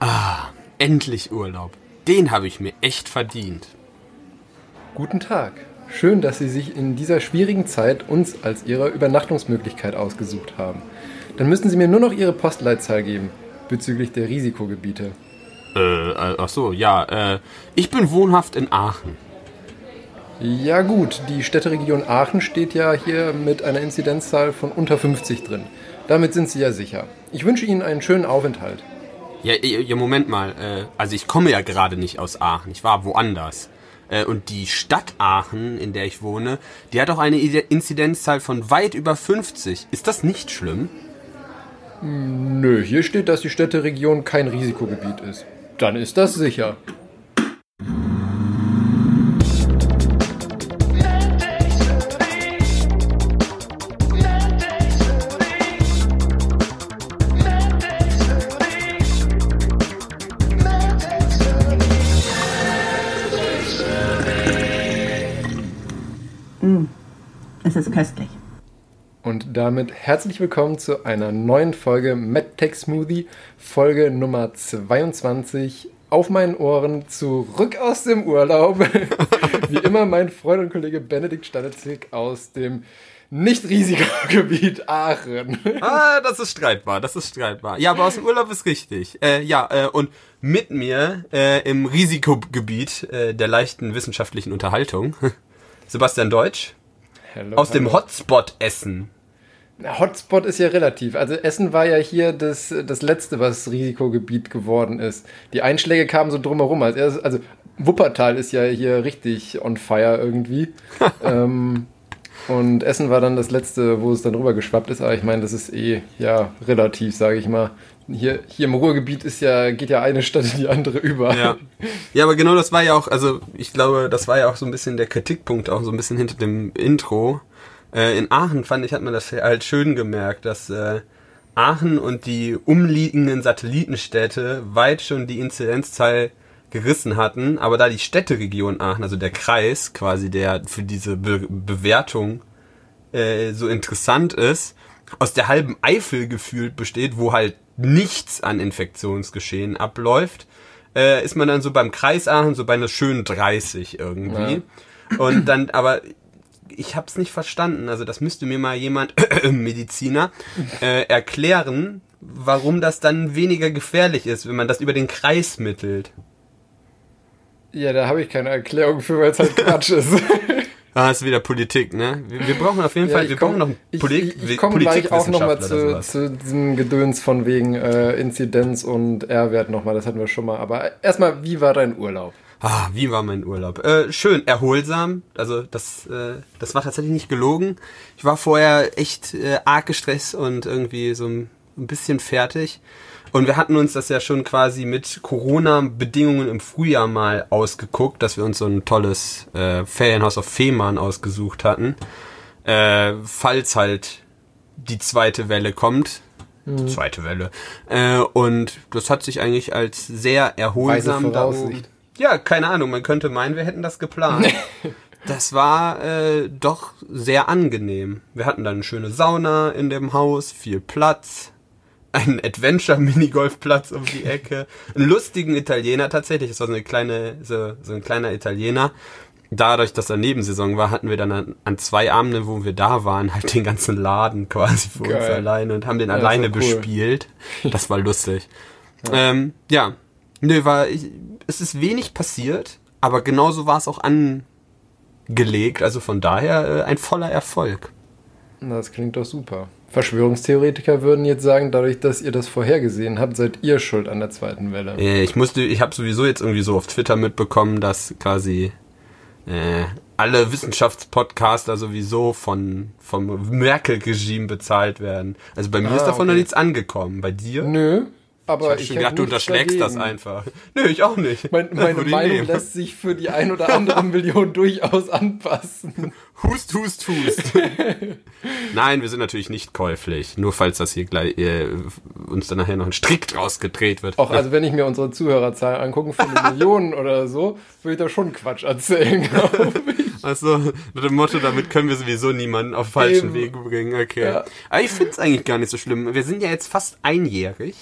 Ah, endlich Urlaub. Den habe ich mir echt verdient. Guten Tag. Schön, dass Sie sich in dieser schwierigen Zeit uns als Ihre Übernachtungsmöglichkeit ausgesucht haben. Dann müssen Sie mir nur noch Ihre Postleitzahl geben bezüglich der Risikogebiete. Äh, ach so, ja, äh, ich bin wohnhaft in Aachen. Ja gut, die Städteregion Aachen steht ja hier mit einer Inzidenzzahl von unter 50 drin. Damit sind Sie ja sicher. Ich wünsche Ihnen einen schönen Aufenthalt. Ja, ja Moment mal. Äh, also ich komme ja gerade nicht aus Aachen. Ich war woanders. Äh, und die Stadt Aachen, in der ich wohne, die hat auch eine Inzidenzzahl von weit über 50. Ist das nicht schlimm? Nö, hier steht, dass die Städteregion kein Risikogebiet ist. Dann ist das sicher. Damit herzlich willkommen zu einer neuen Folge MedTech Smoothie, Folge Nummer 22. Auf meinen Ohren, zurück aus dem Urlaub. Wie immer mein Freund und Kollege Benedikt Stanitzig aus dem Nicht-Risikogebiet Aachen. Ah, das ist streitbar, das ist streitbar. Ja, aber aus dem Urlaub ist richtig. Äh, ja, äh, und mit mir äh, im Risikogebiet äh, der leichten wissenschaftlichen Unterhaltung, Sebastian Deutsch. Hello, Aus dem Hotspot Essen. Hotspot ist ja relativ. Also Essen war ja hier das, das letzte, was Risikogebiet geworden ist. Die Einschläge kamen so drumherum. Also, erst- also Wuppertal ist ja hier richtig on fire irgendwie. ähm, und Essen war dann das letzte, wo es dann rüber geschwappt ist. Aber ich meine, das ist eh ja relativ, sage ich mal. Hier, hier im Ruhrgebiet ist ja, geht ja eine Stadt in die andere über. Ja. ja, aber genau das war ja auch, also ich glaube, das war ja auch so ein bisschen der Kritikpunkt, auch so ein bisschen hinter dem Intro. Äh, in Aachen fand ich, hat man das halt schön gemerkt, dass äh, Aachen und die umliegenden Satellitenstädte weit schon die Inzidenzzahl gerissen hatten, aber da die Städteregion Aachen, also der Kreis quasi, der für diese Be Bewertung äh, so interessant ist, aus der halben Eifel gefühlt besteht, wo halt nichts an Infektionsgeschehen abläuft, äh, ist man dann so beim Kreis Aachen so bei einer schönen 30 irgendwie. Und dann, aber ich hab's nicht verstanden. Also das müsste mir mal jemand, Mediziner, äh, erklären, warum das dann weniger gefährlich ist, wenn man das über den Kreis mittelt. Ja, da habe ich keine Erklärung für, weil es halt Quatsch ist. Ah, ist wieder Politik, ne? Wir, wir brauchen auf jeden Ja, Fall, wir komm- brauchen noch einen ich, Poli ich, ich komme gleich auch nochmal zu, zu diesem Gedöns von wegen äh, Inzidenz und R-Wert nochmal, das hatten wir schon mal. Aber erstmal, wie war dein Urlaub? Ah, wie war mein Urlaub? Äh, schön, erholsam. Also das, äh, das war tatsächlich nicht gelogen. Ich war vorher echt äh, arg gestresst und irgendwie so ein, ein bisschen fertig. Und wir hatten uns das ja schon quasi mit Corona-Bedingungen im Frühjahr mal ausgeguckt, dass wir uns so ein tolles äh, Ferienhaus auf Fehmarn ausgesucht hatten. Äh, falls halt die zweite Welle kommt. Die zweite Welle. Äh, und das hat sich eigentlich als sehr Weise erholsam oben- Voraussicht. Ja, keine Ahnung, man könnte meinen, wir hätten das geplant. Das war äh, doch sehr angenehm. Wir hatten dann eine schöne Sauna in dem Haus, viel Platz, einen Adventure-Minigolfplatz um die Ecke, einen lustigen Italiener tatsächlich. Das war so eine kleine, so, so ein kleiner Italiener. Dadurch, dass er Nebensaison war, hatten wir dann an, an zwei Abenden, wo wir da waren, halt den ganzen Laden quasi für uns Geil. alleine und haben den Ja, alleine cool. bespielt. Das war lustig. Ja, ähm, ja. Nö, war, ich, es ist wenig passiert, aber genauso war es auch angelegt. Also von daher äh, ein voller Erfolg. Na, Das klingt doch super. Verschwörungstheoretiker würden jetzt sagen, dadurch, dass ihr das vorhergesehen habt, seid ihr schuld an der zweiten Welle. Äh, ich musste, ich habe sowieso jetzt irgendwie so auf Twitter mitbekommen, dass quasi äh, alle Wissenschaftspodcaster sowieso von vom Merkel-Regime bezahlt werden. Also bei mir Ah, ist davon okay. noch nichts angekommen. Bei dir? Nö, aber ich ich, schon gedacht, du unterschlägst das dagegen. einfach. Nö, ich auch nicht. Mein, meine Meinung nehmen. lässt sich für die ein oder andere Million durchaus anpassen. Hust, hust, hust. Nein, wir sind natürlich nicht käuflich. Nur falls das hier gleich äh, uns dann nachher noch ein Strick draus gedreht wird. Auch also wenn ich mir unsere Zuhörerzahlen angucke, für eine Million oder so, würde ich da schon Quatsch erzählen, glaube ich. Also mit dem Motto, damit können wir sowieso niemanden auf falschen Eben. Weg bringen. Okay. Ja. Aber ich finde es eigentlich gar nicht so schlimm. Wir sind ja jetzt fast einjährig.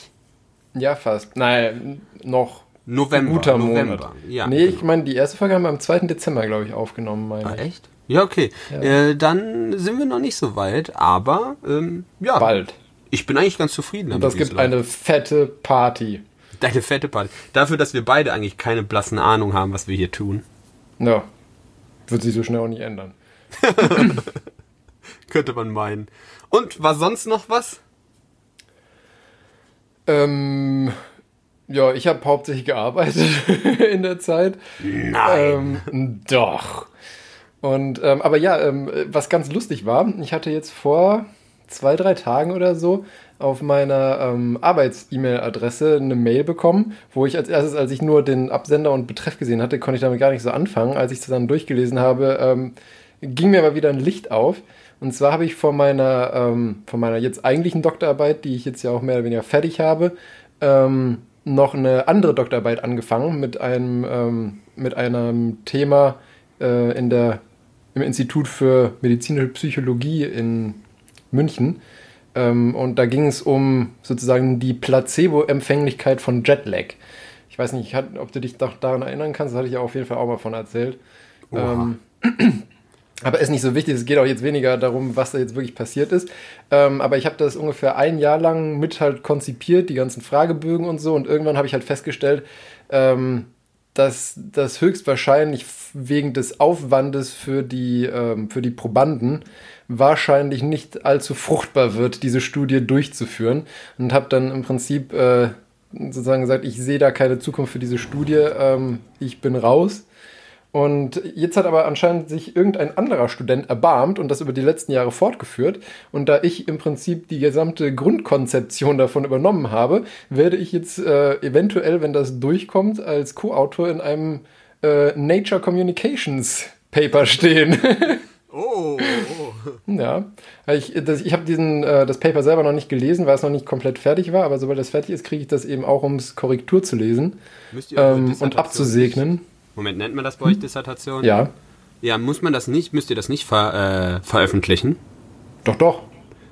Ja, fast. Nein, noch November. guter November. Monat. Ja, nee, ich genau. meine, die erste Folge haben wir am 2. Dezember, glaube ich, aufgenommen, meine Ah, ich. echt? Ja, okay. Ja. Äh, dann sind wir noch nicht so weit, aber ähm, ja, Bald. ich bin eigentlich ganz zufrieden Und damit. das wie es gibt eine fette Party. Deine fette Party. Dafür, dass wir beide eigentlich keine blassen Ahnung haben, was wir hier tun. Ja. Wird sich so schnell auch nicht ändern. Könnte man meinen. Und war sonst noch was? Ähm, ja, ich habe hauptsächlich gearbeitet in der Zeit. Nein. Ähm, doch. Und, ähm, aber ja, ähm, was ganz lustig war, ich hatte jetzt vor zwei, drei Tagen oder so auf meiner ähm, Arbeits-E-Mail-Adresse eine Mail bekommen, wo ich als erstes, als ich nur den Absender und Betreff gesehen hatte, konnte ich damit gar nicht so anfangen. Als ich das dann durchgelesen habe, ähm, ging mir aber wieder ein Licht auf. Und zwar habe ich von meiner, ähm, von meiner jetzt eigentlichen Doktorarbeit, die ich jetzt ja auch mehr oder weniger fertig habe, ähm, noch eine andere Doktorarbeit angefangen mit einem, ähm, mit einem Thema äh, in der, im Institut für medizinische Psychologie in München. Ähm, und da ging es um sozusagen die Placebo-Empfänglichkeit von Jetlag. Ich weiß nicht, ob du dich doch daran erinnern kannst, das hatte ich ja auf jeden Fall auch mal von erzählt. Aber ist nicht so wichtig, es geht auch jetzt weniger darum, was da jetzt wirklich passiert ist. Ähm, aber ich habe das ungefähr ein Jahr lang mit halt konzipiert, die ganzen Fragebögen und so. Und irgendwann habe ich halt festgestellt, ähm, dass das höchstwahrscheinlich wegen des Aufwandes für die, ähm, für die Probanden wahrscheinlich nicht allzu fruchtbar wird, diese Studie durchzuführen. Und habe dann im Prinzip äh, sozusagen gesagt, ich sehe da keine Zukunft für diese Studie, ähm, ich bin raus. Und jetzt hat aber anscheinend sich irgendein anderer Student erbarmt und das über die letzten Jahre fortgeführt. Und da ich im Prinzip die gesamte Grundkonzeption davon übernommen habe, werde ich jetzt äh, eventuell, wenn das durchkommt, als Co-Autor in einem äh, Nature Communications Paper stehen. Oh, ja, ich, das, ich habe diesen äh, das Paper selber noch nicht gelesen, weil es noch nicht komplett fertig war. Aber sobald das fertig ist, kriege ich das eben auch, um es Korrektur zu lesen Müsst ihr eure ähm, und abzusegnen. nicht- Moment, nennt man das bei euch Dissertation? Ja, Ja, muss man das nicht, müsst ihr das nicht ver, äh, veröffentlichen? doch, doch.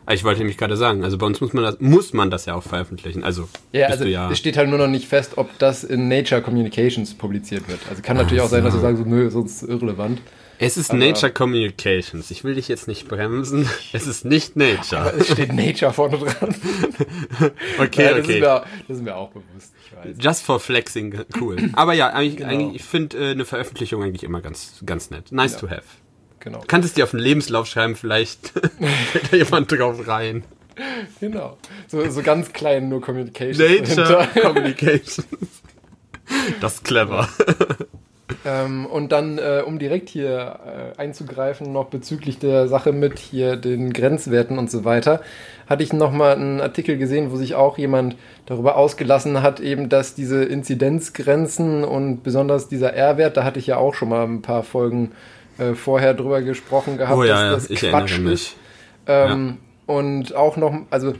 Ah, Ich wollte nämlich gerade sagen, also bei uns muss man das, muss man das ja auch veröffentlichen. Also, Ja, also ja. es steht halt nur noch nicht fest, ob das in Nature Communications publiziert wird. Also kann natürlich auch sein, dass sie sagen, so, nö, sonst irrelevant. Es ist aber- Nature Communications. Ich will dich jetzt nicht bremsen. Es ist nicht Nature. Es steht Nature vorne dran. Okay, Ja, das, okay. ist mir, das ist mir auch bewusst. Just for flexing, cool. Aber ja, eigentlich, Genau. eigentlich ich finde äh, eine Veröffentlichung eigentlich immer ganz, ganz nett. Nice Ja. to have. Genau. Kanntest dir auf den Lebenslauf schreiben, vielleicht fällt da jemand drauf rein. genau. So, so ganz klein nur Communications. Nature. Communications. Das ist clever. Ähm, und dann, äh, um direkt hier äh, einzugreifen, noch bezüglich der Sache mit hier den Grenzwerten und so weiter, hatte ich nochmal einen Artikel gesehen, wo sich auch jemand darüber ausgelassen hat, eben, dass diese Inzidenzgrenzen und besonders dieser R-Wert, da hatte ich ja auch schon mal ein paar Folgen äh, vorher drüber gesprochen gehabt, Oh ja, ja, dass das ich Quatsch erinnere ist. mich. Ähm, Und auch noch, also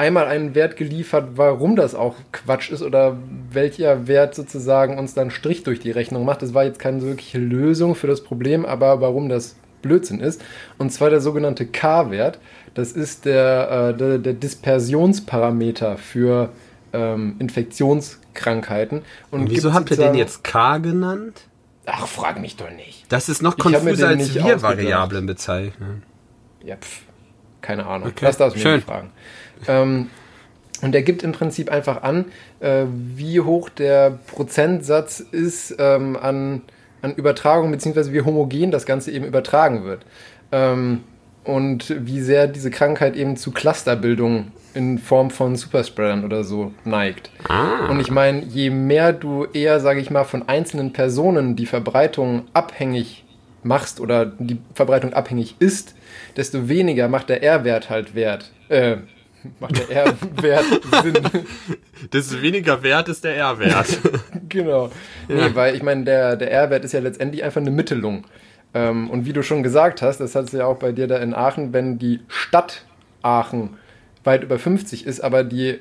einmal einen Wert geliefert, warum das auch Quatsch ist oder welcher Wert sozusagen uns dann Strich durch die Rechnung macht. Das war jetzt keine wirkliche Lösung für das Problem, aber warum das Blödsinn ist. Und zwar der sogenannte K-Wert. Das ist der, äh, der, der Dispersionsparameter für ähm, Infektionskrankheiten. Und Wieso gibt habt ihr den jetzt K genannt? Ach, frag mich doch nicht. Das ist noch konfuser als wir. Variablen bezeichnen. Ja, pf, keine Ahnung. Okay, Das darfst du mir schön. fragen. Ähm, und der gibt im Prinzip einfach an, äh, wie hoch der Prozentsatz ist ähm, an, an Übertragung, beziehungsweise wie homogen das Ganze eben übertragen wird. Ähm, und wie sehr diese Krankheit eben zu Clusterbildung in Form von Superspreadern oder so neigt. Ah. Und ich meine, je mehr du eher, sage ich mal, von einzelnen Personen die Verbreitung abhängig machst oder die Verbreitung abhängig ist, desto weniger macht der R-Wert halt Wert. Äh, macht der R-Wert Sinn. Desto weniger wert ist der R-Wert. genau. Nee, weil ich meine, der, der R-Wert ist ja letztendlich einfach eine Mittelung. Ähm, und wie du schon gesagt hast, das hat ja auch bei dir da in Aachen, wenn die Stadt Aachen weit über 50 ist, aber die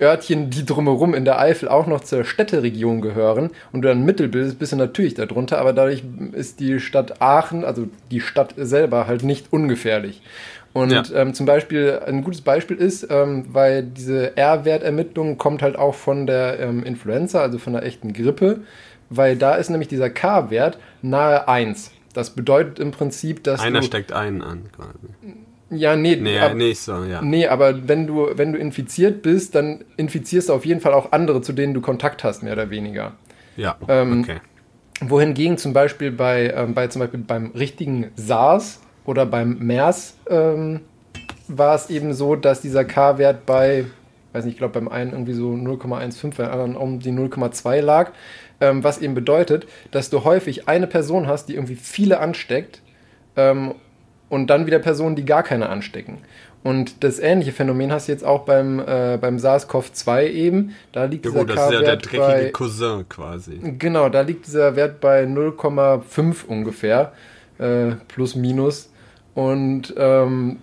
Örtchen, die drumherum in der Eifel auch noch zur Städteregion gehören und du dann Mittel bildest, bist du natürlich darunter, aber dadurch ist die Stadt Aachen, also die Stadt selber, halt nicht ungefährlich. Und Ja. ähm, zum Beispiel, ein gutes Beispiel ist, ähm, weil diese R-Wertermittlung kommt halt auch von der ähm, Influenza, also von der echten Grippe, weil da ist nämlich dieser K-Wert nahe 1. Das bedeutet im Prinzip, dass Einer du... steckt einen an, quasi. Ja, nee, Nee, ab- nicht so, ja. Nee, aber wenn du, wenn du infiziert bist, dann infizierst du auf jeden Fall auch andere, zu denen du Kontakt hast, mehr oder weniger. Ja, Ähm, okay. Wohingegen zum Beispiel bei, ähm, bei zum Beispiel beim richtigen SARS oder beim MERS ähm, war es eben so, dass dieser K-Wert bei, weiß nicht, ich glaube beim einen irgendwie so 0,15, beim anderen um die 0,2 lag, ähm, was eben bedeutet, dass du häufig eine Person hast, die irgendwie viele ansteckt ähm, und dann wieder Personen, die gar keine anstecken. Und das ähnliche Phänomen hast du jetzt auch beim, äh, beim SARS-CoV-2 eben. Da liegt Ja dieser gut, das ist ja der dreckige bei Cousin quasi. Genau, da liegt dieser Wert bei 0,5 ungefähr, äh, plus minus. Und ähm,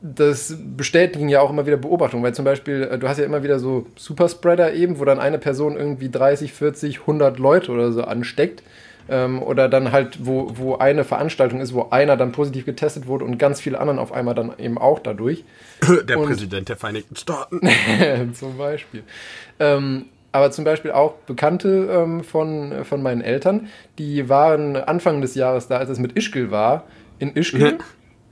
das bestätigen ja auch immer wieder Beobachtungen, weil zum Beispiel, äh, du hast ja immer wieder so Superspreader eben, wo dann eine Person irgendwie 30, 40, 100 Leute oder so ansteckt. Ähm, oder dann halt, wo, wo eine Veranstaltung ist, wo einer dann positiv getestet wurde und ganz viele anderen auf einmal dann eben auch dadurch. Der Und- Präsident der Vereinigten Staaten. zum Beispiel. Ähm, aber zum Beispiel auch Bekannte ähm, von, von meinen Eltern, die waren Anfang des Jahres da, als es mit Ischgl war, in Ischgl.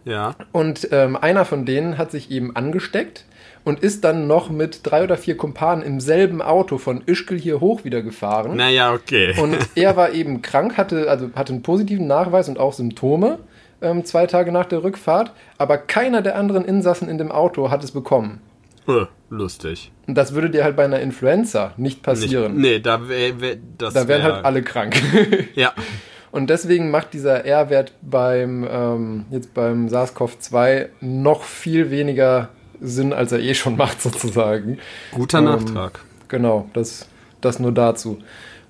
Ja. Und ähm, einer von denen hat sich eben angesteckt und ist dann noch mit drei oder vier Kumpanen im selben Auto von Ischgl hier hoch wieder gefahren. Naja, okay. Und er war eben krank, hatte, also hatte einen positiven Nachweis und auch Symptome ähm, zwei Tage nach der Rückfahrt, aber keiner der anderen Insassen in dem Auto hat es bekommen. Äh, lustig. Und das würde dir halt bei einer Influenza nicht Nicht, passieren. nee, da wär, wär, das da wären wär- halt alle krank. Ja. Und deswegen macht dieser R-Wert beim, ähm, jetzt beim SARS-CoV-2 noch viel weniger Sinn, als er eh schon macht, sozusagen. Guter Ähm, Nachtrag. Genau, das, das nur dazu.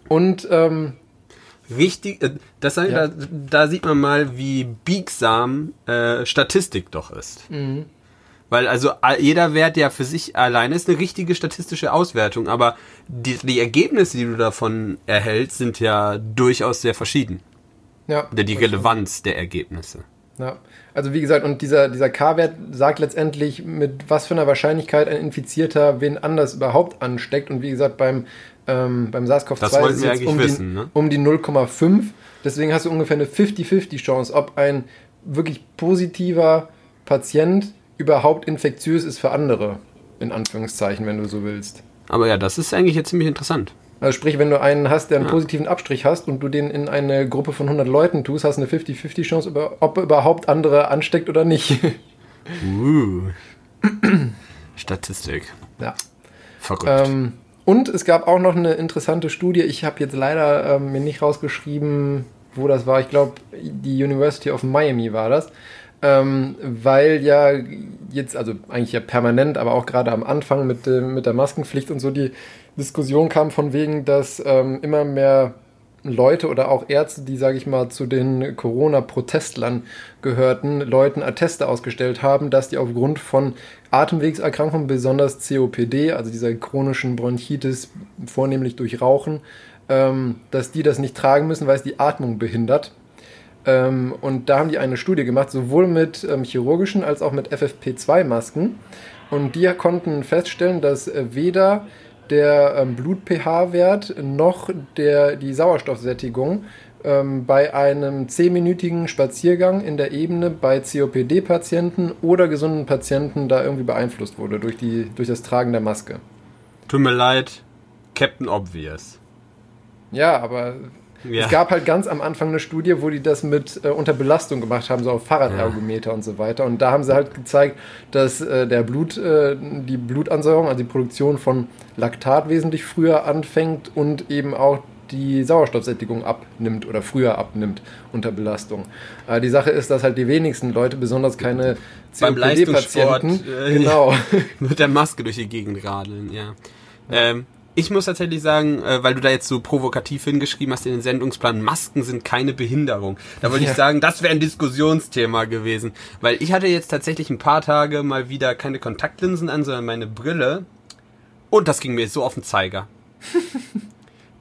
Und ähm, Richtig, äh, das, Ja. da, da sieht man mal, wie biegsam äh, Statistik doch ist. Mhm. Weil also jeder Wert ja für sich alleine ist eine richtige statistische Auswertung, aber die, die Ergebnisse, die du davon erhältst, sind ja durchaus sehr verschieden. ja. Oder die Relevanz der Ergebnisse. Ja, also wie gesagt, und dieser, dieser K-Wert sagt letztendlich, mit was für einer Wahrscheinlichkeit ein Infizierter wen anders überhaupt ansteckt. Und wie gesagt, beim, ähm, beim SARS-CoV-2 Das wollten ist es um, wissen, die, ne? um die 0,5. Deswegen hast du ungefähr eine 50-50 Chance, ob ein wirklich positiver Patient überhaupt infektiös ist für andere. In Anführungszeichen, wenn du so willst. Aber ja, das ist eigentlich jetzt ziemlich interessant. Also sprich, wenn du einen hast, der einen positiven Abstrich hast und du den in eine Gruppe von 100 Leuten tust, hast du eine 50-50 Chance, ob er überhaupt andere ansteckt oder nicht. Uh. Statistik. ja. Verrückt. Ähm, und es gab auch noch eine interessante Studie. Ich habe jetzt leider ähm, mir nicht rausgeschrieben, wo das war. Ich glaube, die University of Miami war das. Ähm, weil ja jetzt, also eigentlich ja permanent, aber auch gerade am Anfang mit, dem, mit der Maskenpflicht und so die Diskussion kam von wegen, dass ähm, immer mehr Leute oder auch Ärzte, die, sage ich mal, zu den Corona-Protestlern gehörten, Leuten Atteste ausgestellt haben, dass die aufgrund von Atemwegserkrankungen, besonders COPD, also dieser chronischen Bronchitis, vornehmlich durch Rauchen, ähm, dass die das nicht tragen müssen, weil es die Atmung behindert. Ähm, und da haben die eine Studie gemacht, sowohl mit ähm, chirurgischen als auch mit FFP2-Masken. Und die konnten feststellen, dass äh, weder der ähm, Blut-pH-Wert noch der, die Sauerstoffsättigung ähm, bei einem 10-minütigen Spaziergang in der Ebene bei COPD-Patienten oder gesunden Patienten da irgendwie beeinflusst wurde durch, die, durch das Tragen der Maske. Tut mir leid, Captain Obvious. Ja, aber Ja. es gab halt ganz am Anfang eine Studie, wo die das mit äh, unter Belastung gemacht haben, so auf Fahrradergometer und so weiter. Und da haben sie halt gezeigt, dass äh, der Blut, äh, die Blutansäuerung, also die Produktion von Laktat wesentlich früher anfängt und eben auch die Sauerstoffsättigung abnimmt oder früher abnimmt unter Belastung. Äh, die Sache ist, dass halt die wenigsten Leute, besonders keine COPD-Patienten, äh, genau, mit der Maske durch die Gegend radeln, ja. Ähm, ich muss tatsächlich sagen, äh, weil du da jetzt so provokativ hingeschrieben hast in den Sendungsplan, Masken sind keine Behinderung. Da wollte Ja. ich sagen, das wäre ein Diskussionsthema gewesen. Weil ich hatte jetzt tatsächlich ein paar Tage mal wieder keine Kontaktlinsen an, sondern meine Brille. Und das ging mir so auf den Zeiger.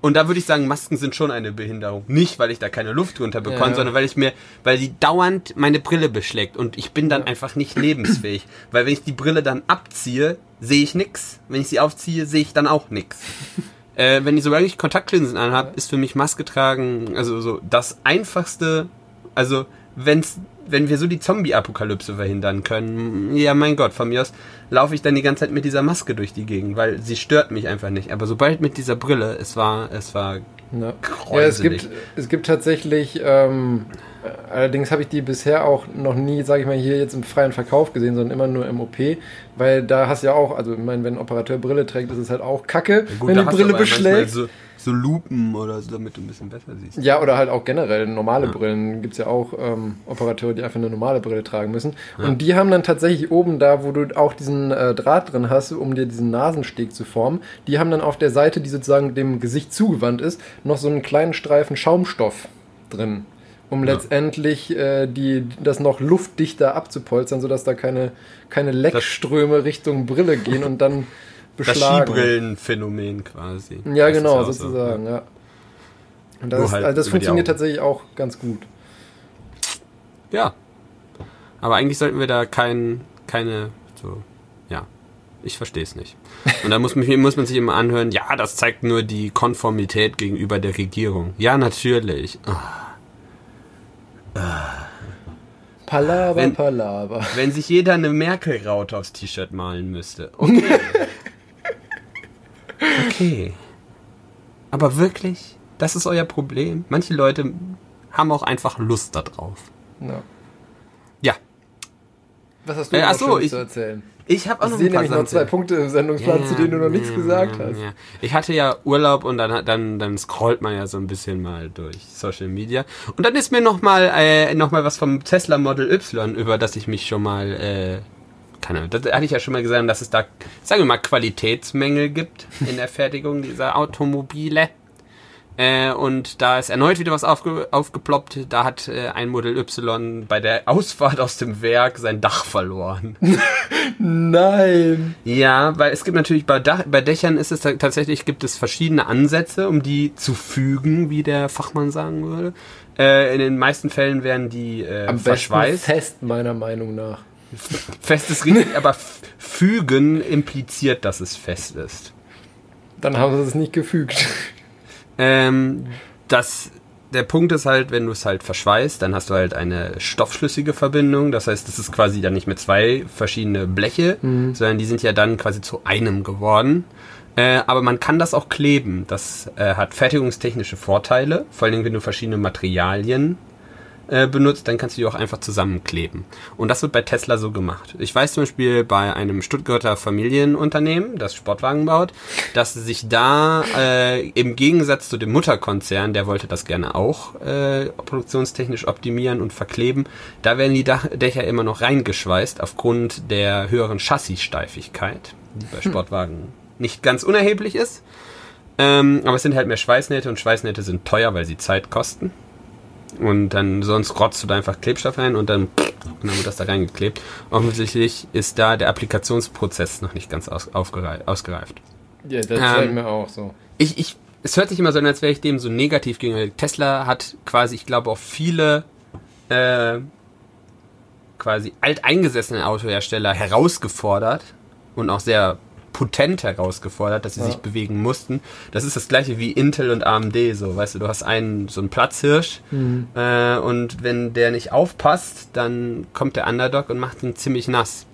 Und da würde ich sagen, Masken sind schon eine Behinderung. Nicht, weil ich da keine Luft drunter bekomme, Ja. sondern weil ich mir, weil die dauernd meine Brille beschlägt und ich bin dann einfach nicht lebensfähig. Weil wenn ich die Brille dann abziehe, sehe ich nix. Wenn ich sie aufziehe, sehe ich dann auch nix. äh, wenn ich solange ich Kontaktlinsen anhab, ist für mich Maske tragen, also so das einfachste, also wenn's, wenn wir so die Zombie-Apokalypse verhindern können, ja mein Gott, von mir aus laufe ich dann die ganze Zeit mit dieser Maske durch die Gegend, weil sie stört mich einfach nicht. Aber sobald mit dieser Brille, es war, es war Ja, ja es, gibt, es gibt tatsächlich, ähm, äh, allerdings habe ich die bisher auch noch nie, sage ich mal, hier jetzt im freien Verkauf gesehen, sondern immer nur im OP, weil da hast du ja auch, also ich meine, wenn ein Operateur Brille trägt, ist es halt auch kacke, wenn da die hast du Brille beschlägt. So, so Lupen oder so, damit du ein bisschen besser siehst. Ja, oder halt auch generell normale Brillen. Gibt es ja auch ähm, Operateure, die einfach eine normale Brille tragen müssen. Und die haben dann tatsächlich oben da, wo du auch diesen äh, Draht drin hast, um dir diesen Nasensteg zu formen, die haben dann auf der Seite, die sozusagen dem Gesicht zugewandt ist, noch so einen kleinen Streifen Schaumstoff drin. Um letztendlich äh, die, das noch luftdichter abzupolstern, sodass da keine, keine Leckströme Richtung Brille gehen und dann Das beschlagen. Skibrillenphänomen quasi. Ja, Das genau, so. sozusagen, ja. Und das, halt also das funktioniert tatsächlich auch ganz gut. Ja. Aber eigentlich sollten wir da kein, keine, so, ja. Ich verstehe es nicht. Und da muss, muss man sich immer anhören, ja, das zeigt nur die Konformität gegenüber der Regierung. Ja, natürlich. Ah. Palaver, Wenn- Palaver. Wenn sich jeder eine Merkel-Raute aufs T-Shirt malen müsste. Okay. okay. Aber wirklich? Das ist euer Problem? Manche Leute haben auch einfach Lust darauf. Ja. Ja. Was hast du Äh, noch ach so, Schönes ich- zu erzählen? Ich habe auch noch ein paar noch zwei. Punkte im Sendungsplan, zu denen du noch nichts ja, gesagt ja, hast. Ich hatte ja Urlaub und dann, dann, dann scrollt man ja so ein bisschen mal durch Social Media. Und dann ist mir nochmal äh, noch mal was vom Tesla Model Y, über das ich mich schon mal, äh, keine Ahnung, das hatte ich ja schon mal gesagt, dass es da, sagen wir mal, Qualitätsmängel gibt in der Fertigung dieser Automobile. Äh, und da ist erneut wieder was aufge aufgeploppt. Da hat äh, ein Model Y bei der Ausfahrt aus dem Werk sein Dach verloren. Nein! Ja, weil es gibt natürlich bei, Dach, bei Dächern ist es ta- tatsächlich gibt es verschiedene Ansätze, um die zu fügen, wie der Fachmann sagen würde. Äh, in den meisten Fällen werden die äh, Am verschweißt. fest, meiner Meinung nach. Fest ist richtig, aber fügen impliziert, dass es fest ist. Dann haben sie es nicht gefügt. Ähm, das, der Punkt ist halt, wenn du es halt verschweißt, dann hast du halt eine stoffschlüssige Verbindung. Das heißt, das ist quasi dann nicht mehr zwei verschiedene Bleche, sondern die sind ja dann quasi zu einem geworden. Äh, aber man kann das auch kleben. Das äh, hat fertigungstechnische Vorteile, vor allen Dingen, wenn du verschiedene Materialien äh, benutzt, dann kannst du die auch einfach zusammenkleben. Und das wird bei Tesla so gemacht. Ich weiß zum Beispiel bei einem Stuttgarter Familienunternehmen, das Sportwagen baut, dass sich da äh, im Gegensatz zu dem Mutterkonzern, der wollte das gerne auch äh, produktionstechnisch optimieren und verkleben, da werden die Dach Dächer immer noch reingeschweißt aufgrund der höheren Chassissteifigkeit, die bei Sportwagen nicht ganz unerheblich ist. Ähm, aber es sind halt mehr Schweißnähte und Schweißnähte sind teuer, weil sie Zeit kosten. Und dann sonst rotzt du da einfach Klebstoff rein und dann, und dann wird das da reingeklebt. Offensichtlich ist da der Applikationsprozess noch nicht ganz aus, ausgereift. Ja, das Ähm, mir auch so. Ich, ich, es hört sich immer so an, als wäre ich dem so negativ gegenüber. Tesla hat quasi, ich glaube, auch viele äh, quasi alteingesessene Autohersteller herausgefordert und auch sehr potent herausgefordert, dass sie Ja. sich bewegen mussten. Das ist das gleiche wie Intel und AMD, so, weißt du, du hast einen, so einen Platzhirsch äh, und wenn der nicht aufpasst, dann kommt der Underdog und macht ihn ziemlich nass.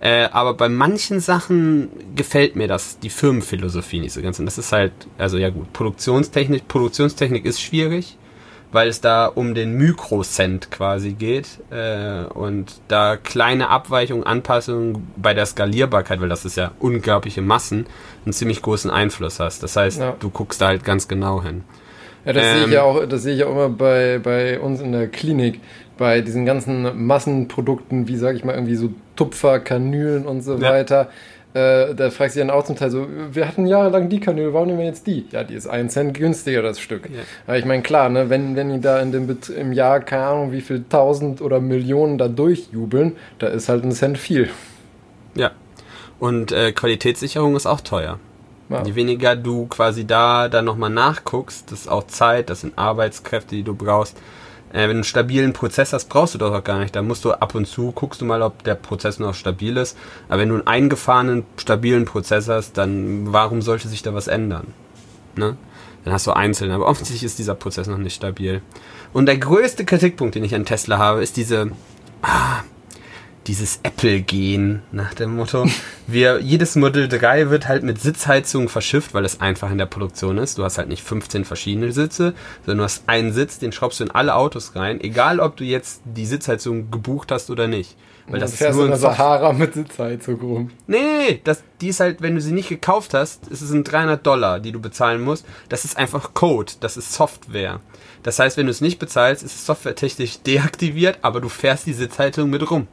Äh, aber bei manchen Sachen gefällt mir das, die Firmenphilosophie nicht so ganz. Und das ist halt, also ja gut, Produktionstechnik, Produktionstechnik ist schwierig, weil es da um den Mikrocent quasi geht äh, und da kleine Abweichungen, Anpassungen bei der Skalierbarkeit, weil das ist ja unglaubliche Massen, einen ziemlich großen Einfluss hast. Das heißt, Ja. du guckst da halt ganz genau hin. Ja, das sehe ich Ähm, ja auch, das sehe ich auch immer bei, bei uns in der Klinik, bei diesen ganzen Massenprodukten, wie sage ich mal, irgendwie so Tupfer, Kanülen und so Ja. weiter. Äh, da fragst du dann auch zum Teil so, wir hatten jahrelang die Kanüle, warum nehmen wir jetzt die? Ja, die ist einen Cent günstiger, das Stück. Ja. Aber ich meine, klar, ne, wenn, wenn die da in dem Bet im Jahr, keine Ahnung, wie viel tausend oder Millionen da durchjubeln, da ist halt ein Cent viel. Ja. Und äh, Qualitätssicherung ist auch teuer. Ja. Je weniger du quasi da dann nochmal nachguckst, das ist auch Zeit, das sind Arbeitskräfte, die du brauchst. Äh, wenn du einen stabilen Prozess hast, brauchst du das auch gar nicht. Da musst du ab und zu, guckst du mal, ob der Prozess noch stabil ist. Aber wenn du einen eingefahrenen, stabilen Prozess hast, dann warum sollte sich da was ändern? Ne? Dann hast du einzelne. Aber offensichtlich ist dieser Prozess noch nicht stabil. Und der größte Kritikpunkt, den ich an Tesla habe, ist diese, ah, dieses Apple-Gen nach dem Motto. Wir, jedes Model 3 wird halt mit Sitzheizung verschifft, weil es einfach in der Produktion ist. Du hast halt nicht 15 verschiedene Sitze, sondern du hast einen Sitz, den schraubst du in alle Autos rein, egal ob du jetzt die Sitzheizung gebucht hast oder nicht. Weil das du ist fährst nur in der Sahara mit Sitzheizung rum. Nee, nee, nee, das, die ist halt, wenn du sie nicht gekauft hast, ist es ein 300 Dollar, die du bezahlen musst. Das ist einfach Code, das ist Software. Das heißt, wenn du es nicht bezahlst, ist es softwaretechnisch deaktiviert, aber du fährst die Sitzheizung mit rum.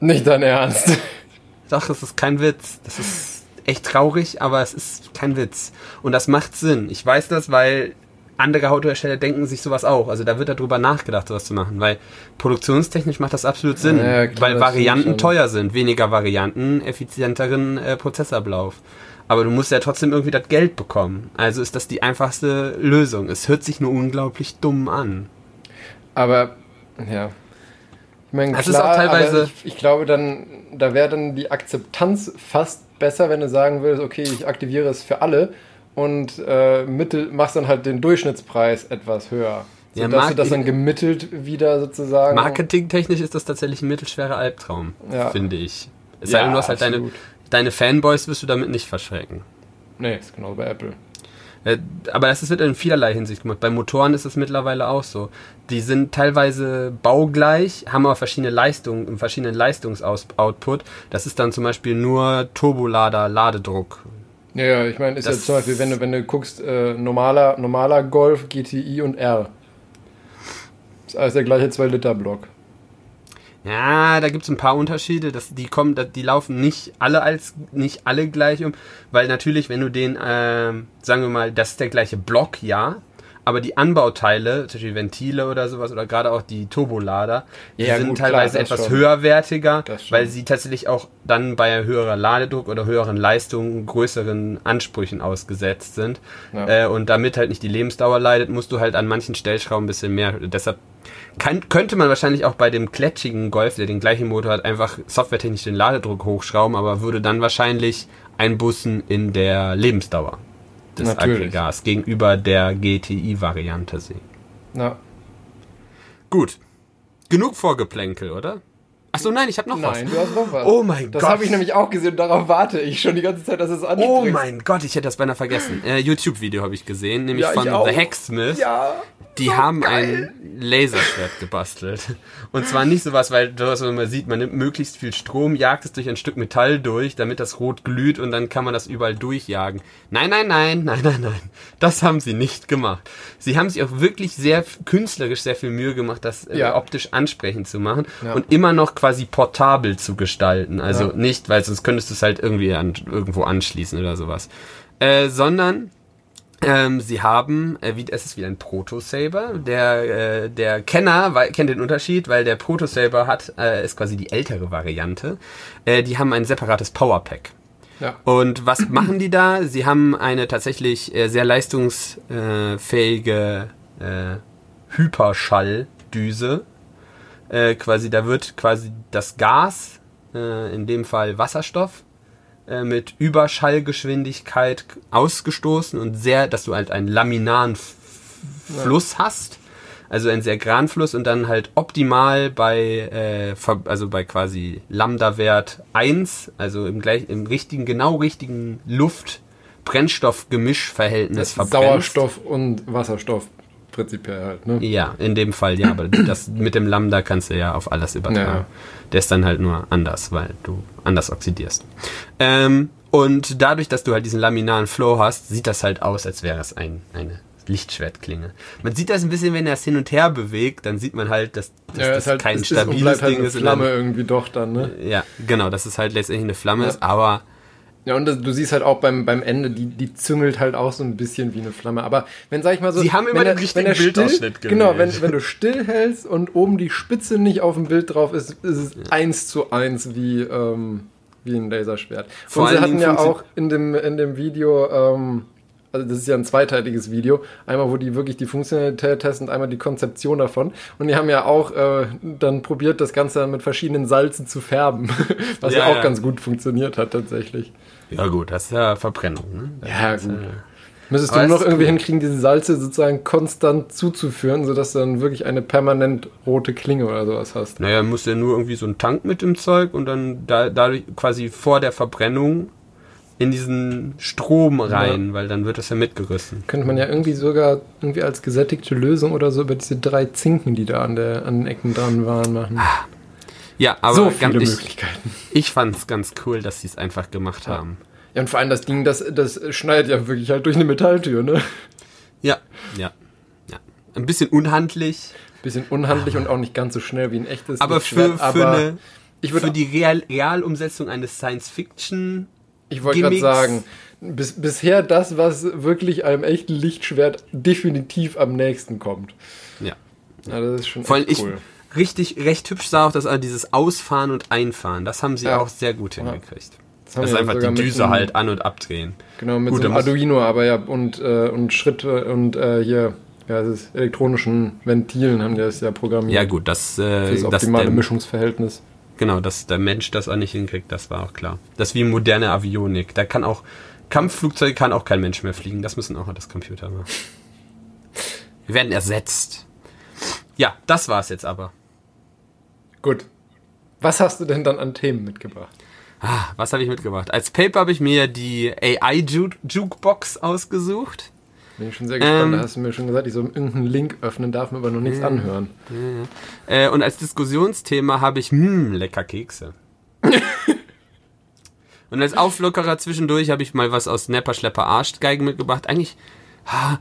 Nicht dein Ernst. Doch, das ist kein Witz. Das ist echt traurig, aber es ist kein Witz. Und das macht Sinn. Ich weiß das, weil andere Autohersteller denken sich sowas auch. Also da wird darüber nachgedacht, sowas zu machen, weil produktionstechnisch macht das absolut Sinn, Ja, klar, weil Varianten teuer sind, weniger Varianten, effizienteren äh, Prozessablauf. Aber du musst ja trotzdem irgendwie das Geld bekommen. Also ist das die einfachste Lösung. Es hört sich nur unglaublich dumm an. Aber, ja. Ich meine, Das klar, ist auch teilweise- ich, ich glaube dann, da wäre dann die Akzeptanz fast besser, wenn du sagen würdest, okay, ich aktiviere es für alle und äh, mittel, machst dann halt den Durchschnittspreis etwas höher. Ja, Sodass Mark- du das dann gemittelt wieder sozusagen. Marketingtechnisch ist das tatsächlich ein mittelschwerer Albtraum, Ja. finde ich. Es Ja, sei denn, du hast halt deine, deine Fanboys wirst du damit nicht verschrecken. Nee, ist genau bei Apple. Äh, Aber das wird in vielerlei Hinsicht gemacht. Bei Motoren ist es mittlerweile auch so. Die sind teilweise baugleich, haben aber verschiedene Leistungen, einen verschiedenen Leistungsoutput. Das ist dann zum Beispiel nur Turbolader, Ladedruck. Ja, ja, ich meine, ist Das- ja zum Beispiel, wenn du, wenn du guckst, äh, normaler, normaler Golf, GTI und R. Ist alles der gleiche 2-Liter-Block. Ja, da gibt es ein paar Unterschiede. Das, die kommen, die laufen nicht alle als nicht alle gleich um, weil natürlich, wenn du den, ähm, sagen wir mal, das ist der gleiche Block, ja, aber die Anbauteile, zum Beispiel Ventile oder sowas oder gerade auch die Turbolader, die Ja, sind gut, klar, teilweise das etwas schon. höherwertiger, weil sie tatsächlich auch dann bei höherer Ladedruck oder höheren Leistungen größeren Ansprüchen ausgesetzt sind. Ja. Äh, und damit halt nicht die Lebensdauer leidet, musst du halt an manchen Stellschrauben ein bisschen mehr. Deshalb kann, könnte man wahrscheinlich auch bei dem klätschigen Golf, der den gleichen Motor hat, einfach softwaretechnisch den Ladedruck hochschrauben, aber würde dann wahrscheinlich einbußen in der Lebensdauer des Natürlich. Aggregats gegenüber der GTI-Variante sehen. Ja. Gut. Genug Vorgeplänkel, oder? Achso, nein, ich habe noch Nein, was. du hast noch was. Oh mein das Gott. habe ich nämlich auch gesehen und darauf warte ich schon die ganze Zeit, dass es anspricht. Oh mein Gott, ich hätte das beinahe vergessen. Äh, YouTube-Video habe ich gesehen, nämlich Ja, ich von auch. The Hacksmith. Ja. Die haben ein Laserschwert gebastelt. Und zwar nicht sowas, weil du was man sieht, man nimmt möglichst viel Strom, jagt es durch ein Stück Metall durch, damit das rot glüht und dann kann man das überall durchjagen. Nein, nein, nein, nein, nein, nein. Das haben sie nicht gemacht. Sie haben sich auch wirklich sehr künstlerisch sehr viel Mühe gemacht, das äh, Ja. optisch ansprechend zu machen Ja. und immer noch quasi portabel zu gestalten. Also Ja. nicht, weil sonst könntest du es halt irgendwie an, irgendwo anschließen oder sowas. Äh, sondern ähm, sie haben, äh, wie, es ist wie ein Proto-Saber. Der, äh, der Kenner wei- kennt den Unterschied, weil der Proto-Saber hat, äh, ist quasi die ältere Variante. Äh, die haben ein separates Powerpack. Ja. Und was machen die da? Sie haben eine tatsächlich äh, sehr leistungsfähige äh, Hyperschalldüse. Äh, quasi, da wird quasi das Gas, in dem Fall Wasserstoff, äh, mit Überschallgeschwindigkeit ausgestoßen und sehr, dass du halt einen laminaren Fluss hast. Also einen sehr geraden Fluss und dann halt optimal bei, äh, also bei quasi Lambda-Wert 1, also im gleich, im richtigen, genau richtigen Luft-Brennstoff-Gemischverhältnis verbrennst. Sauerstoff und Wasserstoff prinzipiell halt, ne? Ja, in dem Fall ja, aber das mit dem Lambda kannst du ja auf alles übertragen. Ja. Der ist dann halt nur anders, weil du anders oxidierst. Ähm, und dadurch, dass du halt diesen laminaren Flow hast, sieht das halt aus, als wäre es ein, eine Lichtschwertklinge. Man sieht das ein bisschen, wenn er es hin und her bewegt, dann sieht man halt, dass, dass Ja, das ist halt, kein ist stabiles bleibt halt Ding eine ist. Flamme irgendwie doch dann, ne? ja, genau, dass es halt letztendlich eine Flamme Ja. ist, aber Ja, und das, du siehst halt auch beim, beim Ende, die, die züngelt halt auch so ein bisschen wie eine Flamme. Aber wenn, sag ich mal so. Sie haben immer wenn den richtigen Bildausschnitt still, Genau, gewählt. wenn, wenn du still hältst und oben die Spitze nicht auf dem Bild drauf ist, ist es eins zu eins wie, ähm, wie ein Laserschwert. Vor Und sie hatten ja auch in dem, in dem Video, ähm, also das ist ja ein zweiteiliges Video, einmal wo die wirklich die Funktionalität testen und einmal die Konzeption davon. Und die haben ja auch äh, dann probiert, das Ganze mit verschiedenen Salzen zu färben, was ja, Ja, auch ja. ganz gut funktioniert hat tatsächlich. Ja gut, das ist ja Verbrennung. Ne? Das Ja, ist, gut. äh, Müsstest du es noch irgendwie cool. hinkriegen, diese Salze sozusagen konstant zuzuführen, sodass du dann wirklich eine permanent rote Klinge oder sowas hast. Naja, muss ja nur irgendwie so ein Tank mit dem Zeug und dann da, dadurch quasi vor der Verbrennung in diesen Strom rein, weil dann wird das ja mitgerissen. Könnte man ja irgendwie sogar irgendwie als gesättigte Lösung oder so über diese drei Zinken, die da an, der, an den Ecken dran waren, machen. Ja, aber so ganz, viele ich, Möglichkeiten. ich fand's ganz cool, dass sie es einfach gemacht haben. Ja, und vor allem das Ding, das, das schneidet ja wirklich halt durch eine Metalltür, ne? Ja, ja, ja. Ein bisschen unhandlich, Bisschen unhandlich und auch nicht ganz so schnell wie ein echtes aber für, Lichtschwert, für, aber eine, ich für die Real, Realumsetzung eines Science-Fiction Ich wollte gerade sagen, bis, bisher das, was wirklich einem echten Lichtschwert definitiv am nächsten kommt. Ja. Ja, das ist schon Vor allem echt ich cool. Richtig recht hübsch sah auch das äh, dieses Ausfahren und Einfahren. Das haben sie Ja. auch sehr gut hingekriegt. haben Das ist einfach die Düse einem- halt an und abdrehen. Genau, mit Gut, so einem Arduino, aber ja, und, äh, und Schritte und äh, hier, ja, das ist elektronischen Ventilen haben die das ja programmiert. Ja gut, das, äh, Das das optimale der, Mischungsverhältnis. genau, dass der Mensch das auch nicht hinkriegt, das war auch klar. Das ist wie moderne Avionik. Da kann auch Kampfflugzeuge kann auch kein Mensch mehr fliegen. Das müssen auch das Computer machen. Wir werden ersetzt. Ja, das war's jetzt aber. Gut. Was hast du denn dann an Themen mitgebracht? Ah, was habe ich mitgebracht? Als Paper habe ich mir die AI Ju- Jukebox ausgesucht. Bin ich schon sehr gespannt. Ähm. da hast du mir schon gesagt, ich soll irgendeinen Link öffnen, darf mir aber noch nichts anhören. Äh, und als Diskussionsthema habe ich, hm, lecker Kekse. und als Auflockerer zwischendurch habe ich mal was aus Nepper Schlepper Arschgeigen mitgebracht. Eigentlich, ah,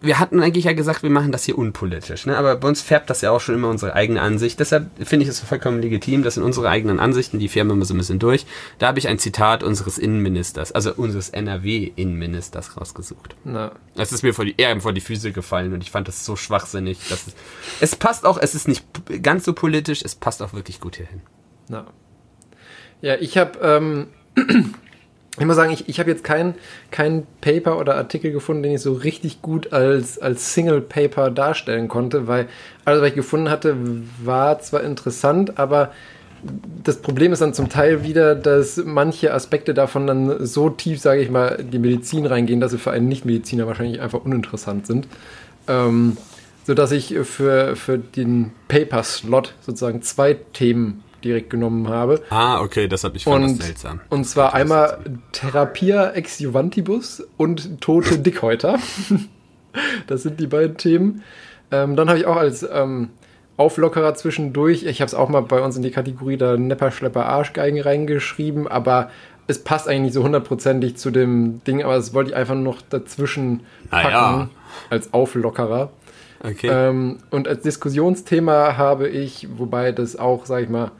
wir hatten eigentlich ja gesagt, wir machen das hier unpolitisch, ne? aber bei uns färbt das ja auch schon immer unsere eigene Ansicht. Deshalb finde ich es vollkommen legitim, das sind unsere eigenen Ansichten, die färben immer so ein bisschen durch. Da habe ich ein Zitat unseres Innenministers, also unseres NRW-Innenministers rausgesucht. Na, Es ist mir vor die, eher vor die Füße gefallen und ich fand das so schwachsinnig. Dass es, es passt auch, es ist nicht ganz so politisch, es passt auch wirklich gut hierhin. na. Ja, ich habe, ähm, ich muss sagen, ich, ich habe jetzt kein, kein Paper oder Artikel gefunden, den ich so richtig gut als, als Single Paper darstellen konnte, weil alles, was ich gefunden hatte, war zwar interessant, aber das Problem ist dann zum Teil wieder, dass manche Aspekte davon dann so tief, sage ich mal, in die Medizin reingehen, dass sie für einen Nicht-Mediziner wahrscheinlich einfach uninteressant sind. Ähm, sodass ich für, für den Paper-Slot sozusagen zwei Themen direkt genommen habe. Ah, okay, das habe ich Und, und zwar einmal Therapia ex Juvantibus und tote Dickhäuter. das sind die beiden Themen. Ähm, dann habe ich auch als ähm, Auflockerer zwischendurch, ich habe es auch mal bei uns in die Kategorie der Nepper, Schlepper, Arschgeigen reingeschrieben, aber es passt eigentlich nicht so hundertprozentig zu dem Ding, aber das wollte ich einfach noch dazwischen packen ja. als Auflockerer. Okay. Ähm, und als Diskussionsthema habe ich, wobei das auch, sag ich mal,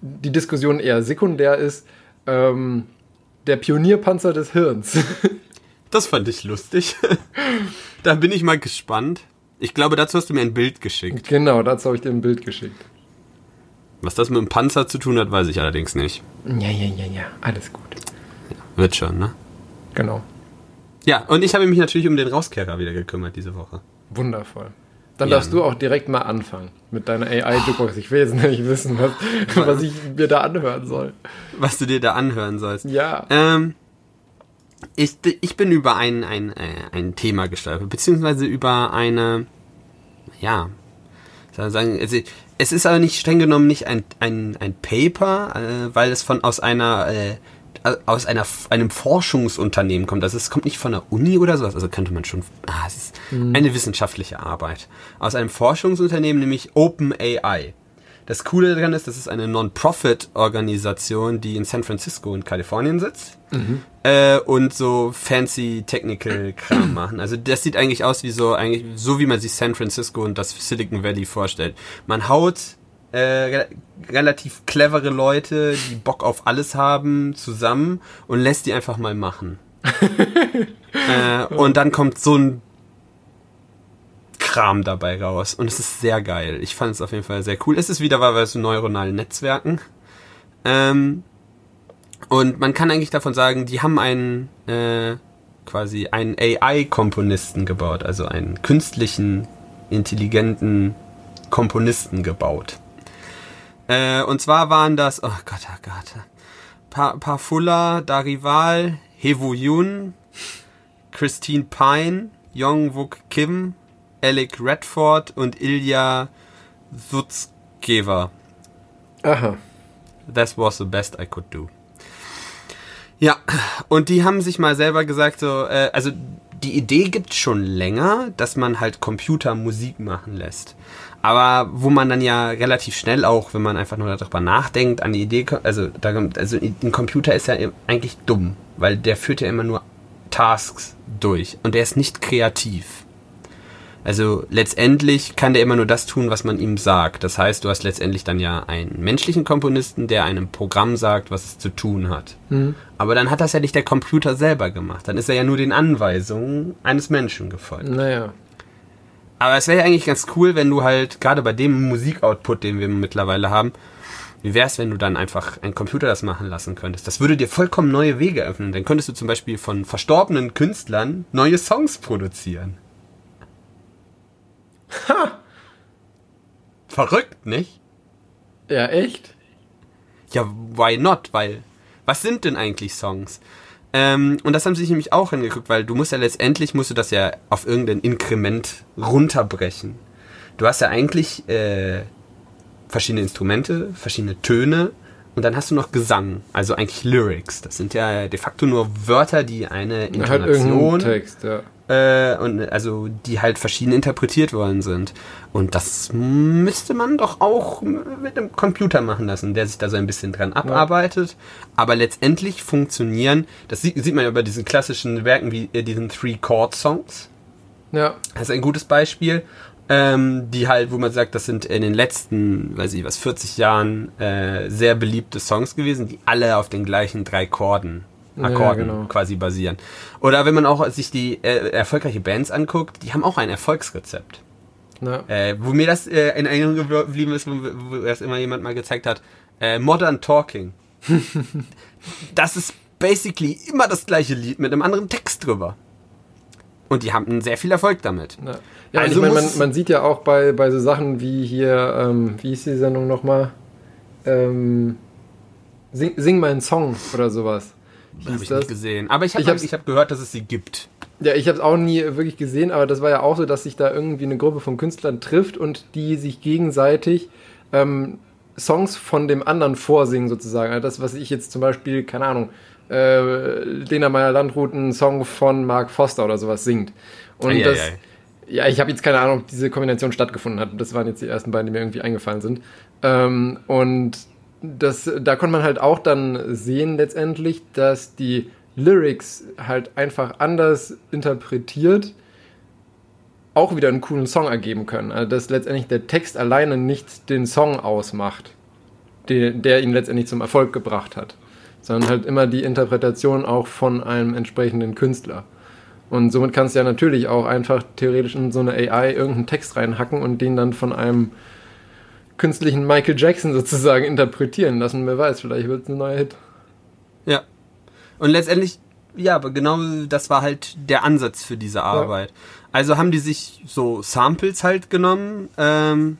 die Diskussion eher sekundär ist, ähm, der Pionierpanzer des Hirns. das fand ich lustig. da bin ich mal gespannt. Ich glaube, dazu hast du mir ein Bild geschickt. genau, dazu habe ich dir ein Bild geschickt. Was das mit dem Panzer zu tun hat, weiß ich allerdings nicht. Ja, ja, ja, ja, alles gut. Wird schon, ne? Genau. Ja, und ich habe mich natürlich um den Rauskehrer wieder gekümmert diese Woche. Wundervoll. Dann Ja. darfst du auch direkt mal anfangen mit deiner AI-Jukebox. Ich will jetzt nicht wissen, was, was ich mir da anhören soll. Was du dir da anhören sollst. Ja. Ähm, ich, ich bin über ein, ein, äh, ein Thema gestolpert, beziehungsweise über eine, ja, soll sagen, also, es ist aber nicht streng genommen nicht ein, ein, ein Paper, äh, weil es von aus einer äh, aus einer, einem Forschungsunternehmen kommt. Also es kommt nicht von der Uni oder sowas, also könnte man schon, ah, es ist eine wissenschaftliche Arbeit. Aus einem Forschungsunternehmen, nämlich OpenAI. Das Coole daran ist, das ist eine Non-Profit-Organisation, die in San Francisco in Kalifornien sitzt äh, und so fancy Technical-Kram machen. Also das sieht eigentlich aus wie so, eigentlich so wie man sich San Francisco und das Silicon Valley vorstellt. Man haut äh, re relativ clevere Leute, die Bock auf alles haben, zusammen und lässt die einfach mal machen. äh, und dann kommt so ein Kram dabei raus. Und es ist sehr geil. Ich fand es auf jeden Fall sehr cool. Es ist wieder bei so neuronalen Netzwerken. Ähm, Und man kann eigentlich davon sagen, die haben einen äh, quasi einen AI-Komponisten gebaut, also einen künstlichen, intelligenten Komponisten gebaut. Äh, und zwar waren das, oh Gott, oh Gott, pa Pafula, Darival, Hewu Yun, Christine Pine, Young Wook Kim, Alec Redford und Ilya Sutzkever. Aha. That was the best I could do. Ja, und die haben sich mal selber gesagt, so, äh, also die Idee gibt schon länger, dass man halt Computer Musik machen lässt. Aber wo man dann ja relativ schnell auch, wenn man einfach nur darüber nachdenkt, an die Idee kommt, also, da, also ein Computer ist ja eigentlich dumm, weil der führt ja immer nur Tasks durch und der ist nicht kreativ. Also letztendlich kann der immer nur das tun, was man ihm sagt. Das heißt, du hast letztendlich dann ja einen menschlichen Komponisten, der einem Programm sagt, was es zu tun hat. Mhm. Aber dann hat das ja nicht der Computer selber gemacht. Dann ist er ja nur den Anweisungen eines Menschen gefolgt. Naja. Aber es wäre ja eigentlich ganz cool, wenn du halt, gerade bei dem Musikoutput, den wir mittlerweile haben, wie wäre es, wenn du dann einfach einen Computer das machen lassen könntest? Das würde dir vollkommen neue Wege öffnen. Dann könntest du zum Beispiel von verstorbenen Künstlern neue Songs produzieren. Ha! Verrückt, nicht? Ja, echt? Ja, why not? Weil, was sind denn eigentlich Songs? Ähm, und das haben sie sich nämlich auch angeguckt, weil du musst ja letztendlich, musst du das ja auf irgendein Inkrement runterbrechen. Du hast ja eigentlich äh, verschiedene Instrumente, verschiedene Töne und dann hast du noch Gesang, also eigentlich Lyrics. Das sind ja de facto nur Wörter, die eine Intonation halt Text, ja äh, und also die halt verschieden interpretiert worden sind. Und das müsste man doch auch mit einem Computer machen lassen, der sich da so ein bisschen dran abarbeitet. Ja. Aber letztendlich funktionieren, das sieht, sieht man ja bei diesen klassischen Werken wie äh, diesen Three-Chord-Songs. Ja. Das ist ein gutes Beispiel. Ähm, die halt, wo man sagt, das sind in den letzten, weiß ich was, 40 Jahren äh, sehr beliebte Songs gewesen, die alle auf den gleichen drei Chorden Akkorden ja, genau. quasi basieren. Oder wenn man auch sich die äh, erfolgreiche Bands anguckt, die haben auch ein Erfolgsrezept. Ja. Äh, wo mir das äh, in Erinnerung geblieben ist, wo, wo das immer jemand mal gezeigt hat, äh, Modern Talking. das ist basically immer das gleiche Lied mit einem anderen Text drüber. Und die haben sehr viel Erfolg damit. Ja, ja also ich mein, man, man, sieht ja auch bei, bei so Sachen wie hier, ähm, wie ist die Sendung nochmal? Ähm, sing, sing mal einen Song oder sowas. Habe ich das? nicht gesehen. Aber ich habe ich hab gehört, dass es sie gibt. Ja, ich habe es auch nie wirklich gesehen, aber das war ja auch so, dass sich da irgendwie eine Gruppe von Künstlern trifft und die sich gegenseitig ähm, Songs von dem anderen vorsingen sozusagen. Also das, was ich jetzt zum Beispiel, keine Ahnung, äh, Lena Meyer-Landrut einen Song von Mark Foster oder sowas singt. Und ei, das, ei, ei. ja, ich habe jetzt keine Ahnung, ob diese Kombination stattgefunden hat. Das waren jetzt die ersten beiden, die mir irgendwie eingefallen sind. Ähm, und das, da konnte man halt auch dann sehen letztendlich, dass die Lyrics halt einfach anders interpretiert auch wieder einen coolen Song ergeben können. Also dass letztendlich der Text alleine nicht den Song ausmacht, der, der ihn letztendlich zum Erfolg gebracht hat, sondern halt immer die Interpretation auch von einem entsprechenden Künstler. Und somit kannst du ja natürlich auch einfach theoretisch in so eine AI irgendeinen Text reinhacken und den dann von einem künstlichen Michael Jackson sozusagen interpretieren lassen. Wer weiß, vielleicht wird es ein neuer Hit. Ja. Und letztendlich, ja, aber genau das war halt der Ansatz für diese Arbeit. Ja. Also haben die sich so Samples halt genommen ähm,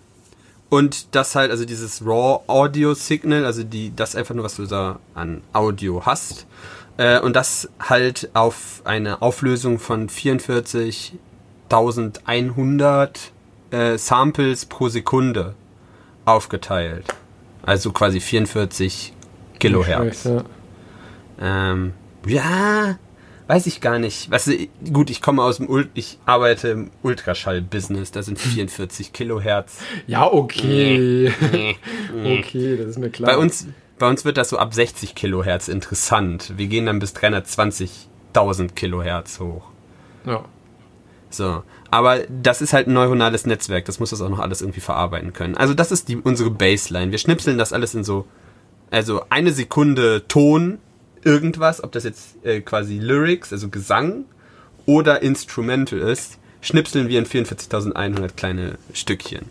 und das halt, also dieses Raw Audio Signal, also die, das einfach nur, was du da an Audio hast. Äh, und das halt auf eine Auflösung von 44.100 äh, Samples pro Sekunde aufgeteilt. Also quasi 44 Kilohertz. Ja. Ähm, ja, weiß ich gar nicht. Was, gut, ich komme aus dem Ult, ich arbeite im Ultraschall-Business, da sind 44 Kilohertz. Ja, okay. okay, das ist mir klar. Bei uns, bei uns wird das so ab 60 Kilohertz interessant. Wir gehen dann bis 320.000 Kilohertz hoch. Ja. So. Aber das ist halt ein neuronales Netzwerk, das muss das auch noch alles irgendwie verarbeiten können. Also das ist die, unsere Baseline. Wir schnipseln das alles in so, also eine Sekunde Ton, irgendwas, ob das jetzt äh, quasi Lyrics, also Gesang oder Instrumental ist, schnipseln wir in 44.100 kleine Stückchen.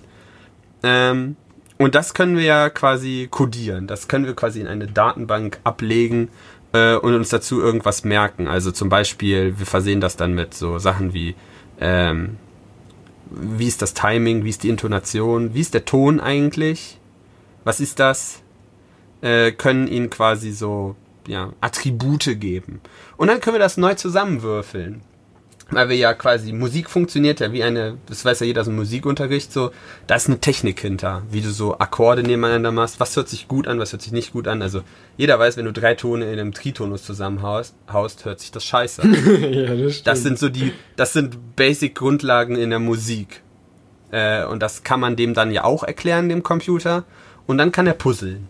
Ähm, und das können wir ja quasi codieren. Das können wir quasi in eine Datenbank ablegen äh, und uns dazu irgendwas merken. Also zum Beispiel, wir versehen das dann mit so Sachen wie, ähm, wie ist das Timing, wie ist die Intonation, wie ist der Ton eigentlich, was ist das, äh, können ihnen quasi so ja, Attribute geben. Und dann können wir das neu zusammenwürfeln weil wir ja quasi, Musik funktioniert ja wie eine, das weiß ja jeder aus dem Musikunterricht so, da ist eine Technik hinter, wie du so Akkorde nebeneinander machst, was hört sich gut an, was hört sich nicht gut an, also jeder weiß, wenn du drei Tone in einem Tritonus zusammenhaust, haust, hört sich das scheiße an. ja, das, das sind so die, das sind Basic Grundlagen in der Musik. Äh, und das kann man dem dann ja auch erklären, dem Computer, und dann kann er puzzeln.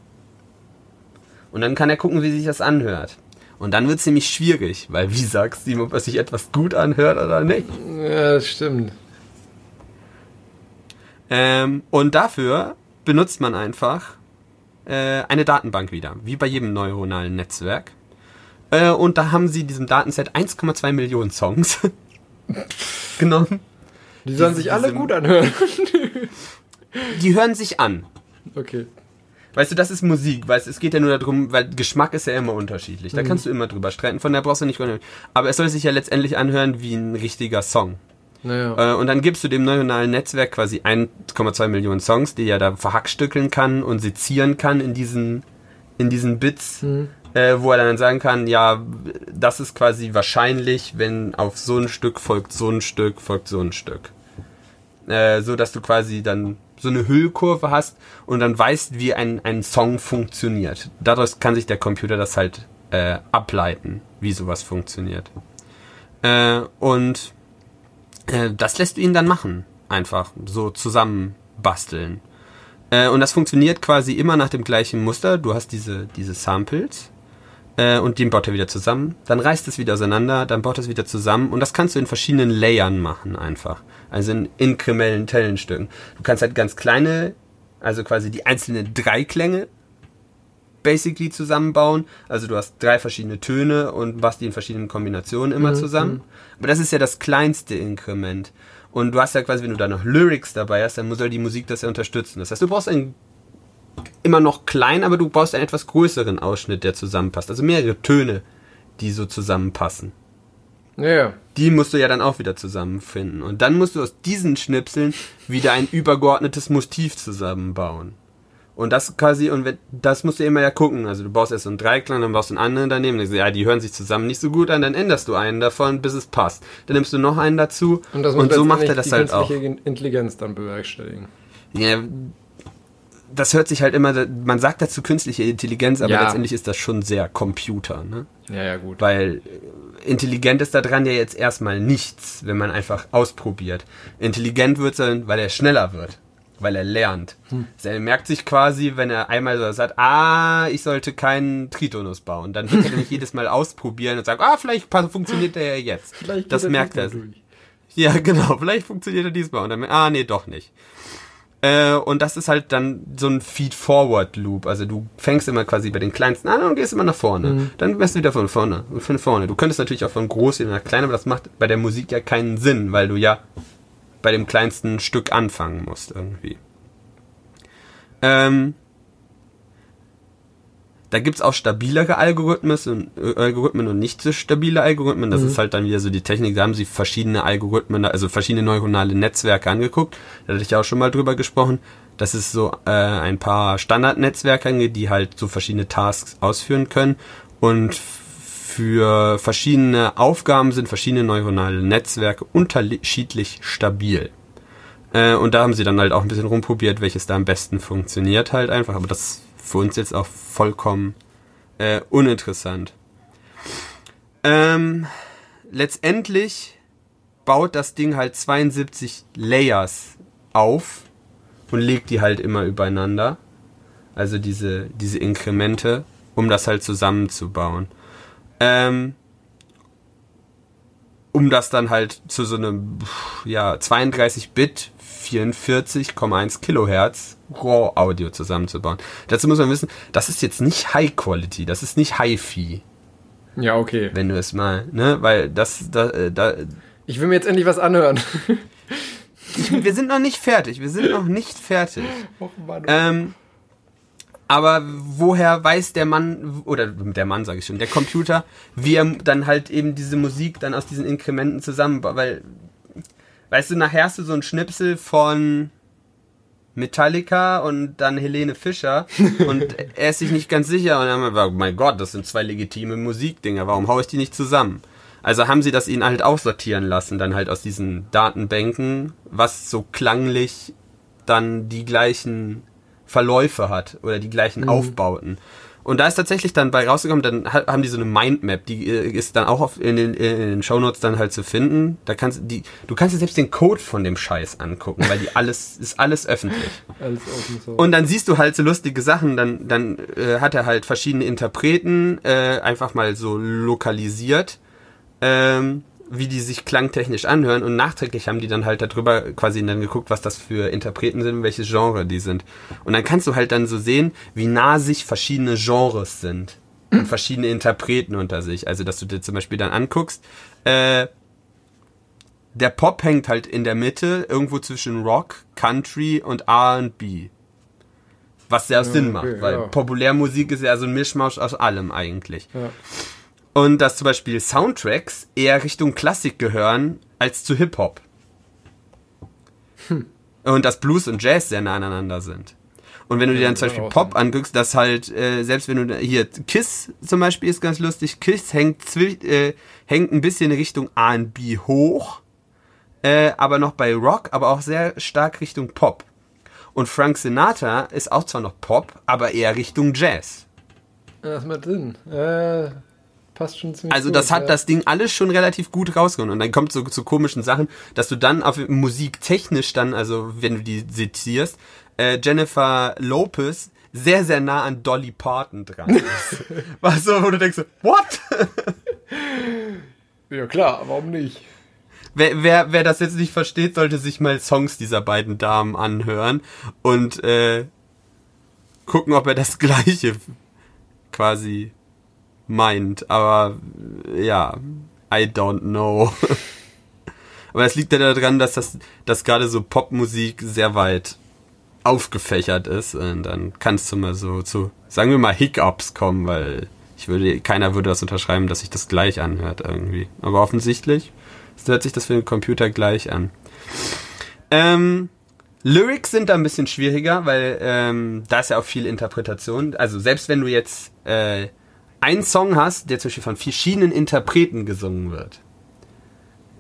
Und dann kann er gucken, wie sich das anhört. Und dann wird es nämlich schwierig, weil wie sagst du ihm, ob es sich etwas gut anhört oder nicht? Ja, das stimmt. Ähm, und dafür benutzt man einfach äh, eine Datenbank wieder, wie bei jedem neuronalen Netzwerk. Äh, und da haben sie diesem Datenset 1,2 Millionen Songs genommen. Die sollen sich alle gut anhören. die hören sich an. Okay. Weißt du, das ist Musik, weißt es geht ja nur darum, weil Geschmack ist ja immer unterschiedlich. Da mhm. kannst du immer drüber streiten, von der brauchst du nicht. Aber es soll sich ja letztendlich anhören wie ein richtiger Song. Naja. Äh, und dann gibst du dem neuronalen Netzwerk quasi 1,2 Millionen Songs, die er da verhackstückeln kann und sezieren kann in diesen, in diesen Bits, mhm. äh, wo er dann sagen kann, ja, das ist quasi wahrscheinlich, wenn auf so ein Stück folgt so ein Stück, folgt so ein Stück. Äh, so dass du quasi dann so eine Hüllkurve hast und dann weißt, wie ein, ein Song funktioniert. Dadurch kann sich der Computer das halt äh, ableiten, wie sowas funktioniert. Äh, und äh, das lässt du ihn dann machen. Einfach so zusammenbasteln. Äh, und das funktioniert quasi immer nach dem gleichen Muster. Du hast diese, diese Samples äh, und den baut er wieder zusammen. Dann reißt es wieder auseinander, dann baut es wieder zusammen und das kannst du in verschiedenen Layern machen einfach. Also in inkrementellen Stücken. Du kannst halt ganz kleine, also quasi die einzelnen Dreiklänge basically zusammenbauen. Also du hast drei verschiedene Töne und machst die in verschiedenen Kombinationen immer mhm. zusammen. Mhm. Aber das ist ja das kleinste Inkrement. Und du hast ja quasi, wenn du da noch Lyrics dabei hast, dann soll die Musik das ja unterstützen. Das heißt, du brauchst ein immer noch klein, aber du brauchst einen etwas größeren Ausschnitt, der zusammenpasst. Also mehrere Töne, die so zusammenpassen. Ja. Die musst du ja dann auch wieder zusammenfinden. Und dann musst du aus diesen Schnipseln wieder ein übergeordnetes Motiv zusammenbauen. Und das quasi, und das musst du immer ja gucken. Also du baust erst so einen Dreiklang, dann baust du einen anderen daneben. Dann ja, die hören sich zusammen nicht so gut an, dann änderst du einen davon, bis es passt. Dann nimmst du noch einen dazu. Und, und so macht er das halt auch. Intelligenz dann bewerkstelligen. Ja, das hört sich halt immer, man sagt dazu künstliche Intelligenz, aber ja. letztendlich ist das schon sehr Computer, ne? Ja, ja, gut. Weil äh, intelligent ist daran ja jetzt erstmal nichts, wenn man einfach ausprobiert. Intelligent wird dann, weil er schneller wird, weil er lernt. Hm. Also er merkt sich quasi, wenn er einmal so sagt, ah, ich sollte keinen Tritonus bauen, dann wird er nicht jedes Mal ausprobieren und sagen, ah, vielleicht funktioniert der ja jetzt. Vielleicht das merkt er. Ja, genau, vielleicht funktioniert er diesmal und dann, ah, nee, doch nicht. Äh, und das ist halt dann so ein Feed-Forward-Loop. Also du fängst immer quasi bei den kleinsten an und gehst immer nach vorne. Mhm. Dann wirst du wieder von vorne und von vorne. Du könntest natürlich auch von groß nach klein, aber das macht bei der Musik ja keinen Sinn, weil du ja bei dem kleinsten Stück anfangen musst irgendwie. Ähm, da gibt's auch stabilere Algorithmen und, äh, Algorithmen und nicht so stabile Algorithmen. Das mhm. ist halt dann wieder so die Technik. Da haben sie verschiedene Algorithmen, also verschiedene neuronale Netzwerke angeguckt. Da hatte ich ja auch schon mal drüber gesprochen. Das ist so äh, ein paar Standardnetzwerke, die halt so verschiedene Tasks ausführen können. Und für verschiedene Aufgaben sind verschiedene neuronale Netzwerke unterschiedlich stabil. Äh, und da haben sie dann halt auch ein bisschen rumprobiert, welches da am besten funktioniert halt einfach. Aber das für uns jetzt auch vollkommen äh, uninteressant. Ähm, letztendlich baut das Ding halt 72 Layers auf und legt die halt immer übereinander. Also diese, diese Inkremente, um das halt zusammenzubauen. Ähm, um das dann halt zu so einem ja, 32 Bit 44,1 Kilohertz RAW-Audio zusammenzubauen. Dazu muss man wissen, das ist jetzt nicht High Quality, das ist nicht Hi-Fi. Ja, okay. Wenn du es mal, ne, weil das, da, äh, da Ich will mir jetzt endlich was anhören. wir sind noch nicht fertig. Wir sind noch nicht fertig. Och, Mann. Ähm, aber woher weiß der Mann, oder der Mann sage ich schon, der Computer, wie er dann halt eben diese Musik dann aus diesen Inkrementen zusammenbaut? Weil, weißt du, nachher hast du so einen Schnipsel von Metallica und dann Helene Fischer und er ist sich nicht ganz sicher und dann war, mein Gott, das sind zwei legitime Musikdinger, warum haue ich die nicht zusammen? Also haben sie das ihn halt aussortieren lassen, dann halt aus diesen Datenbänken, was so klanglich dann die gleichen Verläufe hat oder die gleichen Aufbauten. Und da ist tatsächlich dann bei rausgekommen, dann ha- haben die so eine Mindmap, die äh, ist dann auch auf, in den, in den Shownotes dann halt zu finden. Da kannst die, du kannst dir selbst den Code von dem Scheiß angucken, weil die alles, ist alles öffentlich. Alles offen so. Und dann siehst du halt so lustige Sachen, dann, dann äh, hat er halt verschiedene Interpreten äh, einfach mal so lokalisiert, ähm, wie die sich klangtechnisch anhören und nachträglich haben die dann halt darüber quasi dann geguckt, was das für Interpreten sind welches Genre die sind. Und dann kannst du halt dann so sehen, wie nah sich verschiedene Genres sind und verschiedene Interpreten unter sich. Also, dass du dir zum Beispiel dann anguckst, äh, der Pop hängt halt in der Mitte, irgendwo zwischen Rock, Country und R&B. Was sehr Sinn macht, okay, weil ja. Populärmusik ist ja so ein Mischmasch aus allem eigentlich. ja. Und dass zum Beispiel Soundtracks eher Richtung Klassik gehören als zu Hip-Hop. Hm. Und dass Blues und Jazz sehr nah aneinander sind. Und wenn du dir dann zum Beispiel Pop anguckst, dass halt, äh, selbst wenn du hier, Kiss zum Beispiel ist ganz lustig, Kiss hängt, äh, hängt ein bisschen Richtung R&B hoch, äh, aber noch bei Rock, aber auch sehr stark Richtung Pop. Und Frank Sinatra ist auch zwar noch Pop, aber eher Richtung Jazz. Das macht Sinn. Äh, passt schon ziemlich Also gut, das hat ja. das Ding alles schon relativ gut rausgehauen. Und dann kommt so zu komischen Sachen, dass du dann auf musiktechnisch dann, also wenn du die zitierst, äh, Jennifer Lopez sehr, sehr nah an Dolly Parton dran ist. Was so, wo du denkst, so, what? Ja klar, warum nicht? Wer, wer, wer das jetzt nicht versteht, sollte sich mal Songs dieser beiden Damen anhören und äh, gucken, ob er das gleiche quasi meint. Aber ja, I don't know. Aber es liegt ja daran, dass das dass gerade so Popmusik sehr weit aufgefächert ist. Und dann kannst du mal so zu, sagen wir mal, Hiccups kommen, weil ich würde, keiner würde das unterschreiben, dass sich das gleich anhört irgendwie. Aber offensichtlich hört sich das für den Computer gleich an. Ähm, Lyrics sind da ein bisschen schwieriger, weil ähm, da ist ja auch viel Interpretation. Also selbst wenn du jetzt äh, einen Song hast, der zum Beispiel von verschiedenen Interpreten gesungen wird,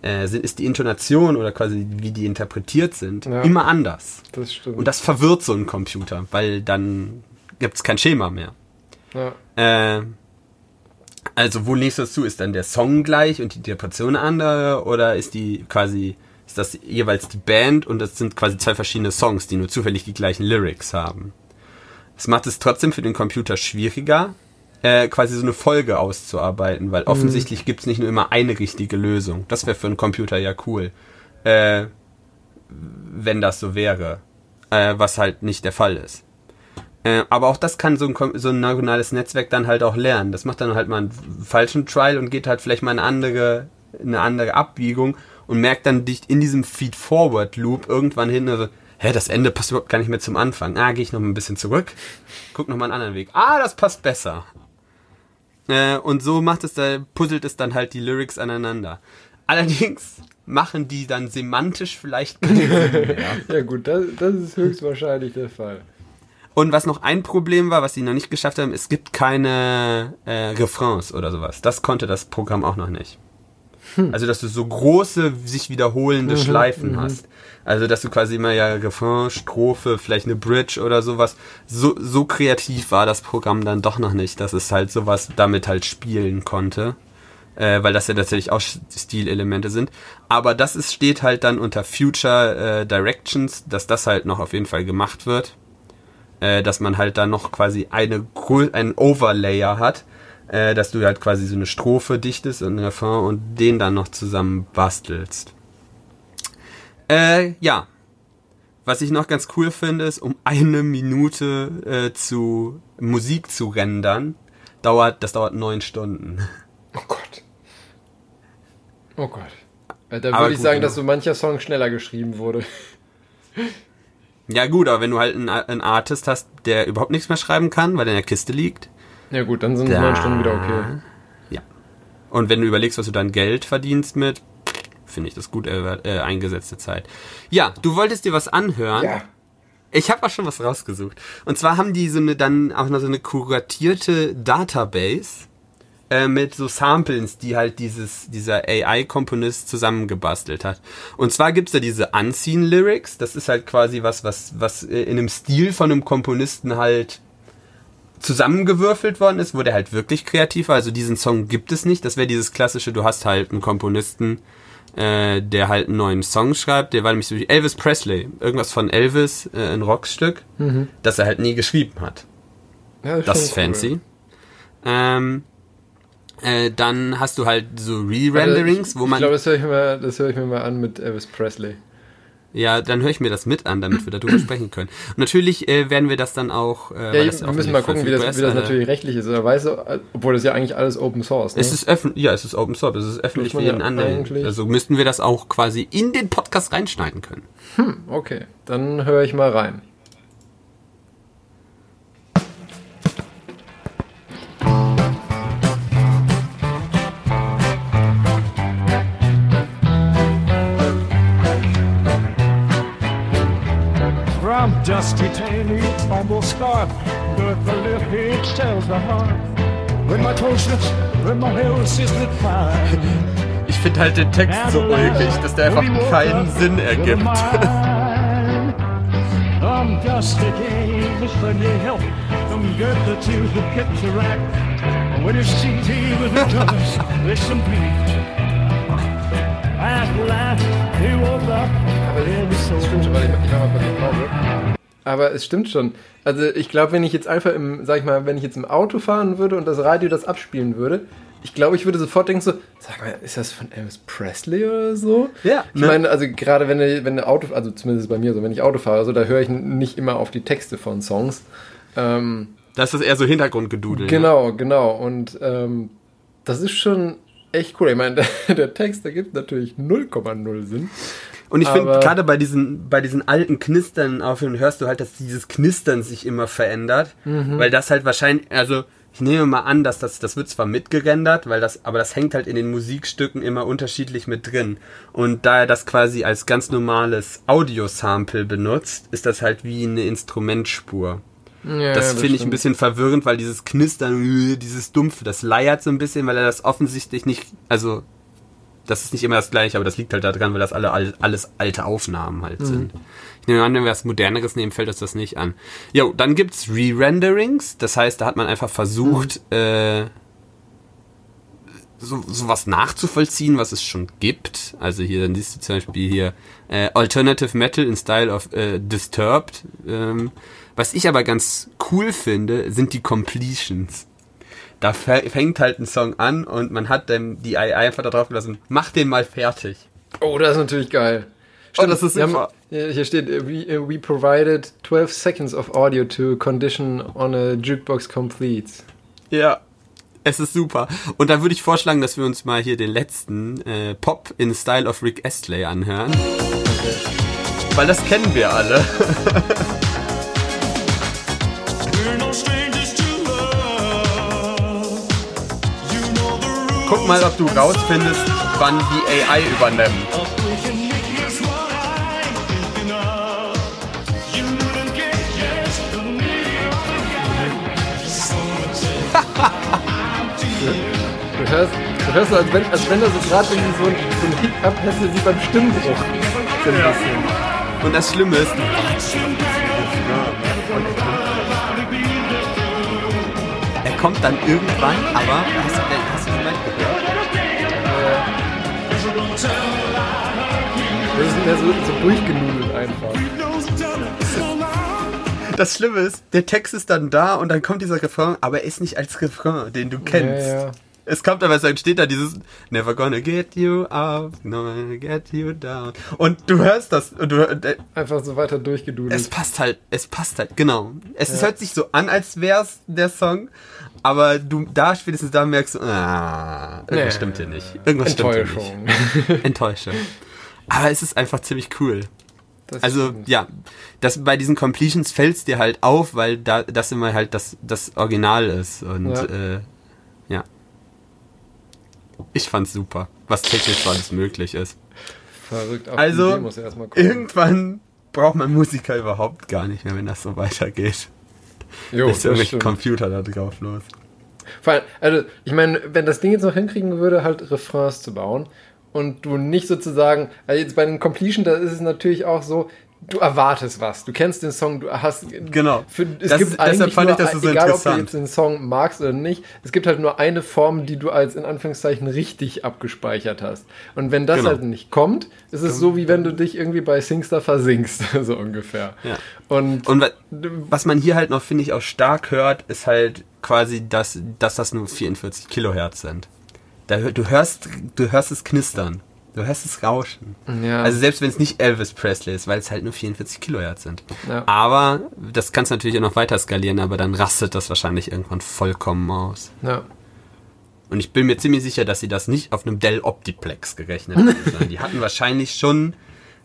äh, ist die Intonation oder quasi wie die interpretiert sind Ja. immer anders. Das stimmt. Und das verwirrt so einen Computer, weil dann gibt es kein Schema mehr. ja. Äh, also wo legst du das zu? Ist dann der Song gleich und die Interpretation eine andere oder ist die quasi ist das jeweils die Band und das sind quasi zwei verschiedene Songs, die nur zufällig die gleichen Lyrics haben? Das macht es trotzdem für den Computer schwieriger, äh, quasi so eine Folge auszuarbeiten, weil offensichtlich gibt es nicht nur immer eine richtige Lösung. Das wäre für einen Computer ja cool, äh, wenn das so wäre, äh, was halt nicht der Fall ist. Äh, aber auch das kann so ein, so ein neuronales Netzwerk dann halt auch lernen. Das macht dann halt mal einen falschen Trial und geht halt vielleicht mal eine andere, eine andere Abbiegung und merkt dann dich in diesem Feed-Forward-Loop irgendwann hin, also, hä, das Ende passt überhaupt gar nicht mehr zum Anfang. Ah, gehe ich noch mal ein bisschen zurück, guck noch mal einen anderen Weg. Ah, das passt besser. Äh, und so macht es da, puzzelt es dann halt die Lyrics aneinander. Allerdings machen die dann semantisch vielleicht keinen Sinn mehr. ja gut, das, das ist höchstwahrscheinlich der Fall. Und was noch ein Problem war, was sie noch nicht geschafft haben, es gibt keine äh, Refrains oder sowas. Das konnte das Programm auch noch nicht. Also, dass du so große, sich wiederholende Schleifen hast. Also, dass du quasi immer ja Refrain, Strophe, vielleicht eine Bridge oder sowas. So, so kreativ war das Programm dann doch noch nicht, dass es halt sowas damit halt spielen konnte. Äh, weil das ja tatsächlich auch Stilelemente sind. Aber das ist, steht halt dann unter Future äh, Directions, dass das halt noch auf jeden Fall gemacht wird äh, dass man halt dann noch quasi eine einen Overlayer hat, äh, dass du halt quasi so eine Strophe dichtest und einen Refrain und den dann noch zusammen bastelst. Äh, ja. Was ich noch ganz cool finde, ist, um eine Minute äh, zu Musik zu rendern, dauert, das dauert neun Stunden. Oh Gott. Oh Gott. Äh, Da Aber würde ich sagen, genau. dass so mancher Song schneller geschrieben wurde. Ja gut, aber wenn du halt einen, einen Artist hast, der überhaupt nichts mehr schreiben kann, weil er in der Kiste liegt. Ja gut, dann sind Da- neun Stunden wieder okay. Ja. Und wenn du überlegst, was du dann Geld verdienst mit, finde ich das gut äh, äh, eingesetzte Zeit. Ja, du wolltest dir was anhören. Ja. Ich habe auch schon was rausgesucht. Und zwar haben die so eine dann auch noch so eine kuratierte Database äh, mit so Samples, die halt dieses dieser AI-Komponist zusammengebastelt hat. Und zwar gibt's da diese Unseen Lyrics. Das ist halt quasi was, was, was äh, in einem Stil von einem Komponisten halt zusammengewürfelt worden ist, wo der halt wirklich kreativ war. Also diesen Song gibt es nicht. Das wäre dieses klassische, du hast halt einen Komponisten, äh, der halt einen neuen Song schreibt. Der war nämlich so wie Elvis Presley. Irgendwas von Elvis, äh, ein Rockstück, das er halt nie geschrieben hat. Ja, Das ist schon cool. fancy. Ähm, äh, dann hast du halt so Re-Renderings, wo ich, man... Ich glaube, das höre ich, mir mal- das höre ich mir mal an mit Elvis Presley. Ja, dann höre ich mir das mit an, damit wir darüber sprechen können. Und natürlich äh, werden wir das dann auch... Äh, Ja, das wir müssen mal gucken, wie das, wie das äh, natürlich rechtlich ist. Oder weißt du, obwohl das ja eigentlich alles Open Source ne? Es ist öffentlich, ja, es ist Open Source, es ist öffentlich für jeden ja anderen. Also müssten wir das auch quasi in den Podcast reinschneiden können. Okay, dann höre ich mal rein. From dusty Taney, almost scarf, but the lip it tells the heart. When my toe slips, when my hair is sizzling fine. Ich finde halt den Text so ulkig, dass der einfach keinen Sinn ergibt. His soul. Stimmt schon, warte, ich mach mal kurz Pause. Aber es stimmt schon. Also ich glaube, wenn ich jetzt einfach im, sag ich mal, wenn ich jetzt im Auto fahren würde und das Radio das abspielen würde, ich glaube, ich würde sofort denken so, sag mal, ist das von Elvis Presley oder so? Ja, Ich ne? meine, also gerade wenn du, wenn du Auto, also zumindest bei mir so, wenn ich Auto fahre, so, da höre ich nicht immer auf die Texte von Songs. Ähm, Das ist eher so Hintergrundgedudel. Ne? Genau, genau. Und ähm, das ist schon echt cool. Ich meine, der, der Text, der gibt natürlich 0,0 Sinn. Und ich finde, gerade bei diesen, bei diesen alten Knistern aufhören, hörst du halt, dass dieses Knistern sich immer verändert. Mhm. Weil das halt wahrscheinlich, also ich nehme mal an, dass das, das wird zwar mitgerendert, weil das, aber das hängt halt in den Musikstücken immer unterschiedlich mit drin. Und da er das quasi als ganz normales Audiosample benutzt, ist das halt wie eine Instrumentspur. Ja, Das finde ich ein bisschen verwirrend, weil dieses Knistern, äh, dieses Dumpfe, das leiert so ein bisschen, weil er das offensichtlich nicht, also das ist nicht immer das gleiche, aber das liegt halt daran, weil das alle all- alles alte Aufnahmen halt sind. Ich nehme an, wenn wir was moderneres nehmen, fällt uns das nicht an. Jo, dann gibt's Re-Renderings, das heißt, da hat man einfach versucht, äh, so, sowas nachzuvollziehen, was es schon gibt. Also hier, dann siehst du zum Beispiel hier äh, Alternative Metal in Style of äh, Disturbed. Ähm, was ich aber ganz cool finde, sind die Completions. Da fä- fängt halt ein Song an und man hat dann die AI einfach da drauf gelassen, mach den mal fertig. Oh, das ist natürlich geil. Oh, das ist super. haben, hier steht, äh, we, äh, we provided 12 seconds of audio to condition on a jukebox complete. Ja, es ist super. Und da würde ich vorschlagen, dass wir uns mal hier den letzten äh, Pop in Style of Rick Astley anhören. Weil das kennen wir alle. Guck mal, ob du rausfindest, wann die AI übernimmt. Du hörst, du hörst so, als wenn, als wenn da so gerade irgendwie so ein, so ein Hiccup hätte, wie beim Stimmbruch. So ein bisschen. Und das Schlimme ist, er kommt dann irgendwann, aber hast hast du vielleicht mehr so, so durchgenudelt einfach. Das Schlimme ist, der Text ist dann da und dann kommt dieser Refrain, aber er ist nicht als Refrain, den du kennst. Ja, ja. es kommt aber, es steht da dieses Never gonna get you up, never gonna get you down. Und du hörst das und du äh, Einfach so weiter durchgedudelt. es passt halt, es passt halt, genau. Es es hört sich so an, als wär's der Song, aber du da spätestens da merkst du, ah, irgendwas Nee. stimmt hier nicht. Irgendwas stimmt hier nicht. Enttäuschung. Aber es ist einfach ziemlich cool. Das Also ja, das bei diesen Completions fällt's dir halt auf, weil da das immer halt das das Original ist und Ja. äh, ja. Ich fand's super, was technisch alles möglich ist. Verrückt. Auf Also muss er erstmal kommen. irgendwann braucht man Musiker überhaupt gar nicht mehr, wenn das so weitergeht. Jo, ist irgendwelche. Computer da drauf los. Vor allem, also, ich meine, wenn das Ding jetzt noch hinkriegen würde, halt Refrains zu bauen und du nicht sozusagen, also jetzt bei den Completion, da ist es natürlich auch so, du erwartest was. Du kennst den Song, du hast. Genau. Für, es Das- gibt deshalb fand nur, ich das so egal ob du jetzt den Song magst oder nicht, es gibt halt nur eine Form, die du als in Anführungszeichen richtig abgespeichert hast. Und wenn das Genau. halt nicht kommt, ist es so, wie wenn du dich irgendwie bei Singstar versinkst, so ungefähr. Ja. Und, Und wa- was man hier halt noch, finde ich, auch stark hört, ist halt quasi, dass, dass das nur 44 Kilohertz sind. Da, du, hörst, du hörst es knistern. Du hörst es rauschen. Ja. Also selbst wenn es nicht Elvis Presley ist, weil es halt nur 44 Kilohertz sind. Ja. Aber das kannst du natürlich auch noch weiter skalieren, aber dann rastet das wahrscheinlich irgendwann vollkommen aus. ja. Und ich bin mir ziemlich sicher, dass sie das nicht auf einem Dell Optiplex gerechnet haben, die hatten wahrscheinlich schon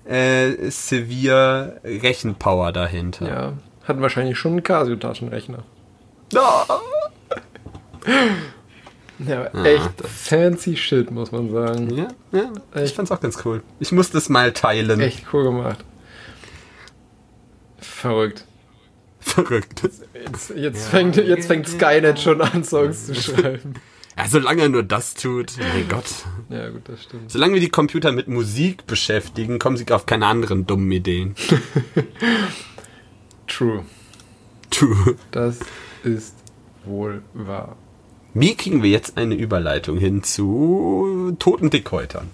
äh, severe Rechenpower dahinter. Ja, hatten wahrscheinlich schon einen Casio-Taschenrechner. Ja, echt fancy shit, muss man sagen. Ja, ja, ich fand's auch ganz cool. Ich muss das mal teilen. Echt cool gemacht. Verrückt. Verrückt. Jetzt, jetzt, fängt, jetzt fängt Skynet schon an, Songs zu schreiben. Ja, solange er nur das tut, mein Gott. Ja, gut, das stimmt. Solange wir die Computer mit Musik beschäftigen, kommen sie auf keine anderen dummen Ideen. True. True. Das ist wohl wahr. Wie kriegen wir jetzt eine Überleitung hin zu toten Dickhäutern?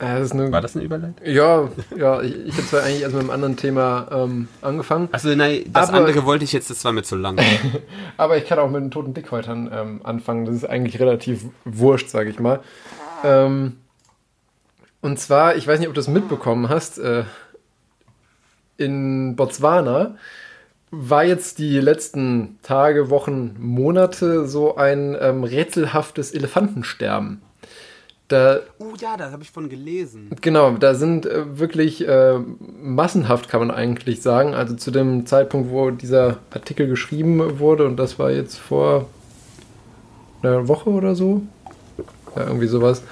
Ja, das War das eine Überleitung? ja, ja, ich, ich habe zwar eigentlich erst mit einem anderen Thema ähm, angefangen, Achso, nein, das Aber- andere wollte ich jetzt, das war mir zu lang. aber ich kann auch mit den toten Dickhäutern ähm, anfangen. Das ist eigentlich relativ wurscht, sage ich mal. Ähm, und zwar, ich weiß nicht, ob du das mitbekommen hast, äh, in Botswana war jetzt die letzten Tage, Wochen, Monate so ein ähm, rätselhaftes Elefantensterben. Da Oh ja, da habe ich von gelesen. Genau, da sind äh, wirklich äh, massenhaft, kann man eigentlich sagen. Also zu dem Zeitpunkt, wo dieser Artikel geschrieben wurde, und das war jetzt vor einer Woche oder so, ja, irgendwie sowas,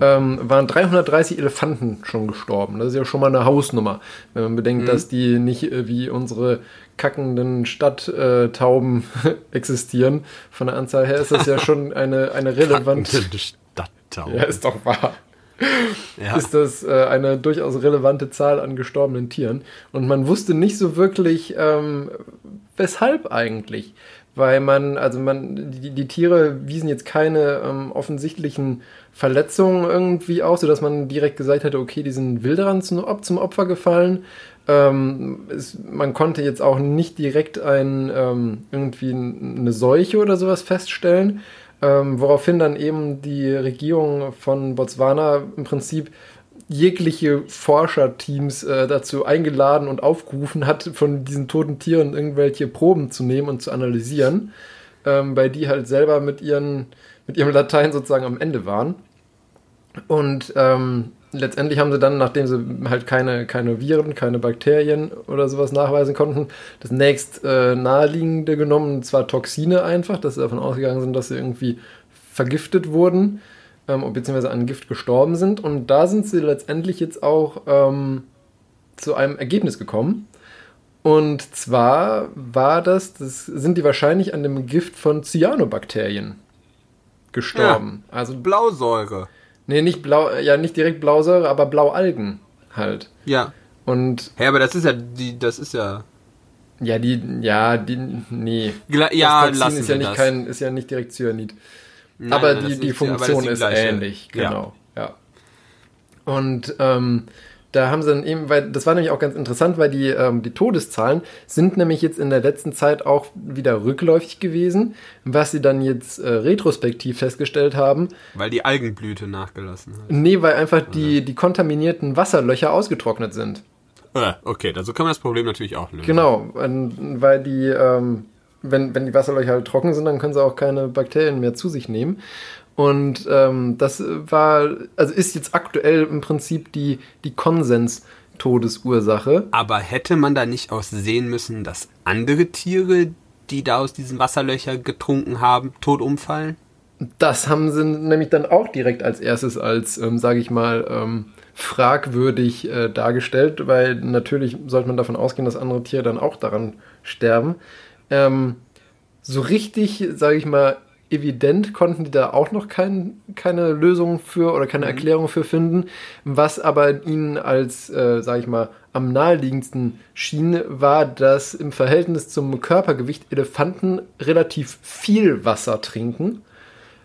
ähm, waren 330 Elefanten schon gestorben. Das ist ja schon mal eine Hausnummer, wenn man bedenkt, dass die nicht äh, wie unsere kackenden Stadttauben existieren. Von der Anzahl her ist das ja schon eine, eine relevante. Stadttau. Ja, ist doch wahr Ja. ist das äh, eine durchaus relevante Zahl an gestorbenen Tieren. Und man wusste nicht so wirklich, ähm, weshalb eigentlich. Weil man, also man, die, die Tiere wiesen jetzt keine ähm, offensichtlichen Verletzungen irgendwie aus, sodass man direkt gesagt hätte, okay, die sind Wilderern zum, zum Opfer gefallen. Ähm, es, man konnte jetzt auch nicht direkt ein, ähm, irgendwie eine Seuche oder sowas feststellen. Ähm, woraufhin dann eben die Regierung von Botswana im Prinzip jegliche Forscherteams äh, dazu eingeladen und aufgerufen hat, von diesen toten Tieren irgendwelche Proben zu nehmen und zu analysieren, ähm, weil die halt selber mit, ihren, mit ihrem Latein sozusagen am Ende waren. Und ähm, letztendlich haben sie dann, nachdem sie halt keine, keine Viren, keine Bakterien oder sowas nachweisen konnten, das nächst äh, naheliegende genommen, und zwar Toxine einfach, dass sie davon ausgegangen sind, dass sie irgendwie vergiftet wurden, ähm, beziehungsweise an Gift gestorben sind. Und da sind sie letztendlich jetzt auch ähm, zu einem Ergebnis gekommen. Und zwar war das, das sind die wahrscheinlich an dem Gift von Cyanobakterien gestorben. Also Blausäure. Nee, nicht blau, ja, nicht direkt Blausäure, aber Blaualgen halt. Ja. Und Hey, aber das ist ja die, das ist ja. ja, die, ja, die, nee. Gla ja, das Toxin ist ja nicht das. kein, ist ja nicht direkt Cyanid. Nein, aber nein, die, die ist- aber Funktion die ist gleiche. ähnlich, Ja. genau. Ja. Und ähm, Da haben sie dann eben, weil das war nämlich auch ganz interessant, weil die, ähm, die Todeszahlen sind nämlich jetzt in der letzten Zeit auch wieder rückläufig gewesen, was sie dann jetzt äh, retrospektiv festgestellt haben. Weil die Algenblüte nachgelassen hat. Nee, weil einfach die, die kontaminierten Wasserlöcher ausgetrocknet sind. Äh, okay, also kann man das Problem natürlich auch lösen. Genau, weil die, ähm, wenn, wenn die Wasserlöcher halt trocken sind, dann können sie auch keine Bakterien mehr zu sich nehmen. Und ähm, das war, also ist jetzt aktuell im Prinzip die, die Konsens-Todesursache. Aber hätte man da nicht auch sehen müssen, dass andere Tiere, die da aus diesen Wasserlöchern getrunken haben, tot umfallen? Das haben sie nämlich dann auch direkt als erstes als, ähm, sage ich mal, ähm, fragwürdig äh, dargestellt, weil natürlich sollte man davon ausgehen, dass andere Tiere dann auch daran sterben. Ähm, so richtig, sage ich mal, evident konnten die da auch noch kein, keine Lösung für oder keine Erklärung für finden. Was aber ihnen als, äh, sage ich mal, am naheliegendsten schien, war, dass im Verhältnis zum Körpergewicht Elefanten relativ viel Wasser trinken.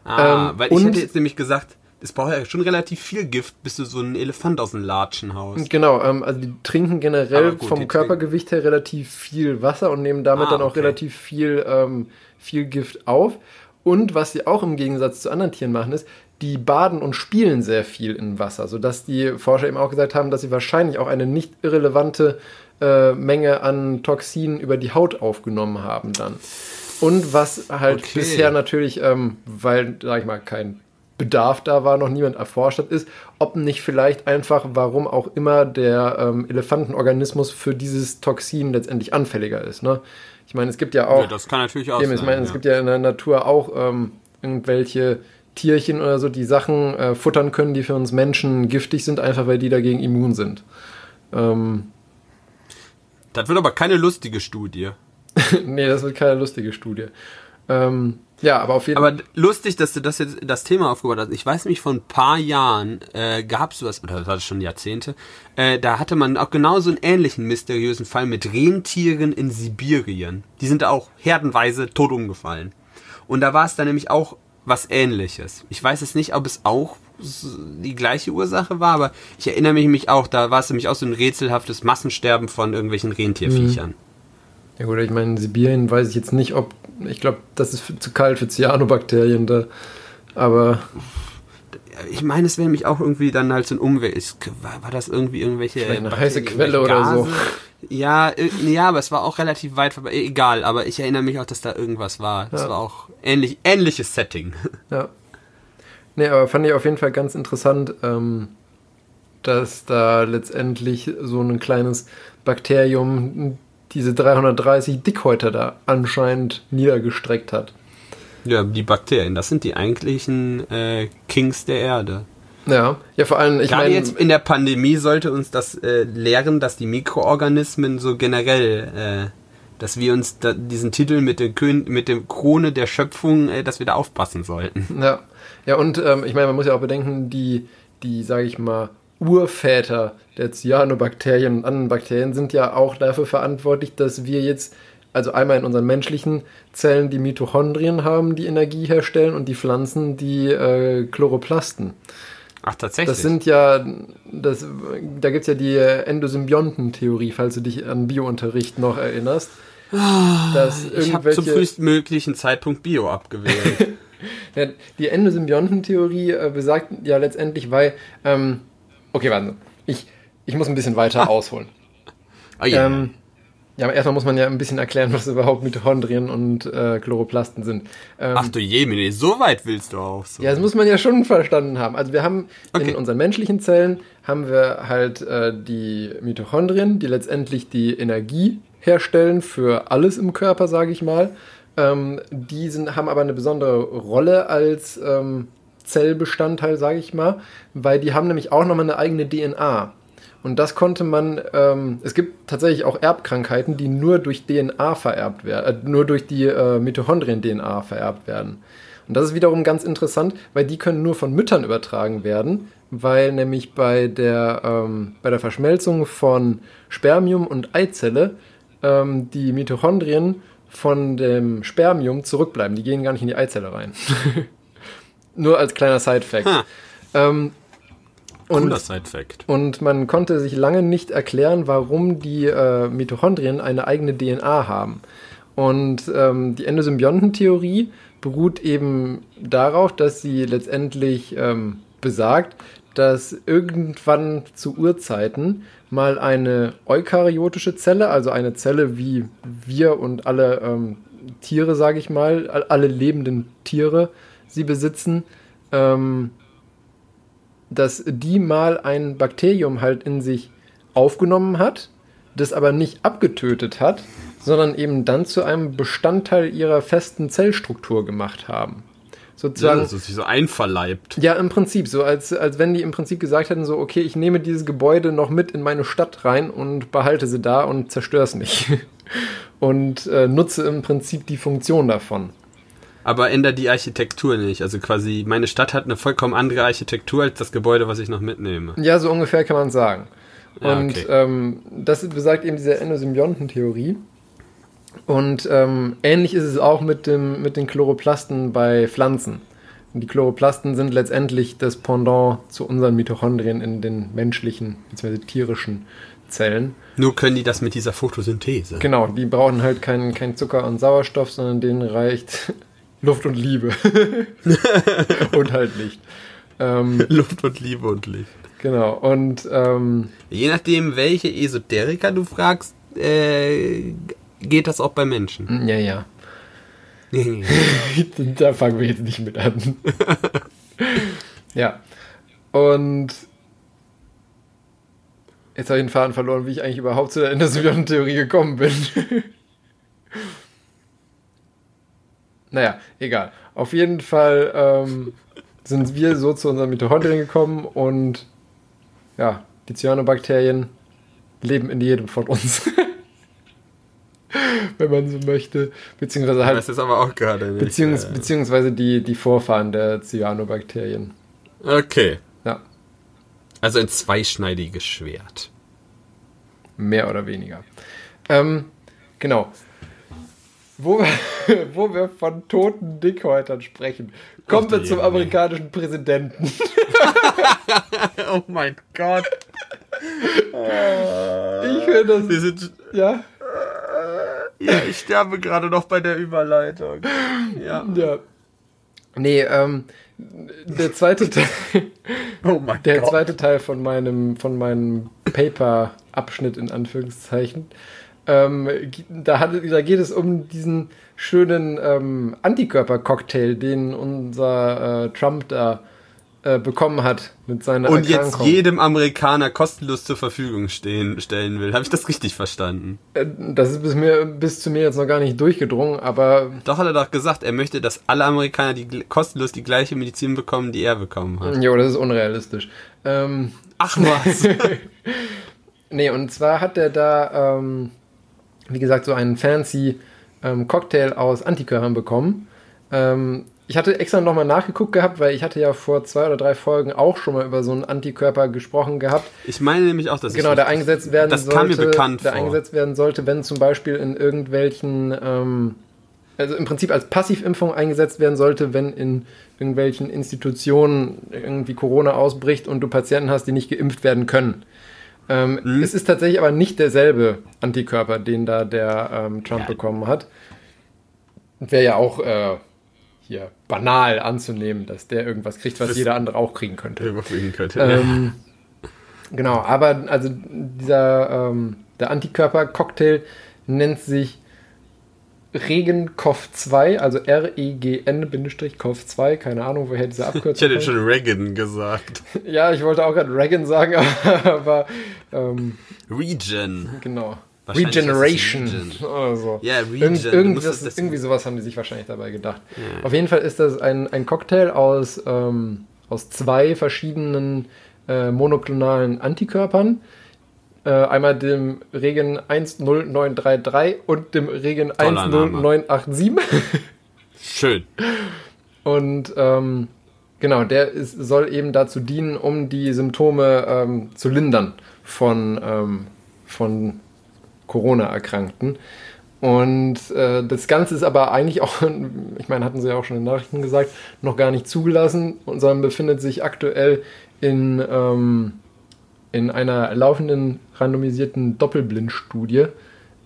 Ah, Ähm, weil ich und- hätte jetzt nämlich gesagt, es braucht ja schon relativ viel Gift, bis du so einen Elefant aus dem Latschen haust. Genau, ähm, also die trinken generell gut, vom Körpergewicht her relativ viel Wasser und nehmen damit Ah, dann auch okay. relativ viel, ähm, viel Gift auf. Und was sie auch im Gegensatz zu anderen Tieren machen, ist, die baden und spielen sehr viel in Wasser, sodass die Forscher eben auch gesagt haben, dass sie wahrscheinlich auch eine nicht irrelevante äh, Menge an Toxinen über die Haut aufgenommen haben dann. Und was halt Okay. bisher natürlich, ähm, weil, sag ich mal, kein Bedarf da war, noch niemand erforscht hat, ist, ob nicht vielleicht einfach, warum auch immer der ähm, Elefantenorganismus für dieses Toxin letztendlich anfälliger ist. Ne? Ich meine, es gibt ja auch, Ja, das kann natürlich auch eben, ich meine, es ja. gibt ja in der Natur auch ähm, irgendwelche Tierchen oder so, die Sachen äh, futtern können, die für uns Menschen giftig sind, einfach weil die dagegen immun sind. Ähm, das wird aber keine lustige Studie. nee, das wird keine lustige Studie. Ähm, ja, aber auf jeden Fall. Aber lustig, dass du das jetzt das Thema aufgebaut hast. Ich weiß nämlich, vor ein paar Jahren äh, gab es was, oder das war das schon Jahrzehnte, äh, da hatte man auch genauso einen ähnlichen mysteriösen Fall mit Rentieren in Sibirien. Die sind auch herdenweise tot umgefallen. Und da war es dann nämlich auch was ähnliches. Ich weiß jetzt nicht, ob es auch die gleiche Ursache war, aber ich erinnere mich, mich auch, da war es nämlich auch so ein rätselhaftes Massensterben von irgendwelchen Rentierviechern. Ja gut, ich meine, in Sibirien weiß ich jetzt nicht, ob. Ich glaube, das ist zu kalt für Cyanobakterien da. Aber Ich meine, es wäre nämlich auch irgendwie dann halt so ein Umwelt. War, war das irgendwie irgendwelche. Eine heiße Quelle oder so. Ja, ja, aber es war auch relativ weit vorbei. Egal, aber ich erinnere mich auch, dass da irgendwas war. Das Ja. war auch ähnlich, ähnliches Setting. ja. Nee, aber fand ich auf jeden Fall ganz interessant, ähm, dass da letztendlich so ein kleines Bakterium diese 330 Dickhäuter da anscheinend niedergestreckt hat. Ja, die Bakterien, das sind die eigentlichen äh, Kings der Erde. Ja, ja, vor allem, ich Gerade meine, jetzt in der Pandemie sollte uns das äh, lehren, dass die Mikroorganismen so generell, äh, dass wir uns da, diesen Titel mit der, Kön mit der Krone der Schöpfung, äh, dass wir da aufpassen sollten. Ja, ja und ähm, ich meine, man muss ja auch bedenken, die, die sage ich mal, Urväter der Cyanobakterien und anderen Bakterien sind ja auch dafür verantwortlich, dass wir jetzt, also einmal in unseren menschlichen Zellen die Mitochondrien haben, die Energie herstellen und die Pflanzen die äh, Chloroplasten. Ach, tatsächlich. Das sind ja, das, da gibt es ja die Endosymbionten-Theorie, falls du dich an Biounterricht noch erinnerst. dass ich habe zum frühestmöglichen Zeitpunkt Bio abgewählt. Die Endosymbionten-Theorie äh, besagt ja letztendlich, weil, ähm, okay, warte, ich, ich muss ein bisschen weiter ausholen. Ah, ja. Ähm, ja, aber erstmal muss man ja ein bisschen erklären, was überhaupt Mitochondrien und äh, Chloroplasten sind. Ähm, Ach du Jemine, so weit willst du auch so. ja, das muss man ja schon verstanden haben. Also wir haben Okay. in unseren menschlichen Zellen haben wir halt äh, die Mitochondrien, die letztendlich die Energie herstellen für alles im Körper, sage ich mal. Ähm, die sind, haben aber eine besondere Rolle als ähm, Zellbestandteil, sage ich mal, weil die haben nämlich auch nochmal eine eigene DNA. Und das konnte man, ähm, es gibt tatsächlich auch Erbkrankheiten, die nur durch DNA vererbt werden, äh, nur durch die äh, Mitochondrien-DNA vererbt werden. Und das ist wiederum ganz interessant, weil die können nur von Müttern übertragen werden, weil nämlich bei der, ähm, bei der Verschmelzung von Spermium und Eizelle ähm, die Mitochondrien von dem Spermium zurückbleiben. Die gehen gar nicht in die Eizelle rein. nur als kleiner Side-Fact. Ähm, Cooler Side-Fact. Und man konnte sich lange nicht erklären, warum die äh, Mitochondrien eine eigene DNA haben. Und ähm, die Endosymbiontentheorie beruht eben darauf, dass sie letztendlich ähm, besagt, dass irgendwann zu Urzeiten mal eine eukaryotische Zelle, also eine Zelle wie wir und alle ähm, Tiere, sage ich mal, all- alle lebenden Tiere sie besitzen, ähm, dass die mal ein Bakterium halt in sich aufgenommen hat, das aber nicht abgetötet hat, sondern eben dann zu einem Bestandteil ihrer festen Zellstruktur gemacht haben. Ja, Sozusagen, das ist sich so einverleibt. ja, im Prinzip, so als, als wenn die im Prinzip gesagt hätten, so, okay, ich nehme dieses Gebäude noch mit in meine Stadt rein und behalte sie da und zerstöre es nicht. und äh, nutze im Prinzip die Funktion davon. Aber ändert die Architektur nicht. Also quasi, meine Stadt hat eine vollkommen andere Architektur als das Gebäude, was ich noch mitnehme. Ja, so ungefähr kann man sagen. Ja, Und okay. ähm, das besagt eben diese Endosymbiontentheorie. Und ähm, ähnlich ist es auch mit, dem, mit den Chloroplasten bei Pflanzen. Und die Chloroplasten sind letztendlich das Pendant zu unseren Mitochondrien in den menschlichen bzw. tierischen Zellen. Nur können die das mit dieser Photosynthese. Genau, die brauchen halt keinen kein Zucker und Sauerstoff, sondern denen reicht Luft und Liebe. und halt Licht. Ähm, Luft und Liebe und Licht. genau, und ähm, Je nachdem, welche Esoteriker du fragst, äh, geht das auch bei Menschen. ja, ja. da fangen wir jetzt nicht mit an. ja. Und jetzt habe ich den Faden verloren, wie ich eigentlich überhaupt zu der Endosymbiontentheorie gekommen bin. Naja, egal. Auf jeden Fall ähm, sind wir so zu unseren Mitochondrien gekommen und ja, die Cyanobakterien leben in jedem von uns. Wenn man so möchte. Beziehungsweise halt Das ist aber auch gerade nicht. Beziehungs äh, beziehungsweise die, die Vorfahren der Cyanobakterien. okay. Ja, Also ein zweischneidiges Schwert. mehr oder weniger. Ähm, genau. Wo wir, wo wir von toten Dickhäutern sprechen, kommen Ach, wir zum amerikanischen Präsidenten. Oh mein Gott. Ich finde das. Wir sind. Ja, Ja, ich sterbe gerade noch bei der Überleitung. Ja. ja. Nee, ähm, der zweite Teil, Oh mein der zweite Teil von meinem, von meinem Paper-Abschnitt in Anführungszeichen, ähm, da, hat, da geht es um diesen schönen ähm, Antikörper-Cocktail, den unser äh, Trump da äh, bekommen hat mit seiner Und jetzt Erkrankung. jedem Amerikaner kostenlos zur Verfügung stehen, stellen will. Habe ich das richtig verstanden? Äh, das ist bis, mir, bis zu mir jetzt noch gar nicht durchgedrungen, aber Doch hat er doch gesagt, er möchte, dass alle Amerikaner die, kostenlos die gleiche Medizin bekommen, die er bekommen hat. jo, das ist unrealistisch. Ähm, Ach was. Nee, und zwar hat er da, ähm, wie gesagt, so einen fancy ähm, Cocktail aus Antikörpern bekommen. Ähm, ich hatte extra nochmal nachgeguckt gehabt, weil ich hatte ja vor zwei oder drei Folgen auch schon mal über so einen Antikörper gesprochen gehabt. Ich meine nämlich auch, dass Genau, der eingesetzt werden das sollte. kam mir bekannt der vor. eingesetzt werden sollte, wenn zum Beispiel in irgendwelchen, ähm, also im Prinzip als Passivimpfung eingesetzt werden sollte, wenn in irgendwelchen Institutionen irgendwie Corona ausbricht und du Patienten hast, die nicht geimpft werden können. Ähm, Mhm. Es ist tatsächlich aber nicht derselbe Antikörper, den da der ähm, Trump Ja. bekommen hat. Wäre ja auch äh, hier banal anzunehmen, dass der irgendwas kriegt, was Das- jeder andere auch kriegen könnte. überfliegen könnte. Ähm, genau, aber also dieser ähm, der Antikörper-Cocktail nennt sich Regenkov2, also R-E-G-N-Kov2, keine Ahnung, woher diese ich Abkürzung hätte kommt. schon Reagan gesagt. Ja, ich wollte auch gerade Reagan sagen, aber ähm, Region. genau. Regeneration Region. oder so. Ja, Region. Irgend, Du irgendwas, musstest das- irgendwie sowas haben die sich wahrscheinlich dabei gedacht. Ja. Auf jeden Fall ist das ein, ein Cocktail aus, ähm, aus zwei verschiedenen äh, monoklonalen Antikörpern. Äh, einmal dem Regen 10933 und dem Regen Toller Name. 10987. Schön. Und ähm, genau, der ist, soll eben dazu dienen, um die Symptome ähm, zu lindern von, ähm, von Corona-Erkrankten. Und äh, das Ganze ist aber eigentlich auch, ich meine, hatten sie ja auch schon in den Nachrichten gesagt, noch gar nicht zugelassen, und sondern befindet sich aktuell in, ähm, in einer laufenden randomisierten Doppelblindstudie.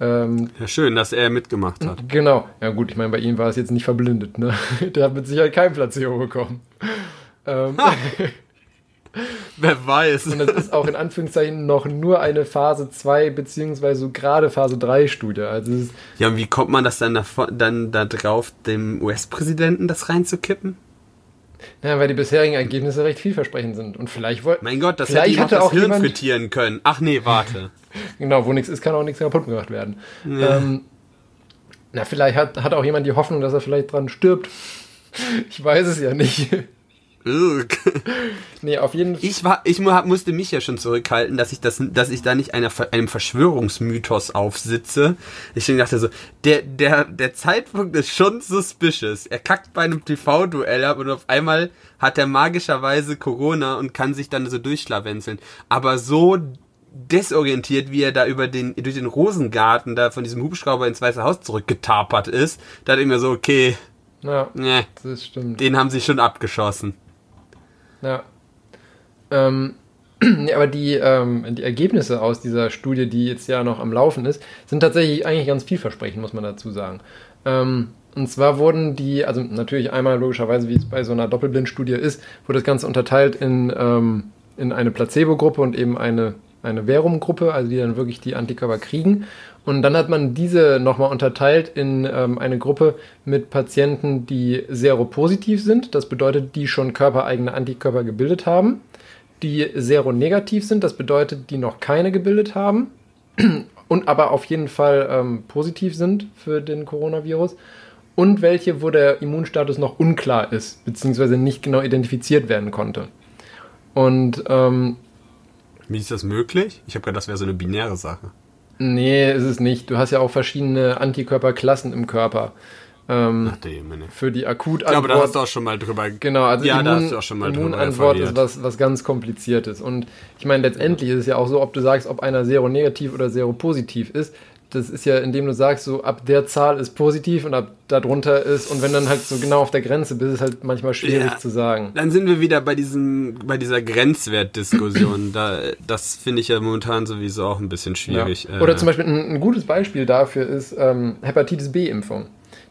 Ähm, Ja, schön, dass er mitgemacht hat. genau, ja gut, ich meine, bei ihm war es jetzt nicht verblindet, ne? Der hat mit Sicherheit kein Placebo bekommen. Ähm, Wer weiß. und das ist auch in Anführungszeichen noch nur eine Phase 2 beziehungsweise so gerade Phase 3 Studie. Also Ja, und wie kommt man das dann, davon, dann da drauf, dem US-Präsidenten das reinzukippen? Ja, weil die bisherigen Ergebnisse recht vielversprechend sind. Und vielleicht wollte Mein Gott, das Vielleicht hätte ihm auch das Hirn jemand- frittieren können. Ach nee, warte. Genau, wo nichts ist, kann auch nichts kaputt gemacht werden. Ähm, na, vielleicht hat, hat auch jemand die Hoffnung, dass er vielleicht dran stirbt. Ich weiß es ja nicht. Nee, auf jeden Fall. Ich war, ich musste mich ja schon zurückhalten, dass ich das, dass ich da nicht einer, einem Verschwörungsmythos aufsitze. Ich dachte so, der, der, der Zeitpunkt ist schon suspicious. Er kackt bei einem TV-Duell ab und auf einmal hat er magischerweise Corona und kann sich dann so durchschlawenzeln. Aber so desorientiert, wie er da über den, durch den Rosengarten da von diesem Hubschrauber ins Weiße Haus zurückgetapert ist, da dachte ich mir so, okay, Ja, ne, das stimmt. den haben sie schon abgeschossen. Ja. Ähm, aber die, ähm, die Ergebnisse aus dieser Studie, die jetzt ja noch am Laufen ist, sind tatsächlich eigentlich ganz vielversprechend, muss man dazu sagen. Ähm, und zwar wurden die, also natürlich einmal logischerweise, wie es bei so einer Doppelblindstudie ist, wurde das Ganze unterteilt in, ähm, in eine Placebo-Gruppe und eben eine, eine Verum-Gruppe, also die dann wirklich die Antikörper kriegen. Und dann hat man diese nochmal unterteilt in ähm, eine Gruppe mit Patienten, die seropositiv sind. Das bedeutet, die schon körpereigene Antikörper gebildet haben. Die seronegativ sind, das bedeutet, die noch keine gebildet haben. Und aber auf jeden Fall ähm, positiv sind für den Coronavirus. Und welche, wo der Immunstatus noch unklar ist, beziehungsweise nicht genau identifiziert werden konnte. Und ähm, Wie ist das möglich? Ich habe gedacht, das wäre so eine binäre Sache. Nee, ist es nicht. Du hast ja auch verschiedene Antikörperklassen im Körper. Ähm, Ach, der Jemine. für die Ich Akutantwort. glaube, da hast du auch schon mal drüber. Genau, also ja, da Immun, hast du auch schon mal Immunantwort ist was, was ganz kompliziertes. Und ich meine, letztendlich ist es ja auch so, ob du sagst, ob einer seronegativ oder seropositiv ist. Das ist ja, indem du sagst, so ab der Zahl ist positiv und ab darunter ist. Und wenn dann halt so genau auf der Grenze bist, ist halt manchmal schwierig Ja. zu sagen. Dann sind wir wieder bei diesem, bei dieser Grenzwertdiskussion. da, das finde ich ja momentan sowieso auch ein bisschen schwierig. Ja. Äh, Oder zum Beispiel ein, ein gutes Beispiel dafür ist ähm, Hepatitis B-Impfung.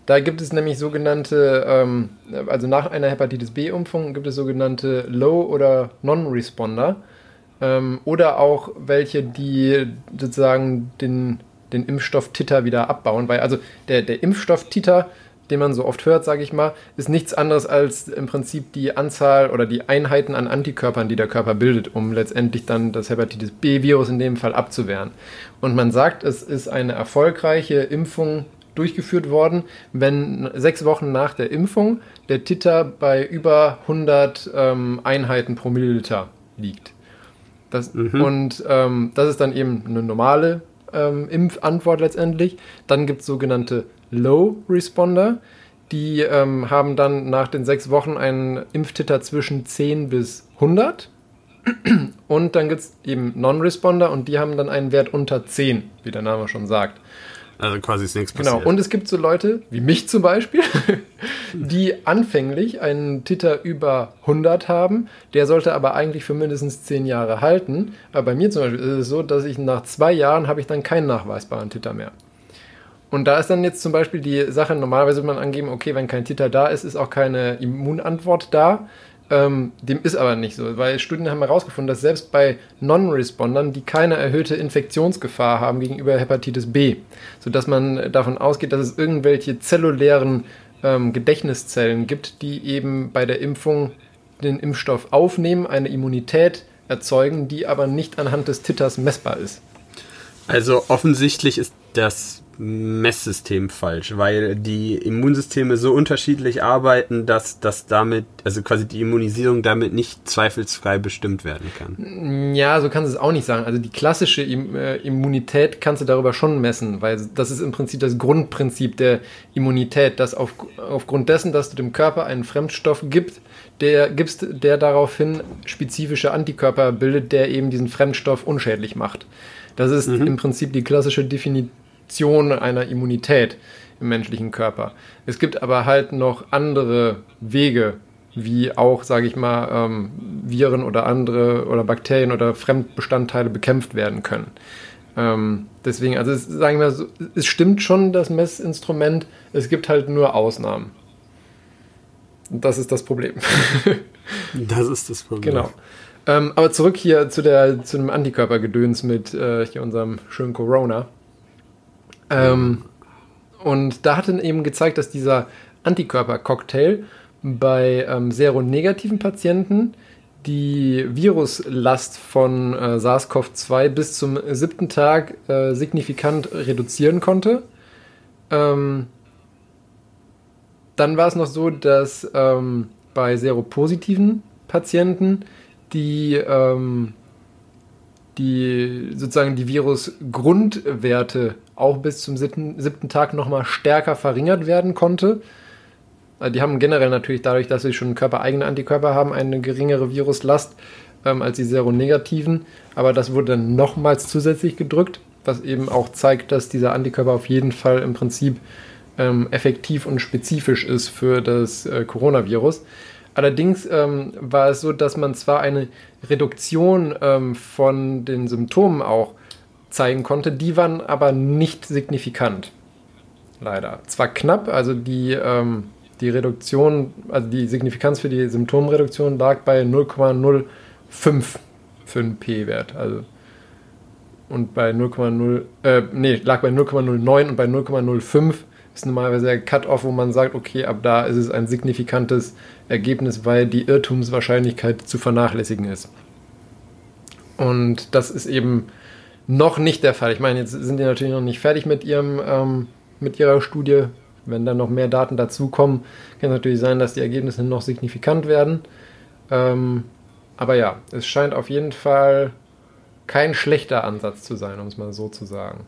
Da gibt es nämlich sogenannte, ähm, also nach einer Hepatitis B-Impfung gibt es sogenannte Low- oder Non-Responder. Ähm, oder auch welche, die sozusagen den, den Impfstoff Titer wieder abbauen. Weil also der, der Impfstoff Titer, den man so oft hört, sage ich mal, ist nichts anderes als im Prinzip die Anzahl oder die Einheiten an Antikörpern, die der Körper bildet, um letztendlich dann das Hepatitis B-Virus in dem Fall abzuwehren. Und man sagt, es ist eine erfolgreiche Impfung durchgeführt worden, wenn sechs Wochen nach der Impfung der Titer bei über 100 ähm, Einheiten pro Milliliter liegt. Das, Und ähm, das ist dann eben eine normale ähm, Impfantwort letztendlich. Dann gibt es sogenannte Low Responder. Die ähm, haben dann nach den sechs Wochen einen Impftiter zwischen 10 bis 100. Und dann gibt es eben Non-Responder und die haben dann einen Wert unter 10, wie der Name schon sagt. Also quasi ist nichts Genau. passiert. Und es gibt so Leute, wie mich zum Beispiel, die anfänglich einen Titer über 100 haben. Der sollte aber eigentlich für mindestens 10 Jahre halten. Aber bei mir zum Beispiel ist es so, dass ich nach zwei Jahren habe ich dann keinen nachweisbaren Titer mehr. Und da ist dann jetzt zum Beispiel die Sache, normalerweise würde man angeben, okay, wenn kein Titer da ist, ist auch keine Immunantwort da. Ähm, dem ist aber nicht so, weil Studien haben herausgefunden, dass selbst bei Non-Respondern, die keine erhöhte Infektionsgefahr haben gegenüber Hepatitis B, sodass man davon ausgeht, dass es irgendwelche zellulären ähm, Gedächtniszellen gibt, die eben bei der Impfung den Impfstoff aufnehmen, eine Immunität erzeugen, die aber nicht anhand des Titers messbar ist. Also offensichtlich ist das Messsystem falsch, weil die Immunsysteme so unterschiedlich arbeiten, dass das damit, also quasi die Immunisierung damit nicht zweifelsfrei bestimmt werden kann. Ja, so kannst du es auch nicht sagen. Also die klassische äh, Immunität kannst du darüber schon messen, weil das ist im Prinzip das Grundprinzip der Immunität, dass auf, aufgrund dessen, dass du dem Körper einen Fremdstoff gibst, der gibst, der daraufhin spezifische Antikörper bildet, der eben diesen Fremdstoff unschädlich macht. Das ist im Prinzip die klassische Definition einer Immunität im menschlichen Körper. Es gibt aber halt noch andere Wege, wie auch, sage ich mal, ähm, Viren oder andere oder Bakterien oder Fremdbestandteile bekämpft werden können. Ähm, deswegen, also es, sagen wir so, es stimmt schon, das Messinstrument, es gibt halt nur Ausnahmen. Und das ist das Problem. Das ist das Problem. genau. Ähm, aber zurück hier zu, der, zu dem Antikörpergedöns mit äh, hier unserem schönen Corona. Ähm, und da hat er eben gezeigt, dass dieser Antikörpercocktail bei ähm, seronegativen Patienten die Viruslast von äh, SARS-CoV-2 bis zum siebten Tag äh, signifikant reduzieren konnte. Ähm, dann war es noch so, dass ähm, bei seropositiven Patienten die, ähm, die sozusagen die Virusgrundwerte auch bis zum siebten, siebten Tag nochmal stärker verringert werden konnte. Äh, Die haben generell natürlich dadurch, dass sie schon körpereigene Antikörper haben, eine geringere Viruslast ähm, als die Seronegativen. Aber das wurde dann nochmals zusätzlich gedrückt, was eben auch zeigt, dass dieser Antikörper auf jeden Fall im Prinzip ähm, effektiv und spezifisch ist für das äh, Coronavirus. Allerdings ähm, war es so, dass man zwar eine Reduktion ähm, von den Symptomen auch zeigen konnte, die waren aber nicht signifikant. Leider. Zwar knapp, also die, ähm, die Reduktion, also die Signifikanz für die Symptomreduktion lag bei 0,05 für einen P-Wert. Also und bei 0,0, äh, nee, lag bei 0,09 und bei 0,05 ist normalerweise der Cut-off, wo man sagt, okay, ab da ist es ein signifikantes Ergebnis, weil die Irrtumswahrscheinlichkeit zu vernachlässigen ist. Und das ist eben noch nicht der Fall. Ich meine, jetzt sind die natürlich noch nicht fertig mit ihrem, ähm, mit ihrer Studie. Wenn dann noch mehr Daten dazukommen, kann es natürlich sein, dass die Ergebnisse noch signifikant werden. Ähm, aber ja, es scheint auf jeden Fall kein schlechter Ansatz zu sein, um es mal so zu sagen.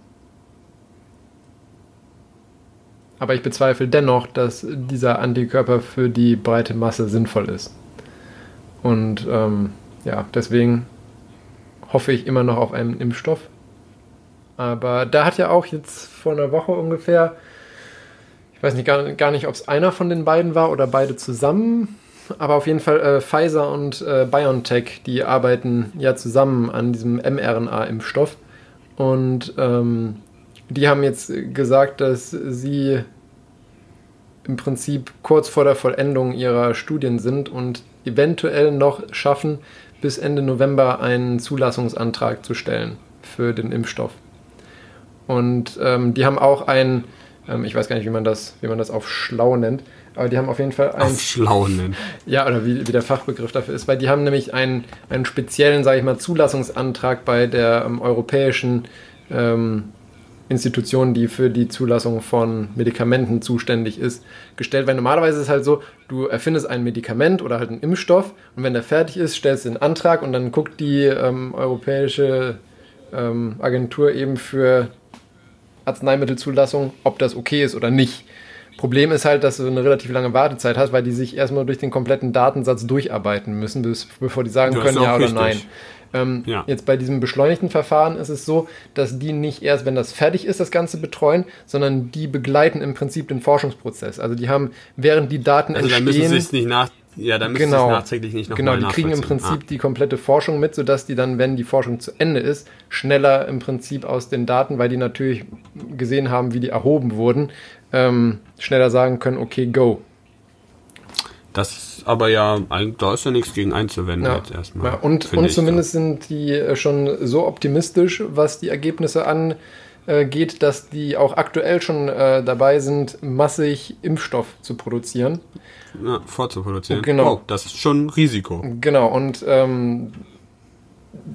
Aber ich bezweifle dennoch, dass dieser Antikörper für die breite Masse sinnvoll ist. Und ähm, ja, deswegen hoffe ich immer noch auf einen Impfstoff. Aber da hat ja auch jetzt vor einer Woche ungefähr, ich weiß nicht, gar, gar nicht, ob es einer von den beiden war oder beide zusammen, aber auf jeden Fall äh, Pfizer und äh, BioNTech, die arbeiten ja zusammen an diesem mRNA-Impfstoff. Und ähm, die haben jetzt gesagt, dass sie im Prinzip kurz vor der Vollendung ihrer Studien sind und eventuell noch schaffen, bis Ende November einen Zulassungsantrag zu stellen für den Impfstoff. Und ähm, die haben auch ein, ähm, ich weiß gar nicht, wie man das, wie man das auf schlau nennt, aber die haben auf jeden Fall ein, Auf schlau nennen. ja, oder wie, wie der Fachbegriff dafür ist, weil die haben nämlich einen, einen speziellen, sage ich mal, Zulassungsantrag bei der ähm, europäischen ähm, Institution, die für die Zulassung von Medikamenten zuständig ist, gestellt. Weil normalerweise ist es halt so, du erfindest ein Medikament oder halt einen Impfstoff und wenn der fertig ist, stellst du den Antrag und dann guckt die ähm, europäische ähm, Agentur eben für Arzneimittelzulassung, ob das okay ist oder nicht. Problem ist halt, dass du eine relativ lange Wartezeit hast, weil die sich erstmal durch den kompletten Datensatz durcharbeiten müssen, bis, bevor die sagen Ja, können, ja oder richtig. nein. Ähm, Ja. Jetzt bei diesem beschleunigten Verfahren ist es so, dass die nicht erst, wenn das fertig ist, das Ganze betreuen, sondern die begleiten im Prinzip den Forschungsprozess. Also die haben, während die Daten Also dann entstehen, müssen sie es nicht nach, ja, dann müssen sie genau, es nachträglich nicht noch genau, die kriegen im. Prinzip die komplette Forschung mit, sodass die dann, wenn die Forschung zu Ende ist, schneller im Prinzip aus den Daten, weil die natürlich gesehen haben, wie die erhoben wurden, ähm, schneller sagen können, okay, go. Das ist aber ja, da ist ja nichts gegen einzuwenden Ja. jetzt erstmal. Ja, und und zumindest sind die äh, schon so optimistisch, was die Ergebnisse angeht, dass die auch aktuell schon äh, dabei sind, massig Impfstoff zu produzieren. ja, vorzuproduzieren. Genau. Oh, das ist schon ein Risiko. Genau, und ähm,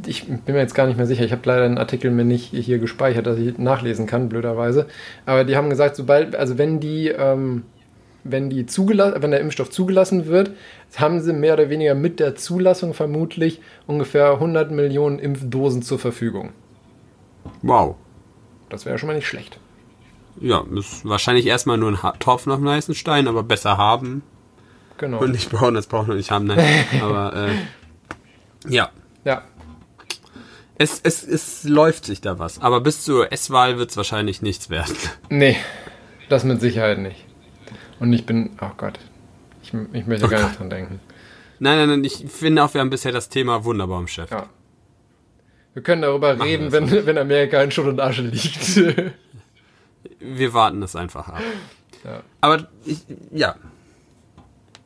ich bin mir jetzt gar nicht mehr sicher. Ich habe leider einen Artikel mir nicht hier gespeichert, dass ich nachlesen kann, blöderweise. Aber die haben gesagt, sobald, also wenn die, ähm, wenn die zugelassen, wenn der Impfstoff zugelassen wird, haben sie mehr oder weniger mit der Zulassung vermutlich ungefähr 100 Millionen Impfdosen zur Verfügung. Wow. Das wäre schon mal nicht schlecht. Ja, ist wahrscheinlich erstmal nur ein Topf auf dem heißen Stein, aber besser haben Genau. und nicht brauchen, das brauchen wir nicht haben. Nein. aber äh, ja, Ja, es, es, es läuft sich da was. Aber bis zur S-Wahl wird es wahrscheinlich nichts werden. nee, das mit Sicherheit nicht. Und ich bin, oh Gott, ich Ich, möchte gar nicht dran denken. Nein, nein, nein, ich finde auch, wir haben bisher das Thema wunderbar im Chef. Ja. Wir können darüber reden, wir wenn, wenn Amerika in Schutt und Asche liegt. Wir warten das einfach ab. Ja. Aber ich, ja.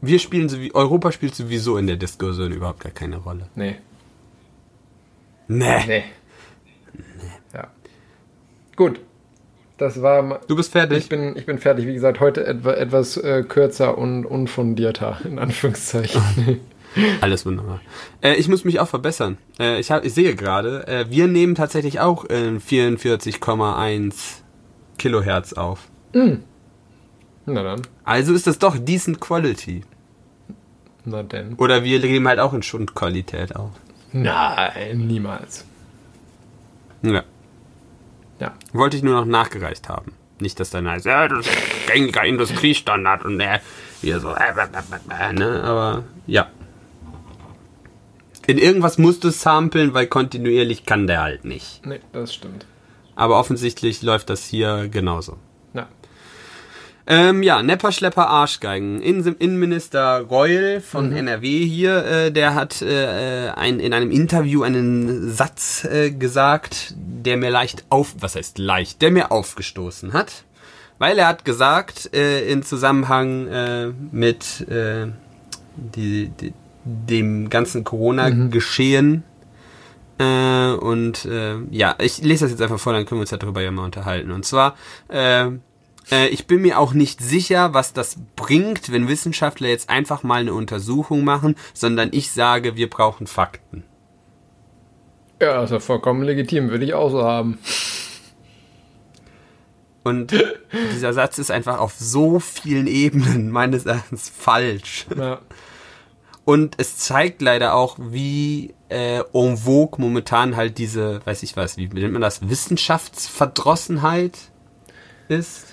Wir spielen so Europa spielt sowieso in der Diskussion überhaupt gar keine Rolle. nee. Nee. Nee. Ja. Gut. Das war. Du bist fertig. Ich bin, ich bin fertig. Wie gesagt, heute etwa, etwas äh, kürzer und unfundierter, in Anführungszeichen. Alles wunderbar. Äh, ich muss mich auch verbessern. Äh, ich, hab, ich sehe gerade, äh, wir nehmen tatsächlich auch in 44,1 Kilohertz auf. Na dann. Also ist das doch decent quality. Na denn. Oder wir nehmen halt auch in Stundqualität auf. Nein, niemals. Ja. Ja. Wollte ich nur noch nachgereicht haben. Nicht, dass dann heißt, ja, das ist gängiger Industriestandard und äh, hier so, äh, äh, äh, äh, ne? Aber ja. In irgendwas musst du samplen, weil kontinuierlich kann der halt nicht. Nee, das stimmt. Aber offensichtlich läuft das hier genauso. Ja. Ähm, ja, Nepper, Schlepper, Arschgeigen. Innen- Innenminister Reul von Mhm. NRW hier, äh, der hat äh, ein, in einem Interview einen Satz äh, gesagt, der mir leicht auf, was heißt leicht, der mir aufgestoßen hat. Weil er hat gesagt, äh, in Zusammenhang äh, mit äh, die, die, dem ganzen Corona-Geschehen, äh, und äh, ja, ich lese das jetzt einfach vor, dann können wir uns darüber ja mal unterhalten. Und zwar, äh, äh, ich bin mir auch nicht sicher, was das bringt, wenn Wissenschaftler jetzt einfach mal eine Untersuchung machen, sondern ich sage, wir brauchen Fakten. Ja, ist ja vollkommen legitim, würde ich auch so haben. Und dieser Satz ist einfach auf so vielen Ebenen meines Erachtens falsch. Ja. Und es zeigt leider auch, wie äh, en vogue momentan halt diese, weiß ich was, wie nennt man das, Wissenschaftsverdrossenheit ist.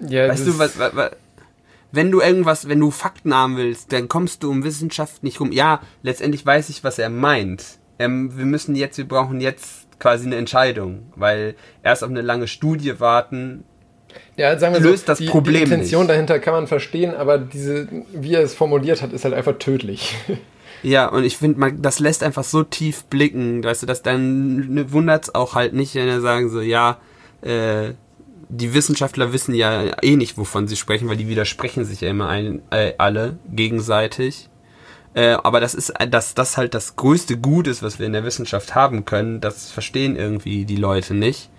Ja Weißt du, was, was, was, wenn du irgendwas, wenn du Fakten haben willst, dann kommst du um Wissenschaft nicht rum. Ja, letztendlich weiß ich, was er meint. Ähm, wir müssen jetzt, wir brauchen jetzt quasi eine Entscheidung, weil erst auf eine lange Studie warten. Ja, sagen wir löst so, das die, Problem die Intention nicht. dahinter kann man verstehen, aber diese, wie er es formuliert hat, ist halt einfach tödlich. Ja, und ich finde, das lässt einfach so tief blicken, weißt du, dass dann ne, wundert's auch halt nicht, wenn er sagen so, ja, äh, die Wissenschaftler wissen ja eh nicht, wovon sie sprechen, weil die widersprechen sich ja immer ein, äh, alle gegenseitig. Äh, aber das ist, dass das halt das größte Gut ist, was wir in der Wissenschaft haben können, das verstehen irgendwie die Leute nicht.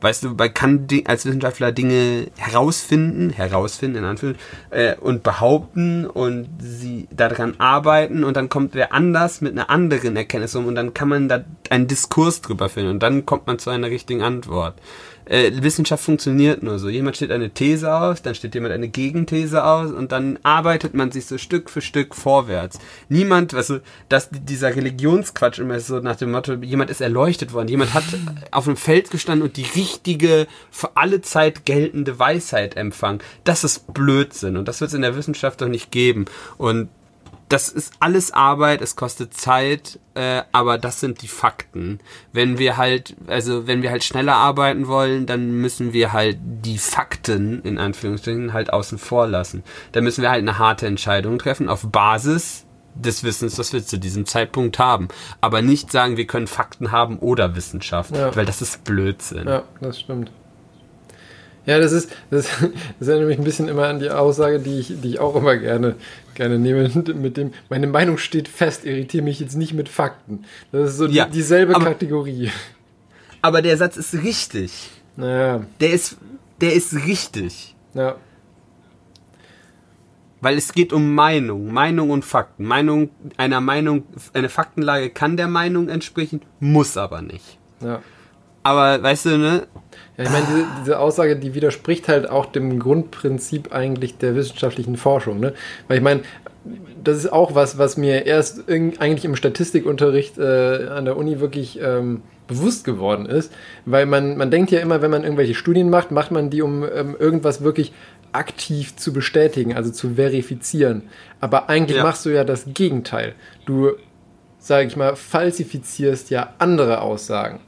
Weißt du, man kann als Wissenschaftler Dinge herausfinden, herausfinden in Anführungszeichen, äh, und behaupten und sie daran arbeiten und dann kommt wer anders mit einer anderen Erkenntnis um und dann kann man da einen Diskurs drüber finden und dann kommt man zu einer richtigen Antwort. Äh, Wissenschaft funktioniert nur so. Jemand stellt eine These aus, dann stellt jemand eine Gegenthese aus und dann arbeitet man sich so Stück für Stück vorwärts. Niemand, weißt du, dass dieser Religionsquatsch immer so nach dem Motto, jemand ist erleuchtet worden, jemand hat auf einem Feld gestanden und die richtige, für alle Zeit geltende Weisheit empfangen. Das ist Blödsinn und das wird es in der Wissenschaft doch nicht geben. Und das ist alles Arbeit, es kostet Zeit, äh, aber das sind die Fakten. Wenn wir halt, also wenn wir halt schneller arbeiten wollen, dann müssen wir halt die Fakten, in Anführungsstrichen, halt außen vor lassen. Da müssen wir halt eine harte Entscheidung treffen auf Basis des Wissens, das wir zu diesem Zeitpunkt haben. Aber nicht sagen, wir können Fakten haben oder Wissenschaft, Ja. weil das ist Blödsinn. Ja, das stimmt. Ja, das ist, das, das erinnert mich ein bisschen immer an die Aussage, die ich, die ich auch immer gerne, gerne nehme, mit dem, meine Meinung steht fest, irritiere mich jetzt nicht mit Fakten. Das ist so Ja, die, dieselbe aber- Kategorie. Aber der Satz ist richtig. Naja, Der ist, der ist richtig. ja, Weil es geht um Meinung, Meinung und Fakten. Meinung, einer Meinung, eine Faktenlage kann der Meinung entsprechen, muss aber nicht. ja. Aber weißt du, ne? Ja, ich meine, diese, diese Aussage, die widerspricht halt auch dem Grundprinzip eigentlich der wissenschaftlichen Forschung. Ne? Weil ich meine, das ist auch was, was mir erst eigentlich im Statistikunterricht äh, an der Uni wirklich ähm, bewusst geworden ist. Weil man, man denkt ja immer, wenn man irgendwelche Studien macht, macht man die, um ähm, irgendwas wirklich aktiv zu bestätigen, also zu verifizieren. Aber eigentlich Ja. machst du ja das Gegenteil. Du, sag ich mal, falsifizierst ja andere Aussagen.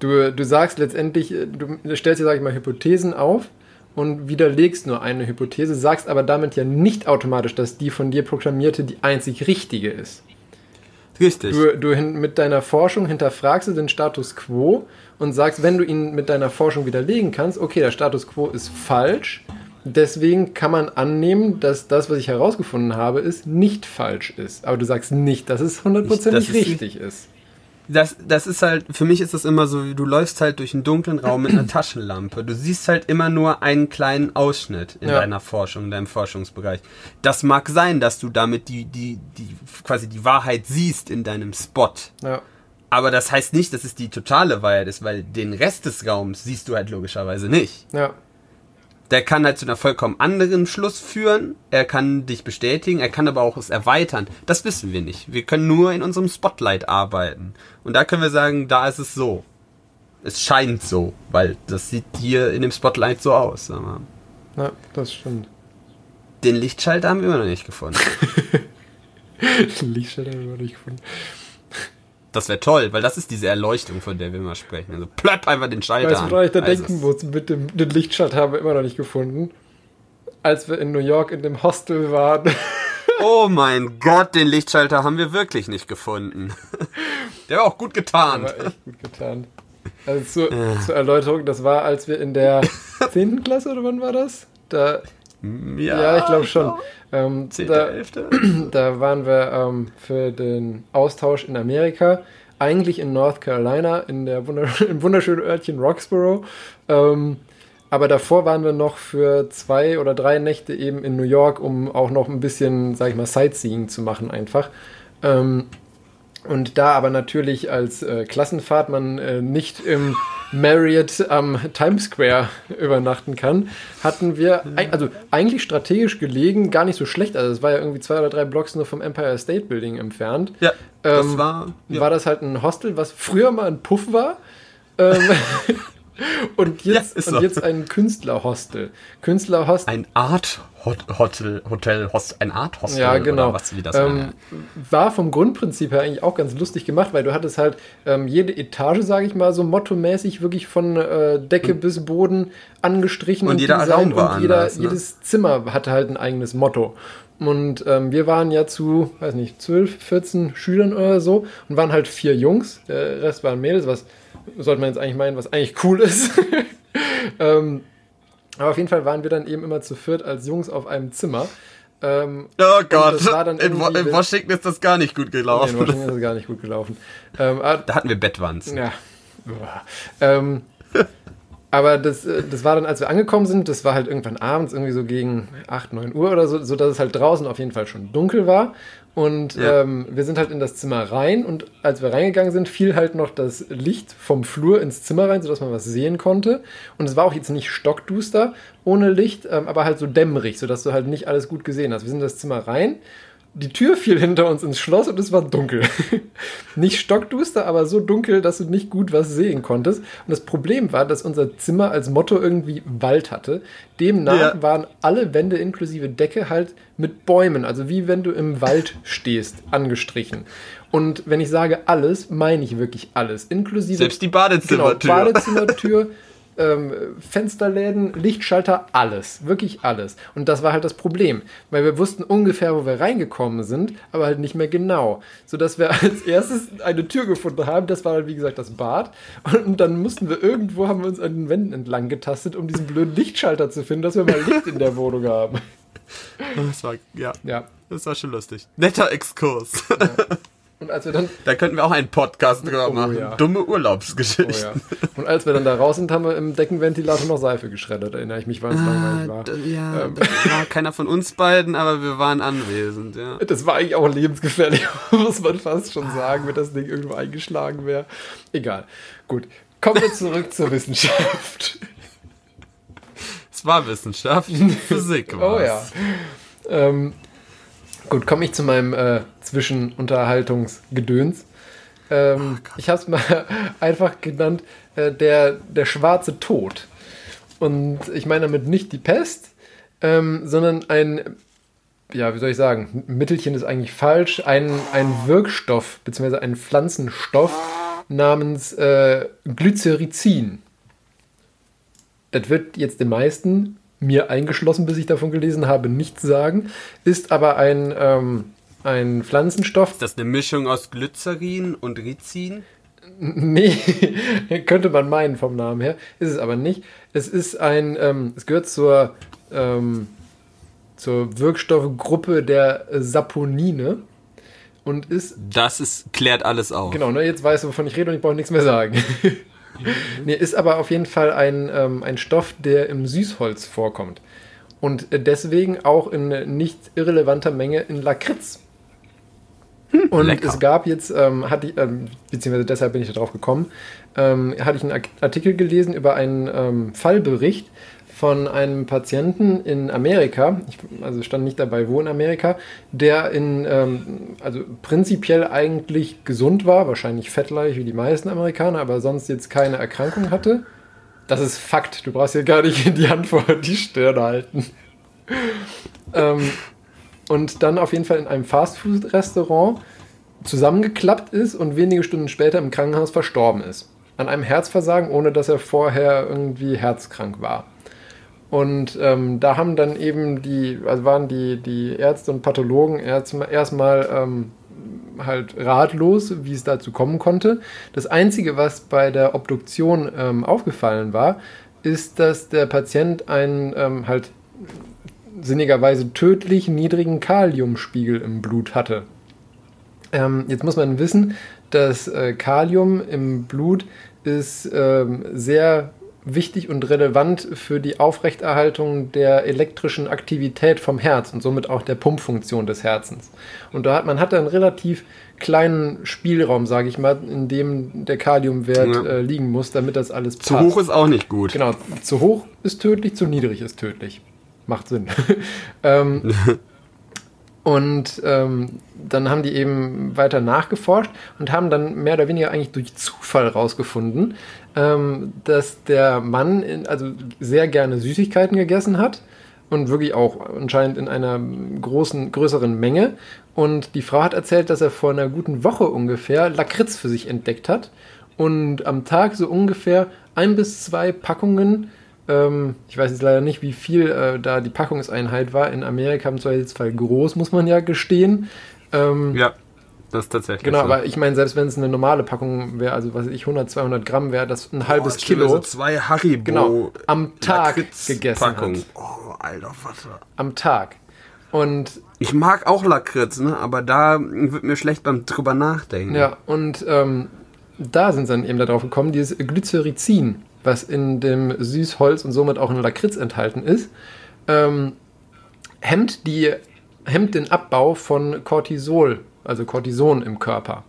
Du, du sagst letztendlich, äh, du stellst dir, sag ich mal, Hypothesen auf und widerlegst nur eine Hypothese, sagst aber damit ja nicht automatisch, dass die von dir proklamierte die einzig richtige ist. Richtig. Du, du hin, mit deiner Forschung hinterfragst du den Status quo und sagst, wenn du ihn mit deiner Forschung widerlegen kannst, okay, der Status quo ist falsch, deswegen kann man annehmen, dass das, was ich herausgefunden habe, ist nicht falsch ist. Aber du sagst nicht, dass es hundertprozentig richtig ist. Das, das ist halt, für mich ist das immer so, du läufst halt durch einen dunklen Raum mit einer Taschenlampe. Du siehst halt immer nur einen kleinen Ausschnitt in Ja. deiner Forschung, in deinem Forschungsbereich. Das mag sein, dass du damit die, die, die, quasi die Wahrheit siehst in deinem Spot. Ja. Aber das heißt nicht, dass es die totale Wahrheit ist, weil den Rest des Raums siehst du halt logischerweise nicht. Ja. Der kann halt zu einer vollkommen anderen Schluss führen. Er kann dich bestätigen, er kann aber auch es erweitern. Das wissen wir nicht. Wir können nur in unserem Spotlight arbeiten. Und da können wir sagen, da ist es so. Es scheint so, weil das sieht hier in dem Spotlight so aus. Aber ja, das stimmt. den Lichtschalter haben wir immer noch nicht gefunden. Lichtschalter haben wir nicht gefunden. Das wäre toll, weil das ist diese Erleuchtung, von der wir immer sprechen. Also plöpp einfach den Schalter Weißt an. ich da Also denken muss? Mit dem den Lichtschalter haben wir immer noch nicht gefunden. Als wir in New York in dem Hostel waren. Oh mein Gott, den Lichtschalter haben wir wirklich nicht gefunden. Der war auch gut getarnt. war echt gut getan. Also zur, zur Erläuterung, das war, als wir in der 10. Klasse oder wann war das? Da, ja, ich glaube schon. Ähm, Zehnte, da, elfte? da waren wir ähm, für den Austausch in Amerika, eigentlich in North Carolina, in der wundersch im wunderschönen Örtchen Roxborough. Ähm, aber davor waren wir noch für zwei oder drei Nächte eben in New York, um auch noch ein bisschen, sag ich mal, Sightseeing zu machen einfach. Ähm, und da aber natürlich als äh, Klassenfahrt man äh, nicht im Marriott am Times Square übernachten kann, hatten wir, eig- also eigentlich strategisch gelegen, gar nicht so schlecht. Also es war ja irgendwie zwei oder drei Blocks nur vom Empire State Building entfernt. Ja, das Ähm, war. Ja. War das halt ein Hostel, was früher mal ein Puff war. Ähm, und jetzt, Ja, ist und so. jetzt ein Künstlerhostel. Künstlerhostel. Ein Art Hot Hotel, Hotel Host, ein Art Hostel Ja, genau. was wie das ähm, war. vom Grundprinzip her eigentlich auch ganz lustig gemacht, weil du hattest halt ähm, jede Etage, sage ich mal, so mottomäßig wirklich von äh, Decke bis Boden angestrichen Und jeder Raum war und jeder, anders, ne? jedes Zimmer hatte halt ein eigenes Motto. Und ähm, wir waren ja zu, weiß nicht, 12, 14 Schülern oder so und waren halt vier Jungs, der Rest waren Mädels, was sollte man jetzt eigentlich meinen, was eigentlich cool ist. ähm, aber auf jeden Fall waren wir dann eben immer zu viert als Jungs auf einem Zimmer. Ähm, Oh Gott, das war dann in, irgendwie- in Washington ist das gar nicht gut Nee, in gelaufen. Washington ist es gar nicht gut gelaufen. Ähm, aber, da hatten wir Bettwanzen. ja. Ähm, aber das, äh, das war dann, als wir angekommen sind, das war halt irgendwann abends, irgendwie so gegen 8, 9 Uhr oder so, so dass es halt draußen auf jeden Fall schon dunkel war. Und Ja. ähm, wir sind halt in das Zimmer rein und als wir reingegangen sind, fiel halt noch das Licht vom Flur ins Zimmer rein, sodass man was sehen konnte. Und es war auch jetzt nicht stockduster ohne Licht, ähm, aber halt so dämmerig, sodass du halt nicht alles gut gesehen hast. Wir sind in das Zimmer rein. Die Tür fiel hinter uns ins Schloss und es war dunkel. nicht stockduster, aber so dunkel, dass du nicht gut was sehen konntest. Und das Problem war, dass unser Zimmer als Motto irgendwie Wald hatte. Demnach Ja. waren alle Wände inklusive Decke halt mit Bäumen, also wie wenn du im Wald stehst, angestrichen. Und wenn ich sage alles, meine ich wirklich alles, inklusive Selbst die genau, Badezimmertür. Ähm, Fensterläden, Lichtschalter, alles, wirklich alles. Und das war halt das Problem, weil wir wussten ungefähr, wo wir reingekommen sind, aber halt nicht mehr genau, sodass wir als erstes eine Tür gefunden haben. Das war halt wie gesagt das Bad und dann mussten wir irgendwo haben wir uns an den Wänden entlang getastet, um diesen blöden Lichtschalter zu finden, dass wir mal Licht in der Wohnung haben. Das war, ja, Ja. das war schon lustig. Netter Exkurs. Und als wir dann da könnten wir auch einen Podcast drüber Oh, machen. ja. Dumme Oh Urlaubsgeschichten. ja. Und als wir dann da raus sind, haben wir im Deckenventilator noch Seife geschreddert, erinnere ich mich, weil es langweilig war. Ah, ja, Ähm. das war keiner von uns beiden, aber wir waren anwesend, ja. Das war eigentlich auch lebensgefährlich, muss man fast schon sagen, wenn das Ding irgendwo eingeschlagen wäre. Egal. Gut. Kommen wir zurück zur Wissenschaft. Es war Wissenschaft, Physik war Oh ja. Ähm, gut, komme ich zu meinem äh, Zwischenunterhaltungsgedöns. Ähm, ich habe es mal einfach genannt, äh, der, der schwarze Tod. Und ich meine damit nicht die Pest, ähm, sondern ein, ja, wie soll ich sagen, Mittelchen ist eigentlich falsch, ein, ein Wirkstoff, beziehungsweise ein Pflanzenstoff namens äh, Glycerizin. Das wird jetzt den meisten mir eingeschlossen, bis ich davon gelesen habe, nichts sagen. Ist aber ein, ähm, ein Pflanzenstoff. Ist das eine Mischung aus Glycerin und Rizin? Nee, könnte man meinen vom Namen her. Ist es aber nicht. Es ist ein, ähm, es gehört zur, ähm, zur Wirkstoffgruppe der Saponine und ist Das ist, klärt alles auf. Genau, ne, jetzt weißt du, wovon ich rede und ich brauche nichts mehr sagen. nee, ist aber auf jeden Fall ein, ähm, ein Stoff, der im Süßholz vorkommt. Und deswegen auch in nicht irrelevanter Menge in Lakritz. Und lecker. es gab jetzt, ähm, hatte ich, ähm, beziehungsweise deshalb bin ich darauf gekommen, ähm, hatte ich einen Artikel gelesen über einen ähm, Fallbericht von einem Patienten in Amerika, ich, also stand nicht dabei, wo in Amerika, der in, ähm, also prinzipiell eigentlich gesund war, wahrscheinlich fettleibig wie die meisten Amerikaner, aber sonst jetzt keine Erkrankung hatte. Das ist Fakt, du brauchst hier gar nicht die Hand vor die Stirn halten. ähm, und dann auf jeden Fall in einem Fastfood-Restaurant zusammengeklappt ist und wenige Stunden später im Krankenhaus verstorben ist. An einem Herzversagen, ohne dass er vorher irgendwie herzkrank war. Und ähm, da haben dann eben die, also waren die, die Ärzte und Pathologen erstmal erstmal ähm, halt ratlos, wie es dazu kommen konnte. Das Einzige, was bei der Obduktion ähm, aufgefallen war, ist, dass der Patient einen ähm, halt sinnigerweise tödlich niedrigen Kaliumspiegel im Blut hatte. Ähm, jetzt muss man wissen, dass äh, Kalium im Blut ist ähm, sehr wichtig und relevant für die Aufrechterhaltung der elektrischen Aktivität vom Herz und somit auch der Pumpfunktion des Herzens. Und da hat man hat einen relativ kleinen Spielraum, sage ich mal, in dem der Kaliumwert Ja. äh, liegen muss, damit das alles passt. Zu hoch ist auch nicht gut. Genau, zu hoch ist tödlich, zu niedrig ist tödlich. Macht Sinn. ähm, und ähm, dann haben die eben weiter nachgeforscht und haben dann mehr oder weniger eigentlich durch Zufall rausgefunden, ähm, dass der Mann in, also sehr gerne Süßigkeiten gegessen hat und wirklich auch anscheinend in einer großen, größeren Menge. Und die Frau hat erzählt, dass er vor einer guten Woche ungefähr Lakritz für sich entdeckt hat und am Tag so ungefähr ein bis zwei Packungen, ähm, ich weiß jetzt leider nicht, wie viel äh, da die Packungseinheit war. In Amerika im Zweifelsfall groß, muss man ja gestehen. Ähm, Ja, das ist tatsächlich Genau, so. aber ich meine, selbst wenn es eine normale Packung wäre, also was weiß ich, 100, 200 Gramm wäre, das ein halbes mir Kilo So zwei Haribo Genau, am Tag Lakritz-Packungen. gegessen hat. Oh, alter Vater. am Tag. Und Ich mag auch Lakritz, ne? aber da wird mir schlecht beim drüber nachdenken. Ja, und ähm, da sind sie dann eben darauf gekommen, dieses Glycerizin, was in dem Süßholz und somit auch in Lakritz enthalten ist, ähm, hemmt, die, hemmt den Abbau von Cortisol, also Cortison im Körper.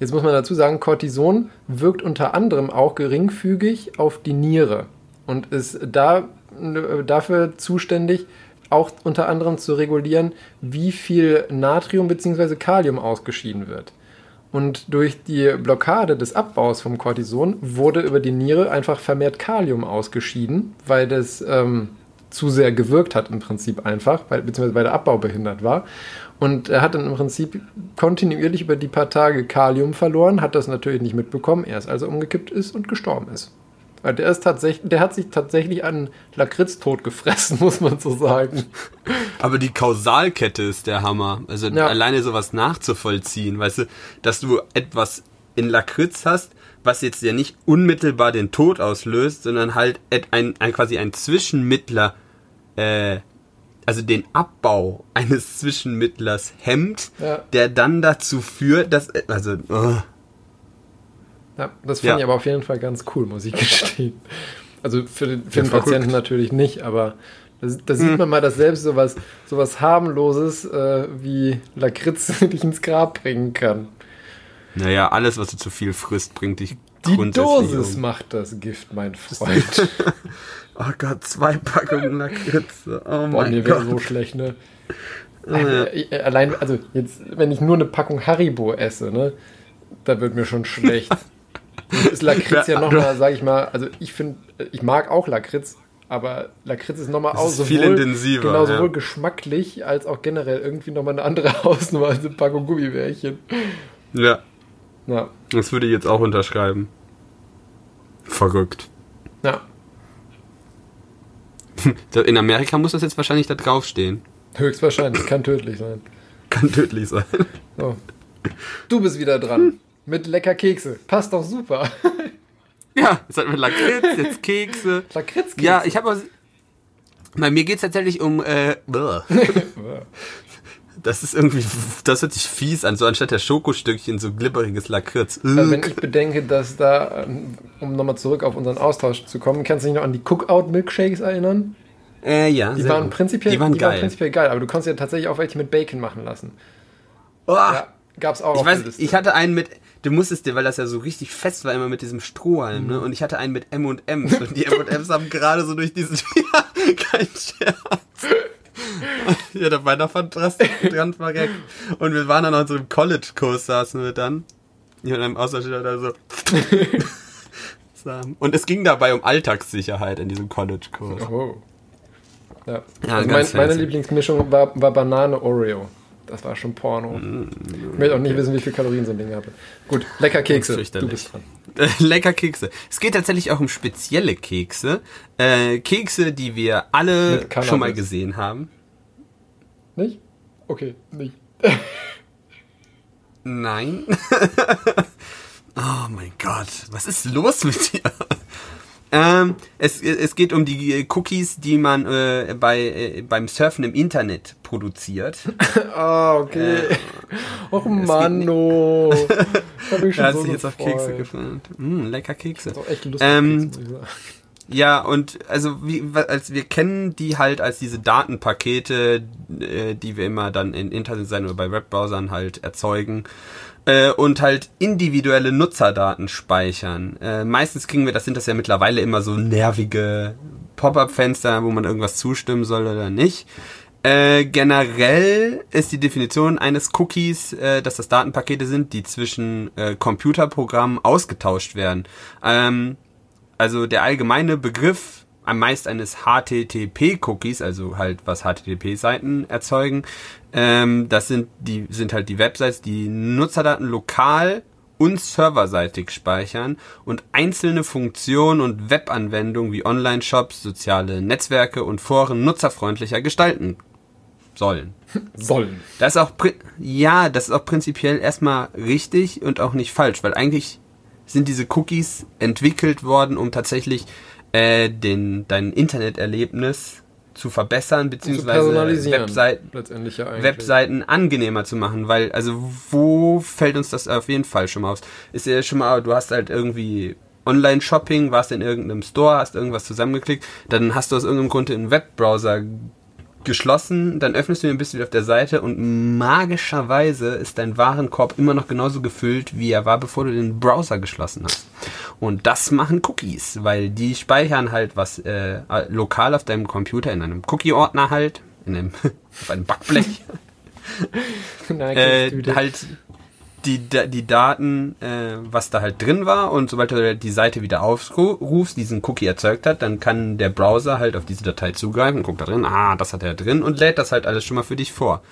Jetzt muss man dazu sagen, Cortison wirkt unter anderem auch geringfügig auf die Niere und ist da, äh, dafür zuständig, auch unter anderem zu regulieren, wie viel Natrium bzw. Kalium ausgeschieden wird. Und durch die Blockade des Abbaus vom Cortison wurde über die Niere einfach vermehrt Kalium ausgeschieden, weil das ähm, zu sehr gewirkt hat im Prinzip einfach, weil, beziehungsweise weil der Abbau behindert war. Und er hat dann im Prinzip kontinuierlich über die paar Tage Kalium verloren, hat das natürlich nicht mitbekommen, erst als er umgekippt ist und gestorben ist. Weil der ist tatsächlich, der hat sich tatsächlich an Lakritz tot gefressen, muss man so sagen. Aber die Kausalkette ist der Hammer. Also Ja. alleine sowas nachzuvollziehen, weißt du, dass du etwas in Lakritz hast, was jetzt ja nicht unmittelbar den Tod auslöst, sondern halt ein, ein quasi ein Zwischenmittler, äh, also den Abbau eines Zwischenmittlers hemmt, Ja. der dann dazu führt, dass, also, oh, Ja, das fand Ja. ich aber auf jeden Fall ganz cool, muss ich gestehen. Also für den, für den. Patienten natürlich nicht, aber da, da sieht man mal, dass selbst sowas, sowas harmloses äh, wie Lakritz dich ins Grab bringen kann. naja, alles, was du zu viel frisst, bringt dich Die Dosis macht das Gift, mein Freund. Oh Gott, zwei Packungen Lakritz. Oh Boah, mein nee, wäre so schlecht, ne? Äh, Allein, also jetzt, wenn ich nur eine Packung Haribo esse, ne, da wird mir schon schlecht. ist Lakritz ja nochmal, sag ich mal, also ich finde, ich mag auch Lakritz, aber Lakritz ist nochmal aus. ist viel intensiver, Genau, sowohl ja. geschmacklich als auch generell irgendwie nochmal eine andere Hausnummer als eine Packung Gummibärchen. Ja, Ja, das würde ich jetzt auch unterschreiben. Verrückt. ja. In Amerika muss das jetzt wahrscheinlich da draufstehen. Höchstwahrscheinlich, kann tödlich sein. Kann tödlich sein. So. Du bist wieder dran. Mit lecker Kekse. Passt doch super. Ja, jetzt hat man Lakritz, jetzt Kekse. Lakritzkekse. Ja, ich habe aber. Bei mir geht es tatsächlich um. Äh. das ist irgendwie. Das hört sich fies an. So anstatt der Schokostückchen so glibberiges Lakritz. Also wenn ich bedenke, dass da, ähm, um nochmal zurück auf unseren Austausch zu kommen, kannst du dich noch an die Cookout-Milkshakes erinnern? Äh, ja. Die waren prinzipiell, Die waren geil. prinzipiell geil, aber du konntest ja tatsächlich auch welche mit Bacon machen lassen. Oh, Ja, gab's auch ich weiß, ich hatte einen mit. Du musstest dir, weil das ja so richtig fest war, immer mit diesem Strohhalm, Mhm. ne? Und ich hatte einen mit M&M's. Und die M&M's haben gerade so durch diesen. ja, kein Scherz. Ja, da war davon dran verreckt. Und wir waren dann an einem College-Kurs, saßen wir dann. Hier in einem Austausch da so. Und es ging dabei um Alltagssicherheit in diesem College-Kurs. Oh. Ja. Ja, also mein, meine. Lieblingsmischung war, war Banane Oreo. Das war schon Porno. Mm, ich möchte auch nicht wissen, wie viel Kalorien so ein Ding hatte. Gut, lecker Kekse. Du bist dran. Lecker Kekse. Es geht tatsächlich auch um spezielle Kekse. Äh, Kekse, die wir alle schon mal gesehen haben. Nicht? Okay, nicht. Nein. oh mein Gott, was ist los mit dir? Ähm, es, es geht um die Cookies, die man äh, bei, äh, beim Surfen im Internet produziert. Ah, okay. Och Mann, oh. Da bin ich schon Da hast so du jetzt auf. Kekse gefallen. Mm, lecker Kekse. Das ist auch echt lustig. Ähm, Kekse. Ja, und also wie, als wir kennen die halt als diese Datenpakete, äh, die wir immer dann in Internetseiten oder bei Webbrowsern halt erzeugen äh, und halt individuelle Nutzerdaten speichern. Äh, meistens kriegen wir, das sind das ja mittlerweile immer so nervige Pop-up-Fenster, wo man irgendwas zustimmen soll oder nicht. Äh, generell ist die Definition eines Cookies, äh, dass das Datenpakete sind, die zwischen äh, Computerprogrammen ausgetauscht werden. Ähm, also der allgemeine Begriff am meist eines HTTP-Cookies, also halt was HTTP-Seiten erzeugen, ähm, das sind die sind halt die Websites, die Nutzerdaten lokal und serverseitig speichern und einzelne Funktionen und Webanwendungen wie Online-Shops, soziale Netzwerke und Foren nutzerfreundlicher gestalten sollen. Sollen. Das ist auch, ja, das ist auch prinzipiell erstmal richtig und auch nicht falsch, weil eigentlich sind diese Cookies entwickelt worden, um tatsächlich äh, den, dein Interneterlebnis zu verbessern, beziehungsweise personalisieren. Webseiten, ja. Webseiten angenehmer zu machen, weil, also, wo fällt uns das auf jeden Fall schon mal aus? Ist ja schon mal, du hast halt irgendwie Online-Shopping, warst in irgendeinem Store, hast irgendwas zusammengeklickt, dann hast du aus irgendeinem Grund den Webbrowser geschlossen, dann öffnest du ihn, bist wieder auf der Seite und magischerweise ist dein Warenkorb immer noch genauso gefüllt, wie er war, bevor du den Browser geschlossen hast. Und das machen Cookies, weil die speichern halt was äh, lokal auf deinem Computer in einem Cookie-Ordner halt, in einem, auf einem Backblech Nein, äh, halt die, die Daten, äh, was da halt drin war und sobald du die Seite wieder aufrufst, diesen Cookie erzeugt hat, dann kann der Browser halt auf diese Datei zugreifen, guckt da drin, ah, das hat er drin und lädt das halt alles schon mal für dich vor.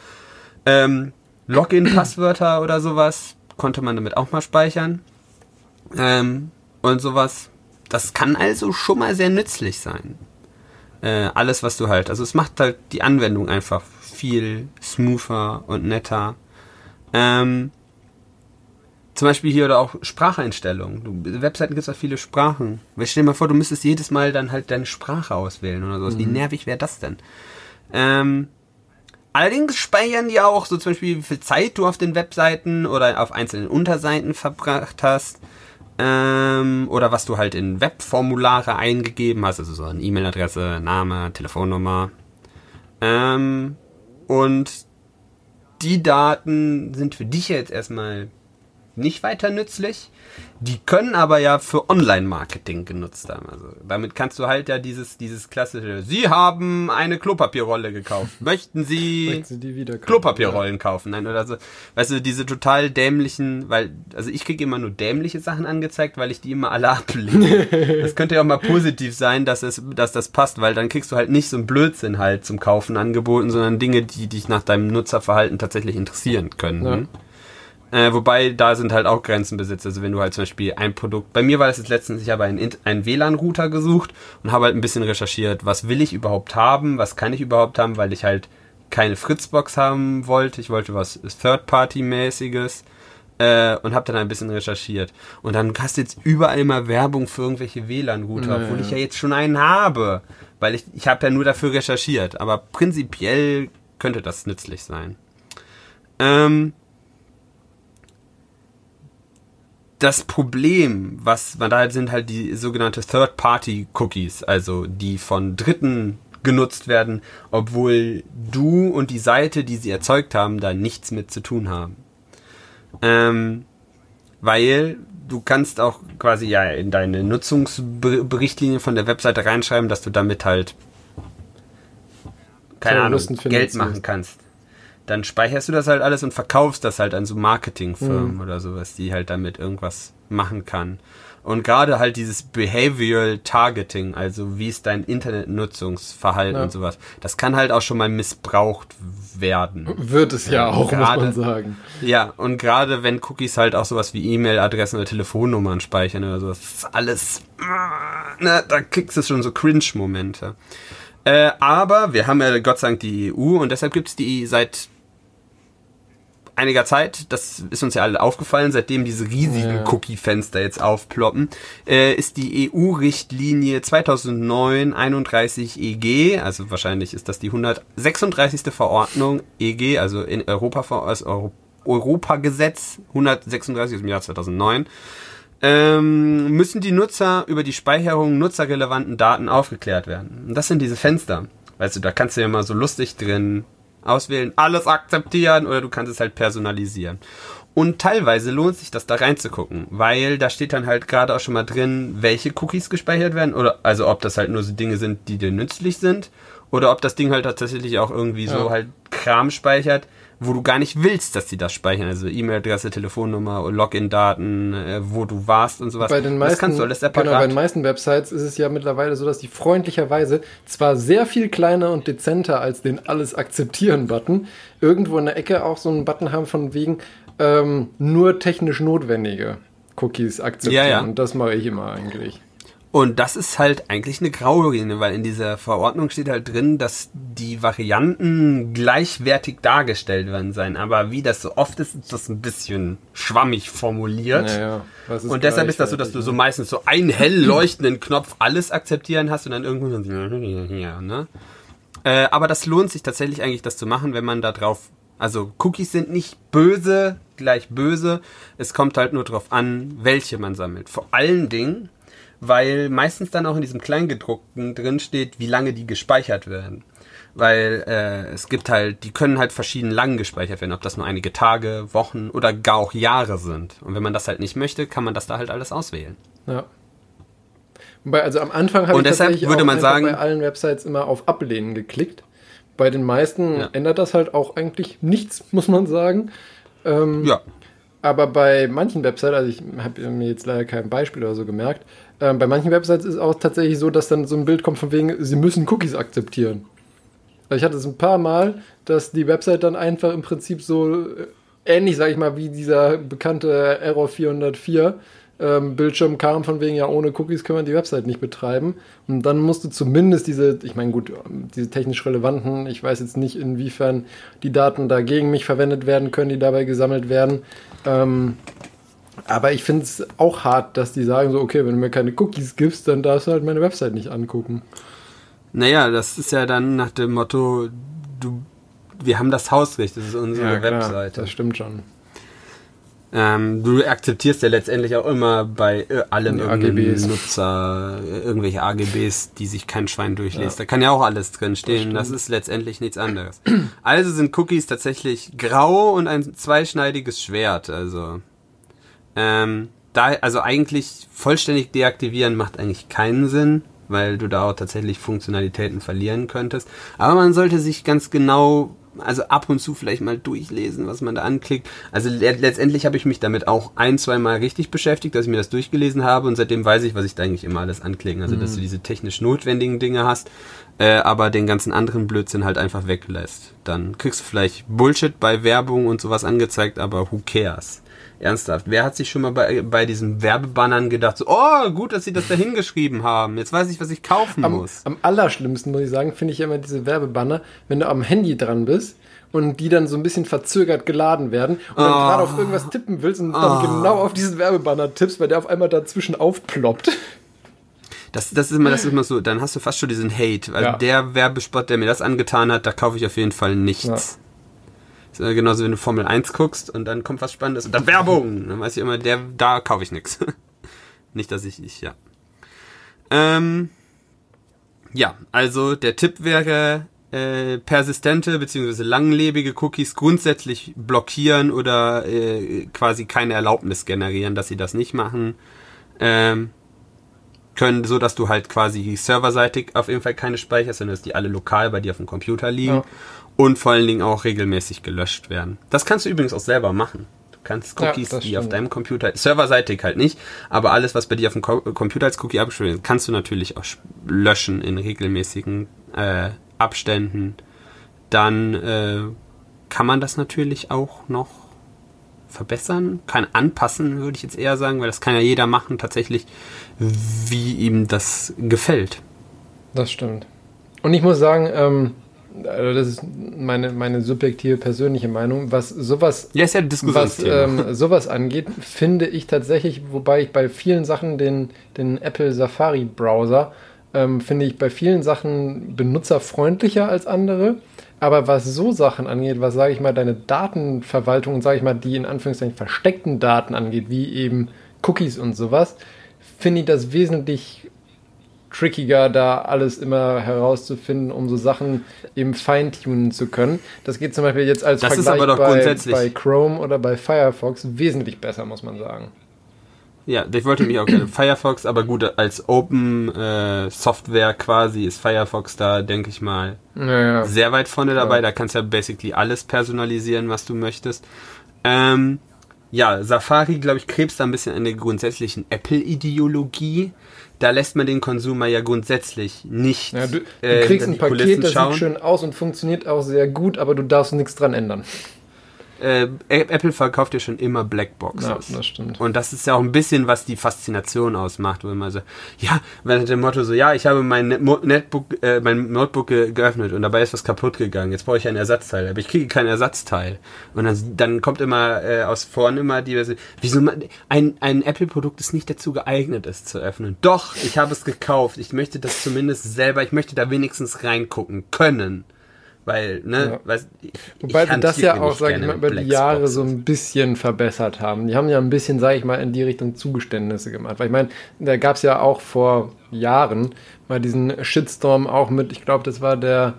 Ähm, Login-Passwörter oder sowas konnte man damit auch mal speichern. Ähm, und sowas. Das kann also schon mal sehr nützlich sein. Äh, alles, was du halt. Also es macht halt die Anwendung einfach viel smoother und netter. Ähm, zum Beispiel hier oder auch Spracheinstellungen. Du, Webseiten gibt es auch viele Sprachen. Stell dir mal vor, du müsstest jedes Mal dann halt deine Sprache auswählen oder sowas. Wie nervig wäre das denn? Ähm, allerdings speichern die auch so zum Beispiel, wie viel Zeit du auf den Webseiten oder auf einzelnen Unterseiten verbracht hast. Ähm, oder was du halt in Webformulare eingegeben hast. Also so eine E-Mail-Adresse, Name, Telefonnummer. Ähm, und die Daten sind für dich jetzt erstmal nicht weiter nützlich. Die können aber ja für Online-Marketing genutzt werden. Also damit kannst du halt ja dieses, dieses klassische, Sie haben eine Klopapierrolle gekauft. Möchten Sie Möchten Sie kaufen? Klopapierrollen kaufen? Nein, oder so. Weißt du, diese total dämlichen, weil, also ich kriege immer nur dämliche Sachen angezeigt, weil ich die immer alle ablehne. das könnte ja auch mal positiv sein, dass es, dass das passt, weil dann kriegst du halt nicht so einen Blödsinn halt zum Kaufen angeboten, sondern Dinge, die dich nach deinem Nutzerverhalten tatsächlich interessieren können. Ja. Äh, wobei da sind halt auch Grenzen besetzt. Also wenn du halt zum Beispiel ein Produkt, bei mir war das jetzt letztens, ich habe einen, einen WLAN-Router gesucht und habe halt ein bisschen recherchiert, was will ich überhaupt haben, was kann ich überhaupt haben, weil ich halt keine Fritzbox haben wollte. Ich wollte was Third-Party-mäßiges äh, und habe dann ein bisschen recherchiert. Und dann hast du jetzt überall immer Werbung für irgendwelche WLAN-Router, Ja, obwohl ich ja jetzt schon einen habe. Weil ich, ich habe ja nur dafür recherchiert. Aber prinzipiell könnte das nützlich sein. Ähm, das Problem, was man da halt sind halt die sogenannte Third-Party-Cookies, also die von Dritten genutzt werden, obwohl du und die Seite, die sie erzeugt haben, da nichts mit zu tun haben. Ähm, weil du kannst auch quasi ja in deine Nutzungsberichtlinie von der Webseite reinschreiben, dass du damit halt keine Ahnung, Geld machen kannst. Dann speicherst du das halt alles und verkaufst das halt an so Marketingfirmen Mhm. oder sowas, die halt damit irgendwas machen kann. Und gerade halt dieses Behavioral Targeting, also wie ist dein Internetnutzungsverhalten Ja. und sowas, das kann halt auch schon mal missbraucht werden. Wird es ja auch, muss gerade- man sagen. Ja, und gerade wenn Cookies halt auch sowas wie E-Mail-Adressen oder Telefonnummern speichern oder sowas, das ist alles, na, da kriegst du schon so Cringe-Momente. Äh, aber wir haben ja Gott sei Dank die EU und deshalb gibt es die seit einiger Zeit, das ist uns ja alle aufgefallen, seitdem diese riesigen Ja. Cookie-Fenster jetzt aufploppen, äh, ist die EU-Richtlinie 2009-31 EG, also wahrscheinlich ist das die 136. Verordnung EG, also in Europa, das Euro, Europagesetz 136 aus dem Jahr 2009, ähm, müssen die Nutzer über die Speicherung nutzerrelevanten Daten aufgeklärt werden. Und das sind diese Fenster. Weißt du, da kannst du ja mal so lustig drin auswählen, alles akzeptieren oder du kannst es halt personalisieren. Und teilweise lohnt sich das da reinzugucken, weil da steht dann halt gerade auch schon mal drin, welche Cookies gespeichert werden oder also ob das halt nur so Dinge sind, die dir nützlich sind oder ob das Ding halt tatsächlich auch irgendwie so Ja. halt Kram speichert, wo du gar nicht willst, dass die das speichern, also E-Mail-Adresse, Telefonnummer, Login-Daten, äh, wo du warst und sowas. Bei den meisten, das kannst du alles genau, bei separat. den meisten Websites ist es ja mittlerweile so, dass die freundlicherweise zwar sehr viel kleiner und dezenter als den Alles akzeptieren-Button irgendwo in der Ecke auch so einen Button haben von wegen ähm, nur technisch notwendige Cookies akzeptieren. Ja, ja. Und das mache ich immer eigentlich. Und das ist halt eigentlich eine Grauzone, weil in dieser Verordnung steht halt drin, dass die Varianten gleichwertig dargestellt werden sein. Aber wie das so oft ist, ist das ein bisschen schwammig formuliert. Naja, und deshalb ist das so, dass du so meistens so einen hell leuchtenden Knopf alles akzeptieren hast und dann irgendwo so, ja, ne? Äh, aber das lohnt sich tatsächlich eigentlich, das zu machen, wenn man da drauf. Also Cookies sind nicht böse gleich böse. Es kommt halt nur drauf an, welche man sammelt. Vor allen Dingen, weil meistens dann auch in diesem Kleingedruckten drin steht, wie lange die gespeichert werden. Weil äh, es gibt halt, die können halt verschieden lang gespeichert werden, ob das nur einige Tage, Wochen oder gar auch Jahre sind. Und wenn man das halt nicht möchte, kann man das da halt alles auswählen. Ja. Wobei, also am Anfang habe ich deshalb tatsächlich würde man sagen- bei allen Websites immer auf Ablehnen geklickt. Bei den meisten Ja. ändert das halt auch eigentlich nichts, muss man sagen. Ähm, Ja. Aber bei manchen Websites, also ich habe mir jetzt leider kein Beispiel oder so gemerkt, ähm, bei manchen Websites ist es auch tatsächlich so, dass dann so ein Bild kommt von wegen, sie müssen Cookies akzeptieren. Also ich hatte es ein paar Mal, dass die Website dann einfach im Prinzip so äh, ähnlich, sage ich mal, wie dieser bekannte Error 404 ähm, Bildschirm kam von wegen, ja, ohne Cookies können wir die Website nicht betreiben. Und dann musst du zumindest diese, ich meine, gut, diese technisch relevanten, ich weiß jetzt nicht, inwiefern die Daten da gegen mich verwendet werden können, die dabei gesammelt werden. Ähm, aber ich finde es auch hart, dass die sagen so, okay, wenn du mir keine Cookies gibst, dann darfst du halt meine Website nicht angucken. Naja, das ist ja dann nach dem Motto, du, wir haben das Hausrecht, das ist unsere Webseite. das stimmt schon. Ähm, du akzeptierst ja letztendlich auch immer bei äh, allem AGBs. Nutzer äh, irgendwelche AGBs, die sich kein Schwein durchliest. Ja. Da kann ja auch alles drin stehen. Das, ist letztendlich nichts anderes. also sind Cookies tatsächlich grau und ein zweischneidiges Schwert. Also ähm, da, also eigentlich vollständig deaktivieren macht eigentlich keinen Sinn, weil du da auch tatsächlich Funktionalitäten verlieren könntest. Aber man sollte sich ganz genau also ab und zu vielleicht mal durchlesen, was man da anklickt. Also le letztendlich habe ich mich damit auch ein, zwei Mal richtig beschäftigt, dass ich mir das durchgelesen habe und seitdem weiß ich, was ich da eigentlich immer alles anklicken. Also dass du diese technisch notwendigen Dinge hast, äh, aber den ganzen anderen Blödsinn halt einfach weglässt. Dann kriegst du vielleicht Bullshit bei Werbung und sowas angezeigt, aber who cares? Ernsthaft. Wer hat sich schon mal bei, bei diesen Werbebannern gedacht, so, oh, gut, dass sie das da hingeschrieben haben. Jetzt weiß ich, was ich kaufen Am, muss. am allerschlimmsten, muss ich sagen, finde ich immer diese Werbebanner, wenn du am Handy dran bist und die dann so ein bisschen verzögert geladen werden und dann Ah. gerade auf irgendwas tippen willst und dann genau auf diesen Werbebanner tippst, weil der auf einmal dazwischen aufploppt. Das, das ist immer, das ist immer so, dann hast du fast schon diesen Hate, weil Ja. der Werbespot, der mir das angetan hat, da kaufe ich auf jeden Fall nichts. Ja. Ist äh, genauso, wenn du Formel 1 guckst und dann kommt was Spannendes und dann Werbung. Dann weiß ich immer, der, da kaufe ich nichts. Nicht, dass ich, ich, ja. Ähm, ja, also der Tipp wäre, äh, persistente bzw. langlebige Cookies grundsätzlich blockieren oder äh, quasi keine Erlaubnis generieren, dass sie das nicht machen. Ähm, können, so dass du halt quasi serverseitig auf jeden Fall keine speicherst, sondern dass die alle lokal bei dir auf dem Computer liegen Ja. Und vor allen Dingen auch regelmäßig gelöscht werden. Das kannst du übrigens auch selber machen. Du kannst Ja, Cookies, das die auf deinem Computer, serverseitig halt nicht, aber alles, was bei dir auf dem Co Computer als Cookie abgespielt wird, kannst du natürlich auch sch- löschen in regelmäßigen äh, Abständen. Dann äh, kann man das natürlich auch noch verbessern, kann anpassen, würde ich jetzt eher sagen, weil das kann ja jeder machen, tatsächlich, wie ihm das gefällt. Das stimmt. Und ich muss sagen, ähm, also das ist meine, meine subjektive persönliche Meinung, was sowas Ja, ja was ähm, sowas angeht, finde ich tatsächlich, wobei ich bei vielen Sachen den, den Apple Safari Browser ähm, finde ich bei vielen Sachen benutzerfreundlicher als andere. Aber was so Sachen angeht, was sage ich mal, deine Datenverwaltung und sage ich mal, die in Anführungszeichen versteckten Daten angeht, wie eben Cookies und sowas, finde ich das wesentlich trickiger, da alles immer herauszufinden, um so Sachen eben feintunen zu können. Das geht zum Beispiel jetzt als Das ist Vergleich aber doch bei, grundsätzlich- bei Chrome oder bei Firefox wesentlich besser, muss man sagen. Ja, ich wollte mich auch gerne Firefox, aber gut, als Open äh, Software quasi ist Firefox da, denke ich mal, Naja. sehr weit vorne dabei. Da kannst du ja basically alles personalisieren, was du möchtest. Ähm, ja, Safari, glaube ich, krebst da ein bisschen an der grundsätzlichen Apple-Ideologie. Da lässt man den Konsumer ja grundsätzlich nicht Ja, du, du äh, kriegst ein Paket, das schauen. sieht schön aus und funktioniert auch sehr gut, aber du darfst nichts dran ändern. Äh, Apple verkauft ja schon immer Blackboxes. Ja, das stimmt. Und das ist ja auch ein bisschen, was die Faszination ausmacht, wo man so, ja, wenn dem Motto so, ja, ich habe mein Netbook, äh, mein Notebook ge geöffnet und dabei ist was kaputt gegangen. Jetzt brauche ich ein Ersatzteil, aber ich kriege kein Ersatzteil. Und dann, dann kommt immer äh, aus vorn immer die, wieso man, ein, ein Apple-Produkt ist nicht dazu geeignet, es zu öffnen. Doch, ich habe es gekauft. Ich möchte das zumindest selber, ich möchte da wenigstens reingucken können. Weil, ne, Ja. weiß, Wobei sie das ja auch, sag ich mal, über die Jahre so ein bisschen verbessert haben. Die haben ja ein bisschen, sag ich mal, in die Richtung Zugeständnisse gemacht. Weil ich meine, da gab es ja auch vor Jahren mal diesen Shitstorm auch mit, ich glaube, das war der,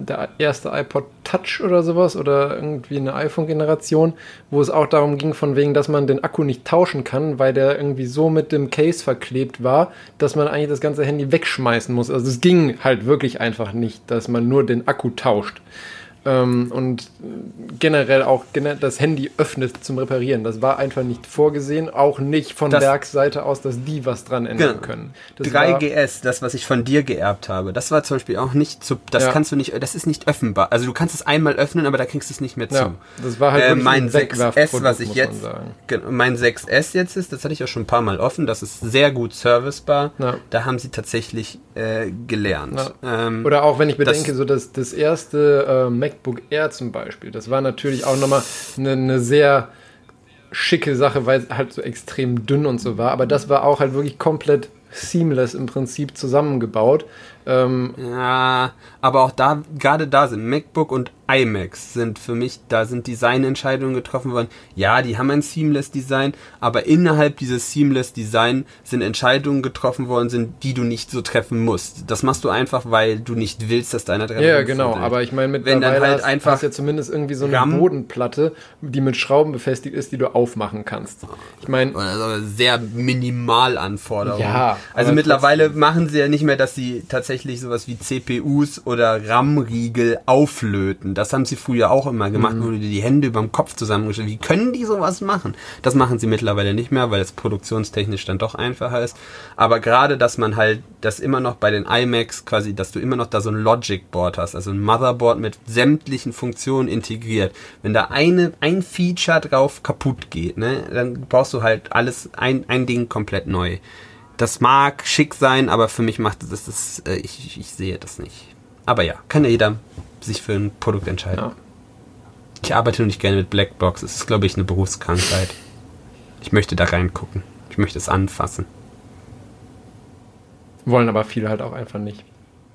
der erste iPod Touch oder sowas oder irgendwie eine iPhone-Generation, wo es auch darum ging, von wegen, dass man den Akku nicht tauschen kann, weil der irgendwie so mit dem Case verklebt war, dass man eigentlich das ganze Handy wegschmeißen muss. Also es ging halt wirklich einfach nicht, dass man nur den Akku tauscht. Ähm, und generell auch das Handy öffnet zum Reparieren. Das war einfach nicht vorgesehen, auch nicht von Das- Werksseite aus, dass die was dran ändern Genau. können. Das war- 3GS, das, was ich von dir geerbt habe, das war zum Beispiel auch nicht zu, das Ja. kannst du nicht, das ist nicht öffnbar. Also du kannst es einmal öffnen, aber da kriegst du es nicht mehr zu. Ja, das war halt äh, mein ein 6S, Wegwerfprodukt, was ich jetzt, genau, mein 6S jetzt ist, das hatte ich auch schon ein paar Mal offen, das ist sehr gut servicebar. Ja. Da haben sie tatsächlich äh, gelernt. Ähm, Oder auch wenn ich das- bedenke, so das, das erste äh, MacBook Air zum Beispiel, das war natürlich auch nochmal eine, eine sehr schicke Sache, weil es halt so extrem dünn und so war. Aber das war auch halt wirklich komplett seamless im Prinzip zusammengebaut. Ähm, Ja, aber auch da, gerade da sind MacBook und iMacs sind für mich, da sind Designentscheidungen getroffen worden. Ja, die haben ein Seamless Design, aber innerhalb dieses Seamless Design sind Entscheidungen getroffen worden, sind, die du nicht so treffen musst. Das machst du einfach, weil du nicht willst, dass deiner dran ja, genau. Aber ich meine, Wenn mittlerweile dann halt hast, einfach hast ja zumindest irgendwie so eine RAM- Bodenplatte, die mit Schrauben befestigt ist, die du aufmachen kannst. Ich meine, so sehr Minimalanforderungen. Ja, also mittlerweile machen sie ja nicht mehr, dass sie tatsächlich sowas wie CPUs oder RAM-Riegel auflöten. Das haben sie früher auch immer gemacht, Mhm. wo du dir die Hände überm Kopf zusammengestellt Wie können die sowas machen? Das machen sie mittlerweile nicht mehr, weil es produktionstechnisch dann doch einfacher ist. Aber gerade, dass man halt, das immer noch bei den iMacs quasi, dass du immer noch da so ein Logic-Board hast, also ein Motherboard mit sämtlichen Funktionen integriert. Wenn da eine, ein Feature drauf kaputt geht, ne, dann brauchst du halt alles, ein, ein Ding komplett neu. Das mag schick sein, aber für mich macht das, das äh, ich, ich sehe das nicht. Aber ja, kann ja jeder sich für ein Produkt entscheiden. Ja. Ich arbeite nur nicht gerne mit Blackbox. Es ist, glaube ich, eine Berufskrankheit. Ich möchte da reingucken. Ich möchte es anfassen. Wollen aber viele halt auch einfach nicht.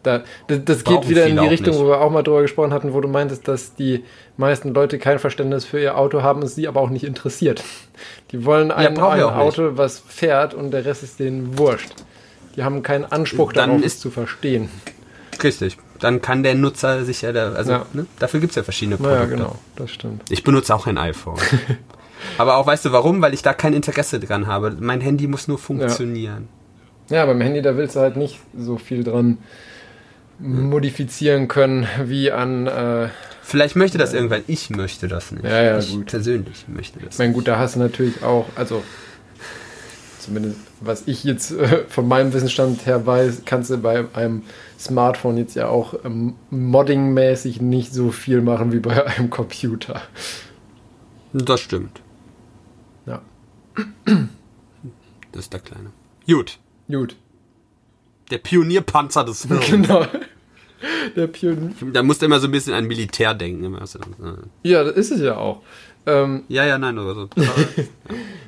Da, das, das geht wieder in die Richtung, nicht. wo wir auch mal drüber gesprochen hatten, wo du meintest, dass die meisten Leute kein Verständnis für ihr Auto haben, es sie aber auch nicht interessiert. Die wollen ein, brauchen ein auch nicht. Auto, was fährt und der Rest ist denen wurscht. Die haben keinen Anspruch Dann darauf, ist- es zu verstehen. Richtig. Dann kann der Nutzer sich ja, da, also Ja. ne, dafür gibt es ja verschiedene Produkte. Naja, genau, das stimmt. Ich benutze auch ein iPhone. Aber auch, weißt du warum? Weil ich da kein Interesse dran habe. Mein Handy muss nur funktionieren. Ja, beim Handy, da willst du halt nicht so viel dran modifizieren können, wie an, äh, Vielleicht möchte das irgendwann. Ich möchte das nicht. Ja, ja, ich gut. persönlich möchte das. Ich meine, gut, da hast du natürlich auch, also zumindest was ich jetzt äh, von meinem Wissensstand her weiß, kannst du bei einem Smartphone jetzt ja auch ähm, modding-mäßig nicht so viel machen wie bei einem Computer. Das stimmt. Ja, Das ist der Kleine. Gut. gut. Der Pionierpanzer des Hirns. Genau. Der Pionier. Da musst du immer so ein bisschen an Militär denken. Ja, das ist es ja auch. Ähm, Ja, ja, nein, oder so.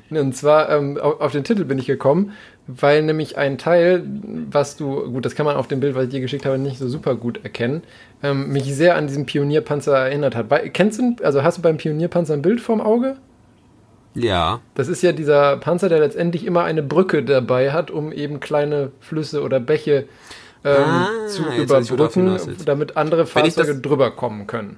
Und zwar ähm, auf, den Titel bin ich gekommen, weil nämlich ein Teil, was du, gut, das kann man auf dem Bild, was ich dir geschickt habe, nicht so super gut erkennen, ähm, mich sehr an diesen Pionierpanzer erinnert hat. Kennst du, also hast du beim Pionierpanzer ein Bild vorm Auge? Ja. Das ist ja dieser Panzer, der letztendlich immer eine Brücke dabei hat, um eben kleine Flüsse oder Bäche ähm, Ah, zu überbrücken, damit andere Fahrzeuge drüber kommen können.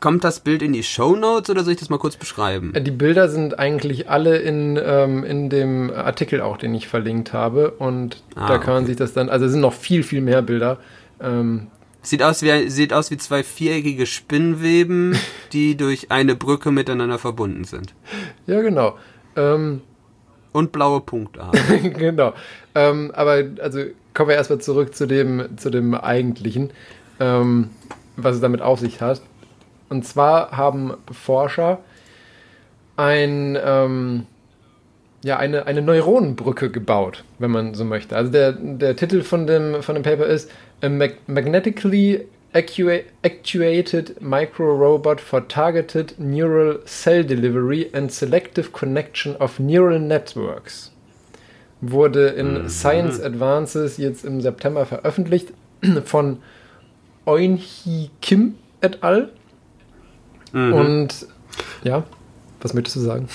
Kommt das Bild in die Shownotes oder soll ich das mal kurz beschreiben? Äh, Die Bilder sind eigentlich alle in, ähm, in dem Artikel auch, den ich verlinkt habe. Und Ah, da kann man okay. sich das dann, also es sind noch viel, viel mehr Bilder. Ähm, Sieht aus wie, sieht aus wie zwei viereckige Spinnweben, die durch eine Brücke miteinander verbunden sind. ja, genau. Ähm, Und blaue Punkte haben. genau. Ähm, aber also kommen wir erstmal zurück zu dem, zu dem eigentlichen, ähm, was es damit auf sich hat. Und zwar haben Forscher ein, ähm, ja, eine, eine Neuronenbrücke gebaut, wenn man so möchte. Also der, der Titel von dem, von dem Paper ist Mag Magnetically Actua Actuated Micro-Robot for Targeted Neural Cell Delivery and Selective Connection of Neural Networks. Wurde in Science Advances jetzt im September veröffentlicht von Eunhee Kim et al. Und ja, was möchtest du sagen?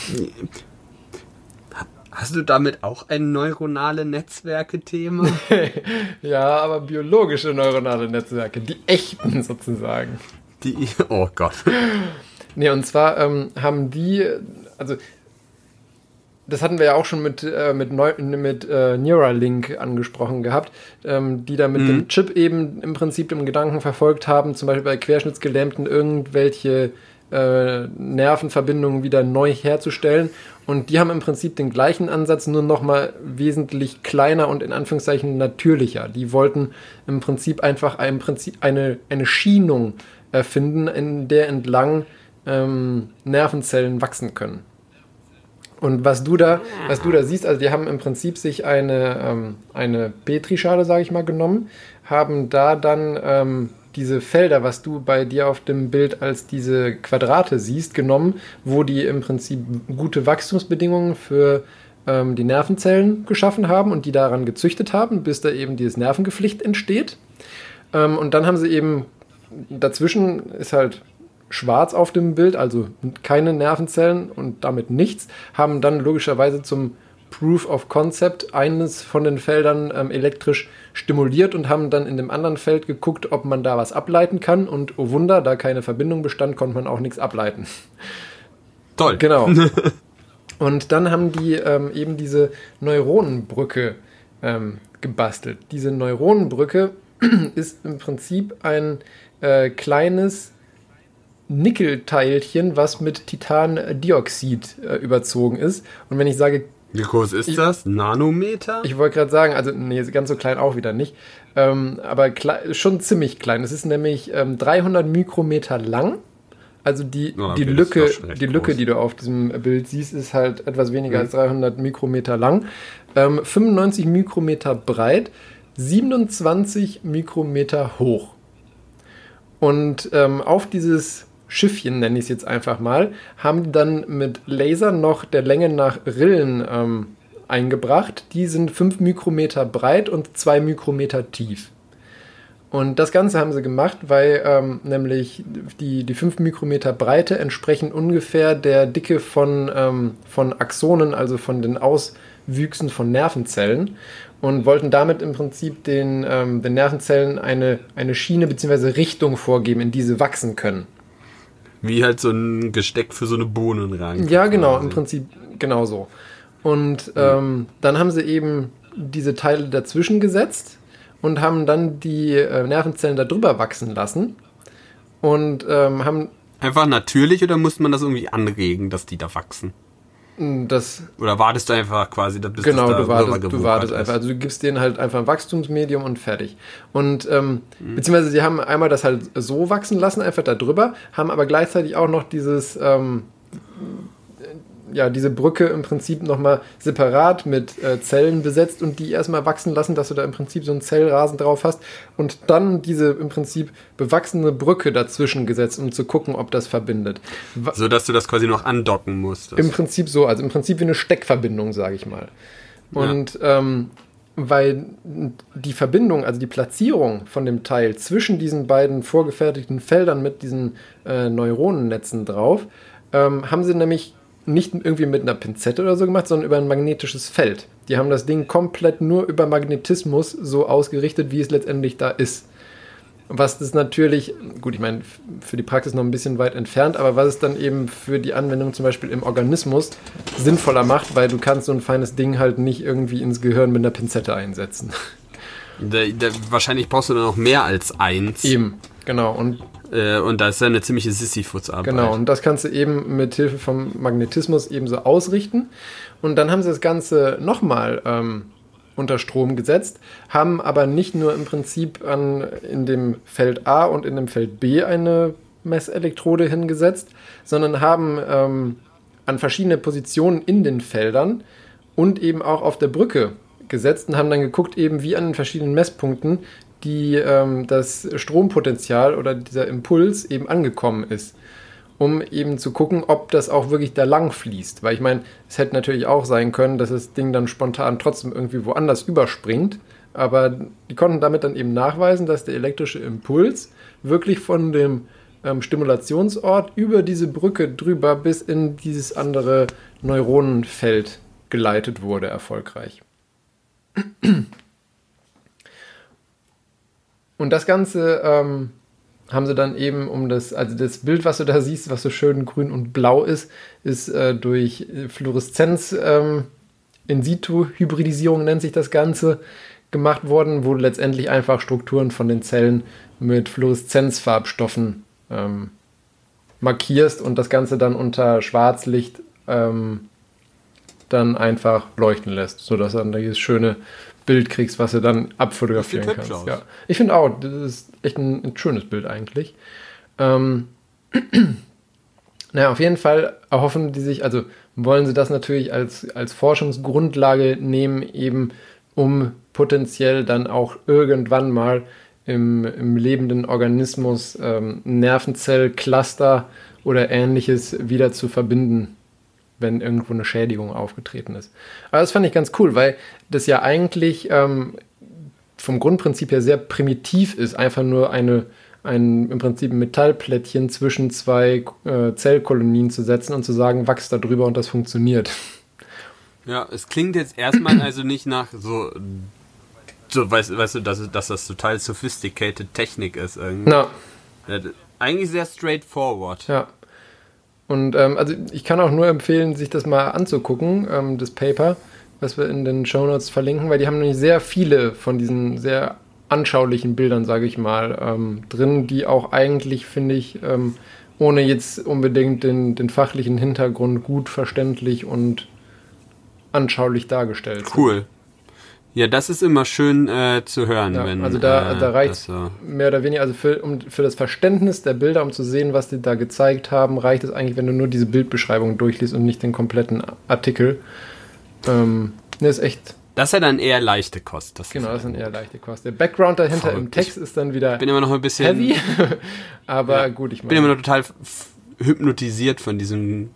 Hast du damit auch ein neuronale Netzwerke-Thema? Ja, aber biologische neuronale Netzwerke, die echten sozusagen. Die, oh Gott. Nee, und zwar ähm, haben die, also das hatten wir ja auch schon mit, äh, mit, Neu mit äh, Neuralink angesprochen gehabt, ähm, die da mit dem Chip eben im Prinzip den Gedanken verfolgt haben, zum Beispiel bei Querschnittsgelähmten irgendwelche äh, Nervenverbindungen wieder neu herzustellen. Und die haben im Prinzip den gleichen Ansatz, nur nochmal wesentlich kleiner und in Anführungszeichen natürlicher. Die wollten im Prinzip einfach ein Prinzip eine, eine Schienung erfinden, in der entlang ähm, Nervenzellen wachsen können. Und was du da, was du da siehst, also die haben im Prinzip sich eine, ähm, eine Petrischale, sage ich mal, genommen, haben da dann ähm, diese Felder, was du bei dir auf dem Bild als diese Quadrate siehst, genommen, wo die im Prinzip gute Wachstumsbedingungen für ähm, die Nervenzellen geschaffen haben und die daran gezüchtet haben, bis da eben dieses Nervengeflecht entsteht. Ähm, und dann haben sie eben dazwischen ist halt schwarz auf dem Bild, also keine Nervenzellen und damit nichts, haben dann logischerweise zum Proof of Concept eines von den Feldern ähm, elektrisch stimuliert und haben dann in dem anderen Feld geguckt, ob man da was ableiten kann. Und oh Wunder, da keine Verbindung bestand, konnte man auch nichts ableiten. Toll. Genau. Und dann haben die ähm, eben diese Neuronenbrücke ähm, gebastelt. Diese Neuronenbrücke ist im Prinzip ein äh, kleines Nickelteilchen, was mit Titandioxid äh, überzogen ist. Und wenn ich sage Wie groß ist das? Nanometer? Ich wollte gerade sagen, also nee, ganz so klein auch wieder nicht, ähm, aber schon ziemlich klein. Es ist nämlich ähm, 300 Mikrometer lang. Also die, Oh, okay, die Lücke, die Lücke, groß. die du auf diesem Bild siehst, ist halt etwas weniger Mhm. als 300 Mikrometer lang, ähm, 95 Mikrometer breit, 27 Mikrometer hoch. Und ähm, auf dieses Schiffchen, nenne ich es jetzt einfach mal, haben dann mit Laser noch der Länge nach Rillen ähm, eingebracht. Die sind 5 Mikrometer breit und 2 Mikrometer tief. Und das Ganze haben sie gemacht, weil ähm, nämlich die, die 5 Mikrometer Breite entsprechen ungefähr der Dicke von, ähm, von Axonen, also von den Auswüchsen von Nervenzellen. Und wollten damit im Prinzip den, ähm, den Nervenzellen eine, eine Schiene bzw. Richtung vorgeben, in die sie wachsen können. Wie halt so ein Gesteck für so eine Bohnenranke. Ja, genau, quasi. im Prinzip genauso. Und ähm, dann haben sie eben diese Teile dazwischen gesetzt und haben dann die äh, Nervenzellen da drüber wachsen lassen und ähm, haben Einfach natürlich oder musste man das irgendwie anregen, dass die da wachsen? Das Oder wartest du einfach quasi, bis genau, das da du wartest, du wartest einfach. Also du gibst denen halt einfach ein Wachstumsmedium und fertig. Und ähm, beziehungsweise sie haben einmal das halt so wachsen lassen, einfach da drüber, haben aber gleichzeitig auch noch dieses ähm, ja, diese Brücke im Prinzip nochmal separat mit äh, Zellen besetzt und die erstmal wachsen lassen, dass du da im Prinzip so einen Zellrasen drauf hast und dann diese im Prinzip bewachsene Brücke dazwischen gesetzt, um zu gucken, ob das verbindet. So, dass du das quasi noch andocken musstest. Im Prinzip so, also im Prinzip wie eine Steckverbindung, sage ich mal. Und ähm, weil die Verbindung, also die Platzierung von dem Teil zwischen diesen beiden vorgefertigten Feldern mit diesen äh, Neuronennetzen drauf, ähm, haben sie nämlich nicht irgendwie mit einer Pinzette oder so gemacht, sondern über ein magnetisches Feld. Die haben das Ding komplett nur über Magnetismus so ausgerichtet, wie es letztendlich da ist. Was das natürlich, gut, ich meine, für die Praxis noch ein bisschen weit entfernt, aber was es dann eben für die Anwendung zum Beispiel im Organismus sinnvoller macht, weil du kannst so ein feines Ding halt nicht irgendwie ins Gehirn mit einer Pinzette einsetzen. Da, da, wahrscheinlich brauchst du dann noch mehr als eins. Eben, genau. Und Äh, und da ist eine ziemliche Sisyphus-Arbeit. Genau, und das kannst du eben mit Hilfe vom Magnetismus eben so ausrichten. Und dann haben sie das Ganze nochmal ähm, unter Strom gesetzt, haben aber nicht nur im Prinzip an, in dem Feld A und in dem Feld B eine Messelektrode hingesetzt, sondern haben ähm, an verschiedene Positionen in den Feldern und eben auch auf der Brücke gesetzt und haben dann geguckt, eben wie an den verschiedenen Messpunkten die, ähm, das Strompotenzial oder dieser Impuls eben angekommen ist. Um eben zu gucken, ob das auch wirklich da lang fließt. Weil ich meine, es hätte natürlich auch sein können, dass das Ding dann spontan trotzdem irgendwie woanders überspringt. Aber die konnten damit dann eben nachweisen, dass der elektrische Impuls wirklich von dem ähm, Stimulationsort über diese Brücke drüber bis in dieses andere Neuronenfeld geleitet wurde, erfolgreich. Und das Ganze ähm, haben sie dann eben um das, also das Bild, was du da siehst, was so schön grün und blau ist, ist äh, durch Fluoreszenz ähm, in situ Hybridisierung nennt sich das Ganze gemacht worden, wo du letztendlich einfach Strukturen von den Zellen mit Fluoreszenzfarbstoffen ähm, markierst und das Ganze dann unter Schwarzlicht ähm, dann einfach leuchten lässt, sodass dann dieses schöne Bild kriegst, was du dann abfotografieren kannst. aus. Ja. Ich finde auch, das ist echt ein, ein schönes Bild eigentlich. Ähm, naja, auf jeden Fall erhoffen die sich, also wollen sie das natürlich als, als Forschungsgrundlage nehmen, eben um potenziell dann auch irgendwann mal im, im lebenden Organismus ähm, Nervenzellcluster oder ähnliches wieder zu verbinden, wenn irgendwo eine Schädigung aufgetreten ist. Aber das fand ich ganz cool, weil das ja eigentlich ähm, vom Grundprinzip her sehr primitiv ist, einfach nur eine, ein im Prinzip ein Metallplättchen zwischen zwei äh, Zellkolonien zu setzen und zu sagen, wachs da drüber und das funktioniert. Ja, es klingt jetzt erstmal also nicht nach so, so weißt, weißt du, dass, dass das total sophisticated Technik ist. Irgendwie. Na, Ja, Eigentlich sehr straightforward. ja. Und ähm, also ich kann auch nur empfehlen, sich das mal anzugucken, ähm, das Paper, was wir in den Shownotes verlinken, weil die haben nämlich sehr viele von diesen sehr anschaulichen Bildern, sage ich mal, ähm, drin, die auch eigentlich, finde ich, ähm, ohne jetzt unbedingt den, den fachlichen Hintergrund gut verständlich und anschaulich dargestellt. sind. Cool. Ja, das ist immer schön äh, zu hören, Ja, wenn. also da, äh, da reicht so. mehr oder weniger, also für, um, für das Verständnis der Bilder, um zu sehen, was die da gezeigt haben, reicht es eigentlich, wenn du nur diese Bildbeschreibung durchliest und nicht den kompletten Artikel. Ähm, ne, ist echt, Das ist ja dann eher leichte Kost. Das genau, ist, das sind eher leichte Kosten. Der Background dahinter Verrückt. im Text ist dann wieder Ich bin immer noch ein bisschen. heavy, aber Ja. gut, ich bin immer meine. noch total hypnotisiert von diesem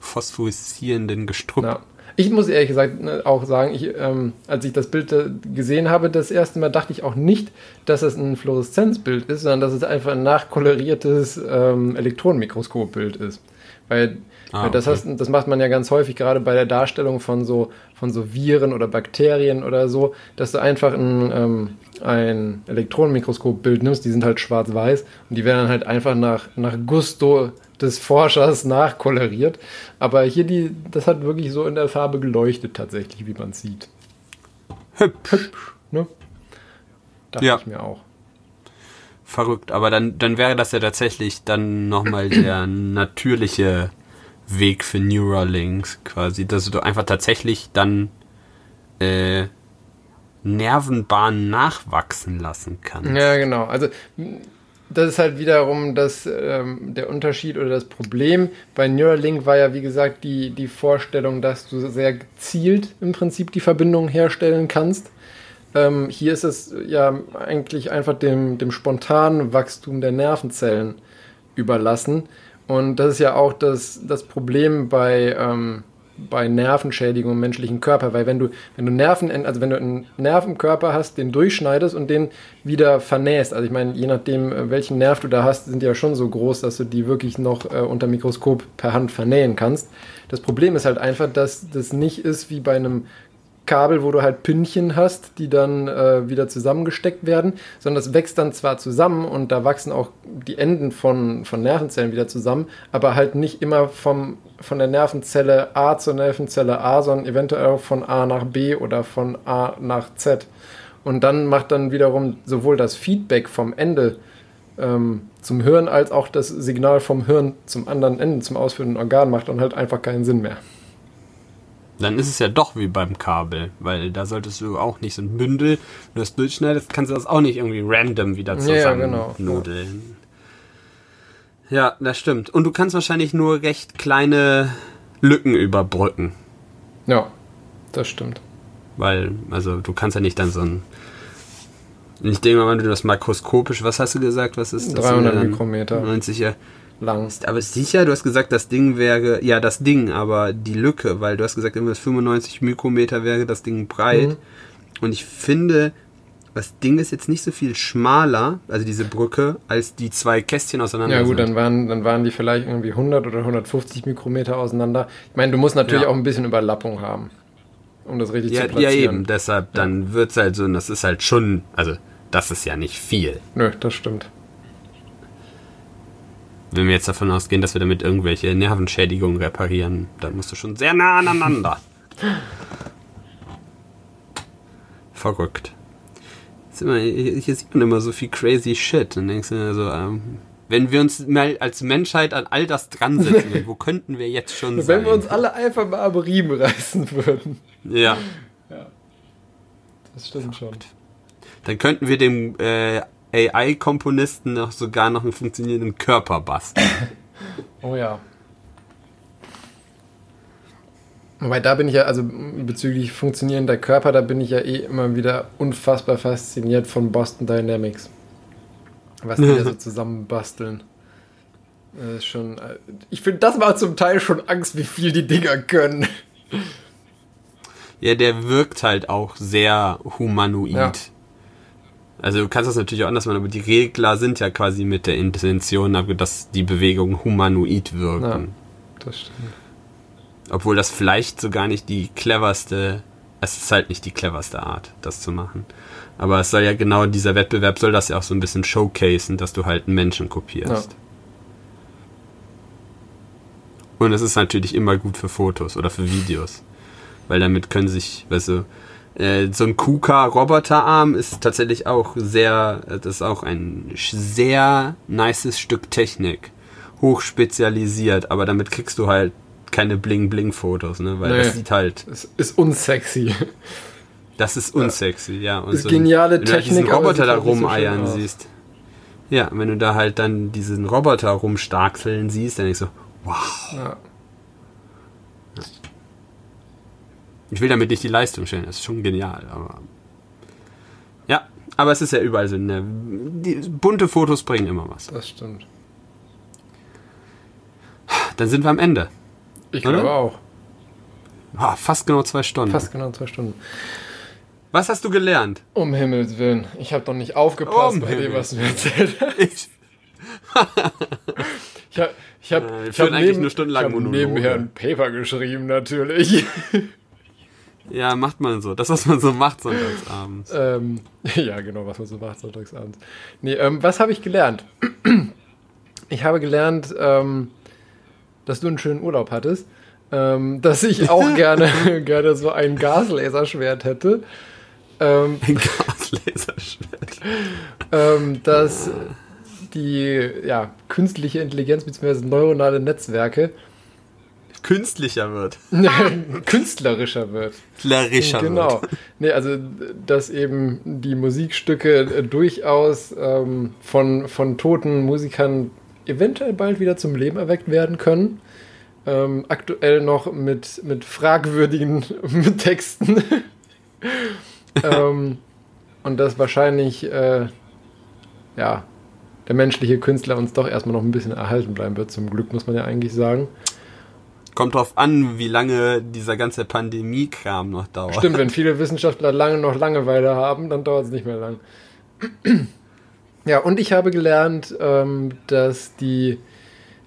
phosphoreszierenden Gestrüpp. Ja. Ich muss ehrlich gesagt ne, auch sagen, ich, ähm, als ich das Bild äh, gesehen habe, das erste Mal dachte ich auch nicht, dass es ein Fluoreszenzbild ist, sondern dass es einfach ein nachkoloriertes ähm, Elektronenmikroskopbild ist. Weil, Ah, weil das, okay. hast, das macht man ja ganz häufig, gerade bei der Darstellung von so, von so Viren oder Bakterien oder so, dass du einfach ein, ähm, ein Elektronenmikroskopbild nimmst, die sind halt schwarz-weiß und die werden dann halt einfach nach, nach Gusto des Forschers nachkoloriert. Aber hier, die, das hat wirklich so in der Farbe geleuchtet tatsächlich, wie man sieht. Hübsch. Ne? Dachte Ja. ich mir auch. Verrückt. Aber dann, dann wäre das ja tatsächlich dann nochmal der natürliche Weg für Neuralinks quasi, dass du einfach tatsächlich dann äh, Nervenbahnen nachwachsen lassen kannst. Ja, genau. Also das ist halt wiederum das, ähm, der Unterschied oder das Problem. Bei Neuralink war ja, wie gesagt, die, die Vorstellung, dass du sehr gezielt im Prinzip die Verbindung herstellen kannst. Ähm, hier ist es ja eigentlich einfach dem, dem spontanen Wachstum der Nervenzellen überlassen. Und das ist ja auch das, das Problem bei, ähm, bei Nervenschädigung im menschlichen Körper, weil wenn du, wenn du Nerven, also wenn du einen Nerv im Körper hast, den durchschneidest und den wieder vernähst, also ich meine, je nachdem, äh, welchen Nerv du da hast, sind die ja schon so groß, dass du die wirklich noch äh, unter Mikroskop per Hand vernähen kannst. Das Problem ist halt einfach, dass das nicht ist wie bei einem Kabel, wo du halt Pünktchen hast, die dann äh, wieder zusammengesteckt werden, sondern das wächst dann zwar zusammen und da wachsen auch die Enden von, von Nervenzellen wieder zusammen, aber halt nicht immer vom, von der Nervenzelle A zur Nervenzelle A, sondern eventuell auch von A nach B oder von A nach Z. Und dann macht dann wiederum sowohl das Feedback vom Ende ähm, zum Hirn als auch das Signal vom Hirn zum anderen Ende, zum ausführenden Organ, macht dann halt einfach keinen Sinn mehr. Dann ist es ja doch wie beim Kabel, weil da solltest du auch nicht so ein Bündel, wenn du das durchschneidest, kannst du das auch nicht irgendwie random wieder Ja, ja, zusammen genau. nudeln. Ja, das stimmt. Und du kannst wahrscheinlich nur recht kleine Lücken überbrücken. Ja, das stimmt. Weil, also du kannst ja nicht dann so ein. Ich denke mal, wenn du das makroskopisch, was hast du gesagt, was ist das? 300 Dann Mikrometer. 90 ja. Lang. Aber sicher, du hast gesagt, das Ding wäre, ja, das Ding, aber die Lücke, weil du hast gesagt, irgendwas 95 Mikrometer wäre das Ding breit. Mhm. Und ich finde, das Ding ist jetzt nicht so viel schmaler, also diese Brücke, als die zwei Kästchen auseinander Ja gut, sind. dann waren, dann waren die vielleicht irgendwie 100 oder 150 Mikrometer auseinander. Ich meine, du musst natürlich Ja. auch ein bisschen Überlappung haben, um das richtig ja, zu ja, platzieren. eben, deshalb, dann wird's halt so, und das ist halt schon, also, das ist ja nicht viel. Nö, das stimmt. Wenn wir jetzt davon ausgehen, dass wir damit irgendwelche Nervenschädigungen reparieren, dann musst du schon sehr nah aneinander. Verrückt. Immer, hier sieht man immer so viel crazy shit. Dann denkst du dir so, ähm, wenn wir uns mal als Menschheit an all das dran setzen, wo könnten wir jetzt schon sein? Wenn wir uns alle einfach mal am Riemen reißen würden. ja, Das stimmt schon. dann könnten wir dem äh, AI-Komponisten noch sogar noch einen funktionierenden Körper basteln. Oh ja. Wobei da bin ich ja, also bezüglich funktionierender Körper, da bin ich ja eh immer wieder unfassbar fasziniert von Boston Dynamics. Was die da so zusammenbasteln. Das ist schon. äh, Ich finde, das war zum Teil schon Angst, wie viel die Dinger können. Ja, der wirkt halt auch sehr humanoid. Ja. Also du kannst das natürlich auch anders machen, aber die Regler sind ja quasi mit der Intention, dass die Bewegungen humanoid wirken. Ja. Das stimmt. Obwohl das vielleicht so gar nicht die cleverste, es ist halt nicht die cleverste Art, das zu machen. Aber es soll ja genau, dieser Wettbewerb soll das ja auch so ein bisschen showcasen, dass du halt einen Menschen kopierst. Ja. Und es ist natürlich immer gut für Fotos oder für Videos. Weil damit können sich, weißt du, äh, so ein KUKA-Roboterarm ist tatsächlich auch sehr, das ist auch ein sehr nices Stück Technik. hochspezialisiert, aber damit kriegst du halt keine Bling-Bling-Fotos, ne? Weil Nee. das sieht halt, Es ist unsexy. das ist unsexy, ja. Und Ist geniale wenn du halt diesen Technik, aber Roboter da halt so rumeiern aus. siehst. Ja, wenn du da halt dann diesen Roboter rumstarkseln siehst, dann denkst du, wow. Ja. Ich will damit nicht die Leistung stellen, das ist schon genial, aber. Ja, aber es ist ja überall so, ne? Die bunte Fotos bringen immer was. Das stimmt. Dann sind wir am Ende. Ich Oder? glaube auch. Ah, fast genau zwei Stunden. Fast genau zwei Stunden. Was hast du gelernt? Um Himmels Willen. Ich habe doch nicht aufgepasst Um bei dem, Himmels was du mir erzählt hast. Ich, Ich habe ich hab, Äh, ich hab eigentlich neben, nur stundenlang ich hab Monologe. nebenher ein Paper geschrieben, natürlich. ja, macht man so. Das, was man so macht sonntagsabends. ähm, ja, genau, was man so macht sonntagsabends. Nee, ähm, was habe ich gelernt? Ich habe gelernt, ähm, dass du einen schönen Urlaub hattest. Ähm, dass ich auch gerne, gerne so ein Gaslaserschwert hätte. Ähm, Ein Gaslaserschwert. ähm, dass die ja, künstliche Intelligenz bzw. neuronale Netzwerke Künstlicher wird. künstlerischer wird. Klärischer genau. wird. Nee, also dass eben die Musikstücke durchaus ähm, von, von toten Musikern eventuell bald wieder zum Leben erweckt werden können. Ähm, aktuell noch mit, mit fragwürdigen mit Texten. ähm, und dass wahrscheinlich äh, ja, der menschliche Künstler uns doch erstmal noch ein bisschen erhalten bleiben wird, zum Glück, muss man ja eigentlich sagen. Kommt drauf an, wie lange dieser ganze Pandemie-Kram noch dauert. Stimmt, wenn viele Wissenschaftler lange noch Langeweile haben, dann dauert es nicht mehr lang. Ja, und ich habe gelernt, ähm, dass die,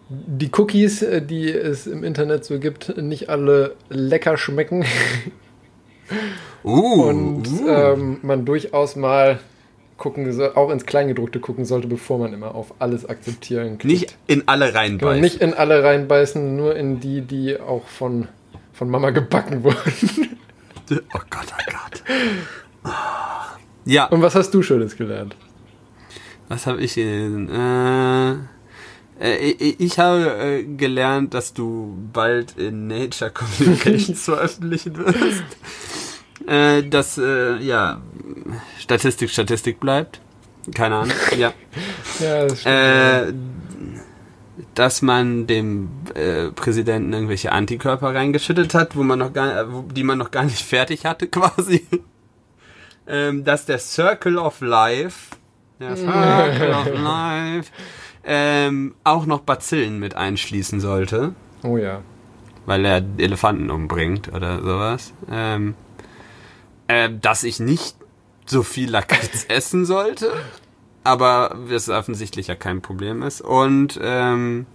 die Cookies, äh, die es im Internet so gibt, nicht alle lecker schmecken Uh, und uh. ähm, man durchaus mal gucken soll, auch ins Kleingedruckte gucken sollte, bevor man immer auf alles akzeptieren klickt. nicht in alle Genau, reinbeißen. nicht in alle reinbeißen, nur in die, die auch von, von Mama gebacken wurden. Oh Gott, oh Gott. Ja, Und was hast du Schönes gelernt? Was habe ich gelesen? Äh, äh, ich, ich habe äh, gelernt, dass du bald in Nature Communications veröffentlichen wirst. Äh, dass, äh, ja, Statistik Statistik bleibt. Keine Ahnung, ja. Ja, das stimmt. Äh, dass man dem äh, Präsidenten irgendwelche Antikörper reingeschüttet hat, wo man noch gar, äh, die man noch gar nicht fertig hatte, quasi. ähm, dass der Circle of Life, der Circle of Life, ähm, auch noch Bazillen mit einschließen sollte, Oh ja. weil er Elefanten umbringt oder sowas. Ähm, äh, dass ich nicht so viel Lakritz essen sollte, aber das offensichtlich ja kein Problem ist. Und ähm,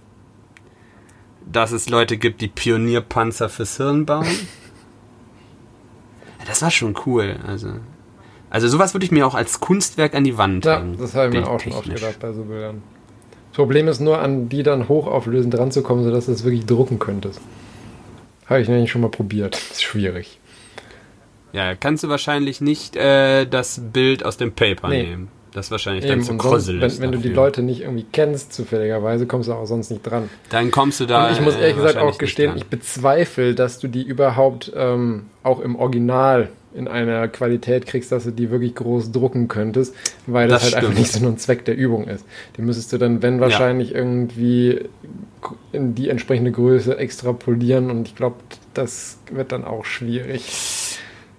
dass es Leute gibt, die Pionierpanzer fürs Hirn bauen. Das war schon cool. Also, also sowas würde ich mir auch als Kunstwerk an die Wand Ja, hängen. das habe ich mir auch schon oft gedacht bei so Bildern. Das Problem ist nur, an die dann hochauflösend ranzukommen, sodass du es wirklich drucken könntest. Habe ich nämlich schon mal probiert. ist schwierig. Ja, kannst du wahrscheinlich nicht äh, das Bild aus dem Paper Nee. nehmen. Das ist wahrscheinlich Eben, dann zu Krösel. wenn, wenn du die. Leute nicht irgendwie kennst, zufälligerweise, kommst du auch sonst nicht dran. Dann kommst du da. Und ich muss äh, ehrlich gesagt wahrscheinlich auch gestehen, ich bezweifle, dass du die überhaupt ähm, auch im Original in einer Qualität kriegst, dass du die wirklich groß drucken könntest, weil das, Das halt einfach stimmt. nicht Sinn und Zweck der Übung ist. Die müsstest du dann, wenn wahrscheinlich, irgendwie in die entsprechende Größe extrapolieren und ich glaube, das wird dann auch schwierig.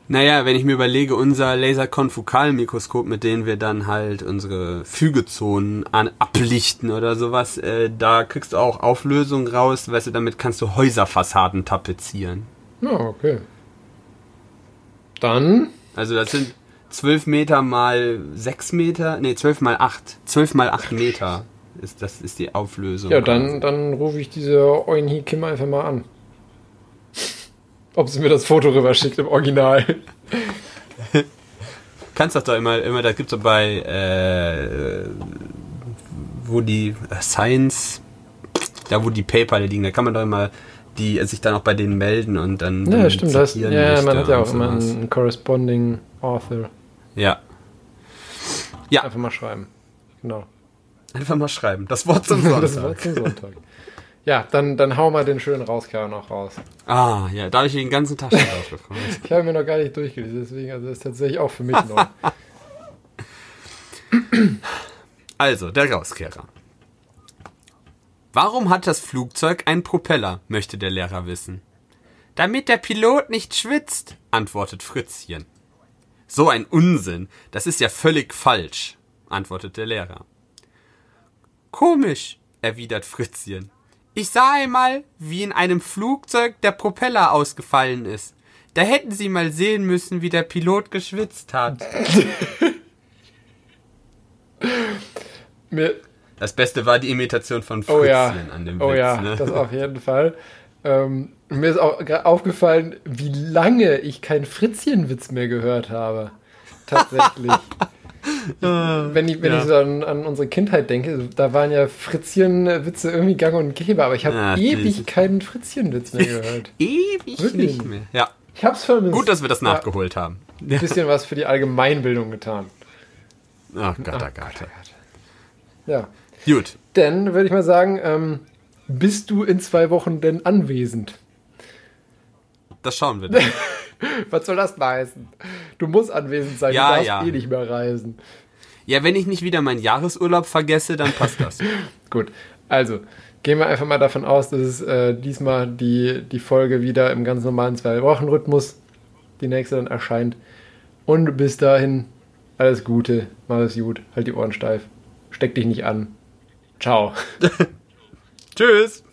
Naja, wenn ich mir überlege, unser Laserkonfokalmikroskop, mit dem wir dann halt unsere Fügezonen an, ablichten oder sowas, äh, da kriegst du auch Auflösung raus, weißt du, damit kannst du Häuserfassaden tapezieren. Ja, okay. Dann, Also das sind 12 Meter mal 6 Meter, nee, 12 mal 8. 12 mal 8 Meter ist, das ist die Auflösung. ja, dann, dann rufe ich diese Oinhi Kim einfach mal an. Ob sie mir das Foto rüberschickt im Original. Kannst doch da immer, immer, da gibt's doch bei, äh, wo die Science, da wo die Paper liegen, da kann man doch immer die sich dann auch bei denen melden und dann, Ja, dann stimmt. Das, ja, man hat ja auch immer einen corresponding Author. Ja. Ja, Einfach mal schreiben. Genau. Einfach mal schreiben. Das Wort zum Sonntag. Das war zum Sonntag. Ja, dann, dann hau mal den schönen Rauskerl noch raus. Ah, ja, da habe ich den ganzen Tag schon gefreut. Ich habe mir noch gar nicht durchgelesen, deswegen, also das ist tatsächlich auch für mich neu. Also, der Rauskehrer. Warum hat das Flugzeug einen Propeller, möchte der Lehrer wissen. Damit der Pilot nicht schwitzt, antwortet Fritzchen. So ein Unsinn, das ist ja völlig falsch, antwortet der Lehrer. Komisch, erwidert Fritzchen. Ich sah einmal, wie in einem Flugzeug der Propeller ausgefallen ist. Da hätten Sie mal sehen müssen, wie der Pilot geschwitzt hat. Mir, Das Beste war die Imitation von Fritzchen oh ja, an dem oh Witz. ja, ne? das auf jeden Fall. Ähm, mir ist auch aufgefallen, wie lange ich keinen Fritzchen-Witz mehr gehört habe. Tatsächlich. wenn ich, wenn ja. ich so an, an unsere Kindheit denke, da waren ja Fritzchen-Witze irgendwie gang und gäbe, aber ich habe Ja, ewig keinen Fritzchen-Witz mehr gehört. Ewig Wirklich? nicht mehr. Ja, Ich hab's vermisst. gut, dass wir das nachgeholt haben. Ein bisschen was für die Allgemeinbildung getan. Oh Gott, oh Gott. Ja. Gut. Dann würde ich mal sagen, ähm, bist du in zwei Wochen denn anwesend? Das schauen wir dann. Was soll das heißen? Du musst anwesend sein, Ja, du darfst ja. eh nicht mehr reisen. Ja, wenn ich nicht wieder meinen Jahresurlaub vergesse, dann passt das. Gut, also gehen wir einfach mal davon aus, dass es äh, diesmal die, die Folge wieder im ganz normalen Zwei-Wochen-Rhythmus, die nächste dann erscheint. Und bis dahin, alles Gute, mach es gut, halt die Ohren steif, steck dich nicht an. Ciao. Tschüss.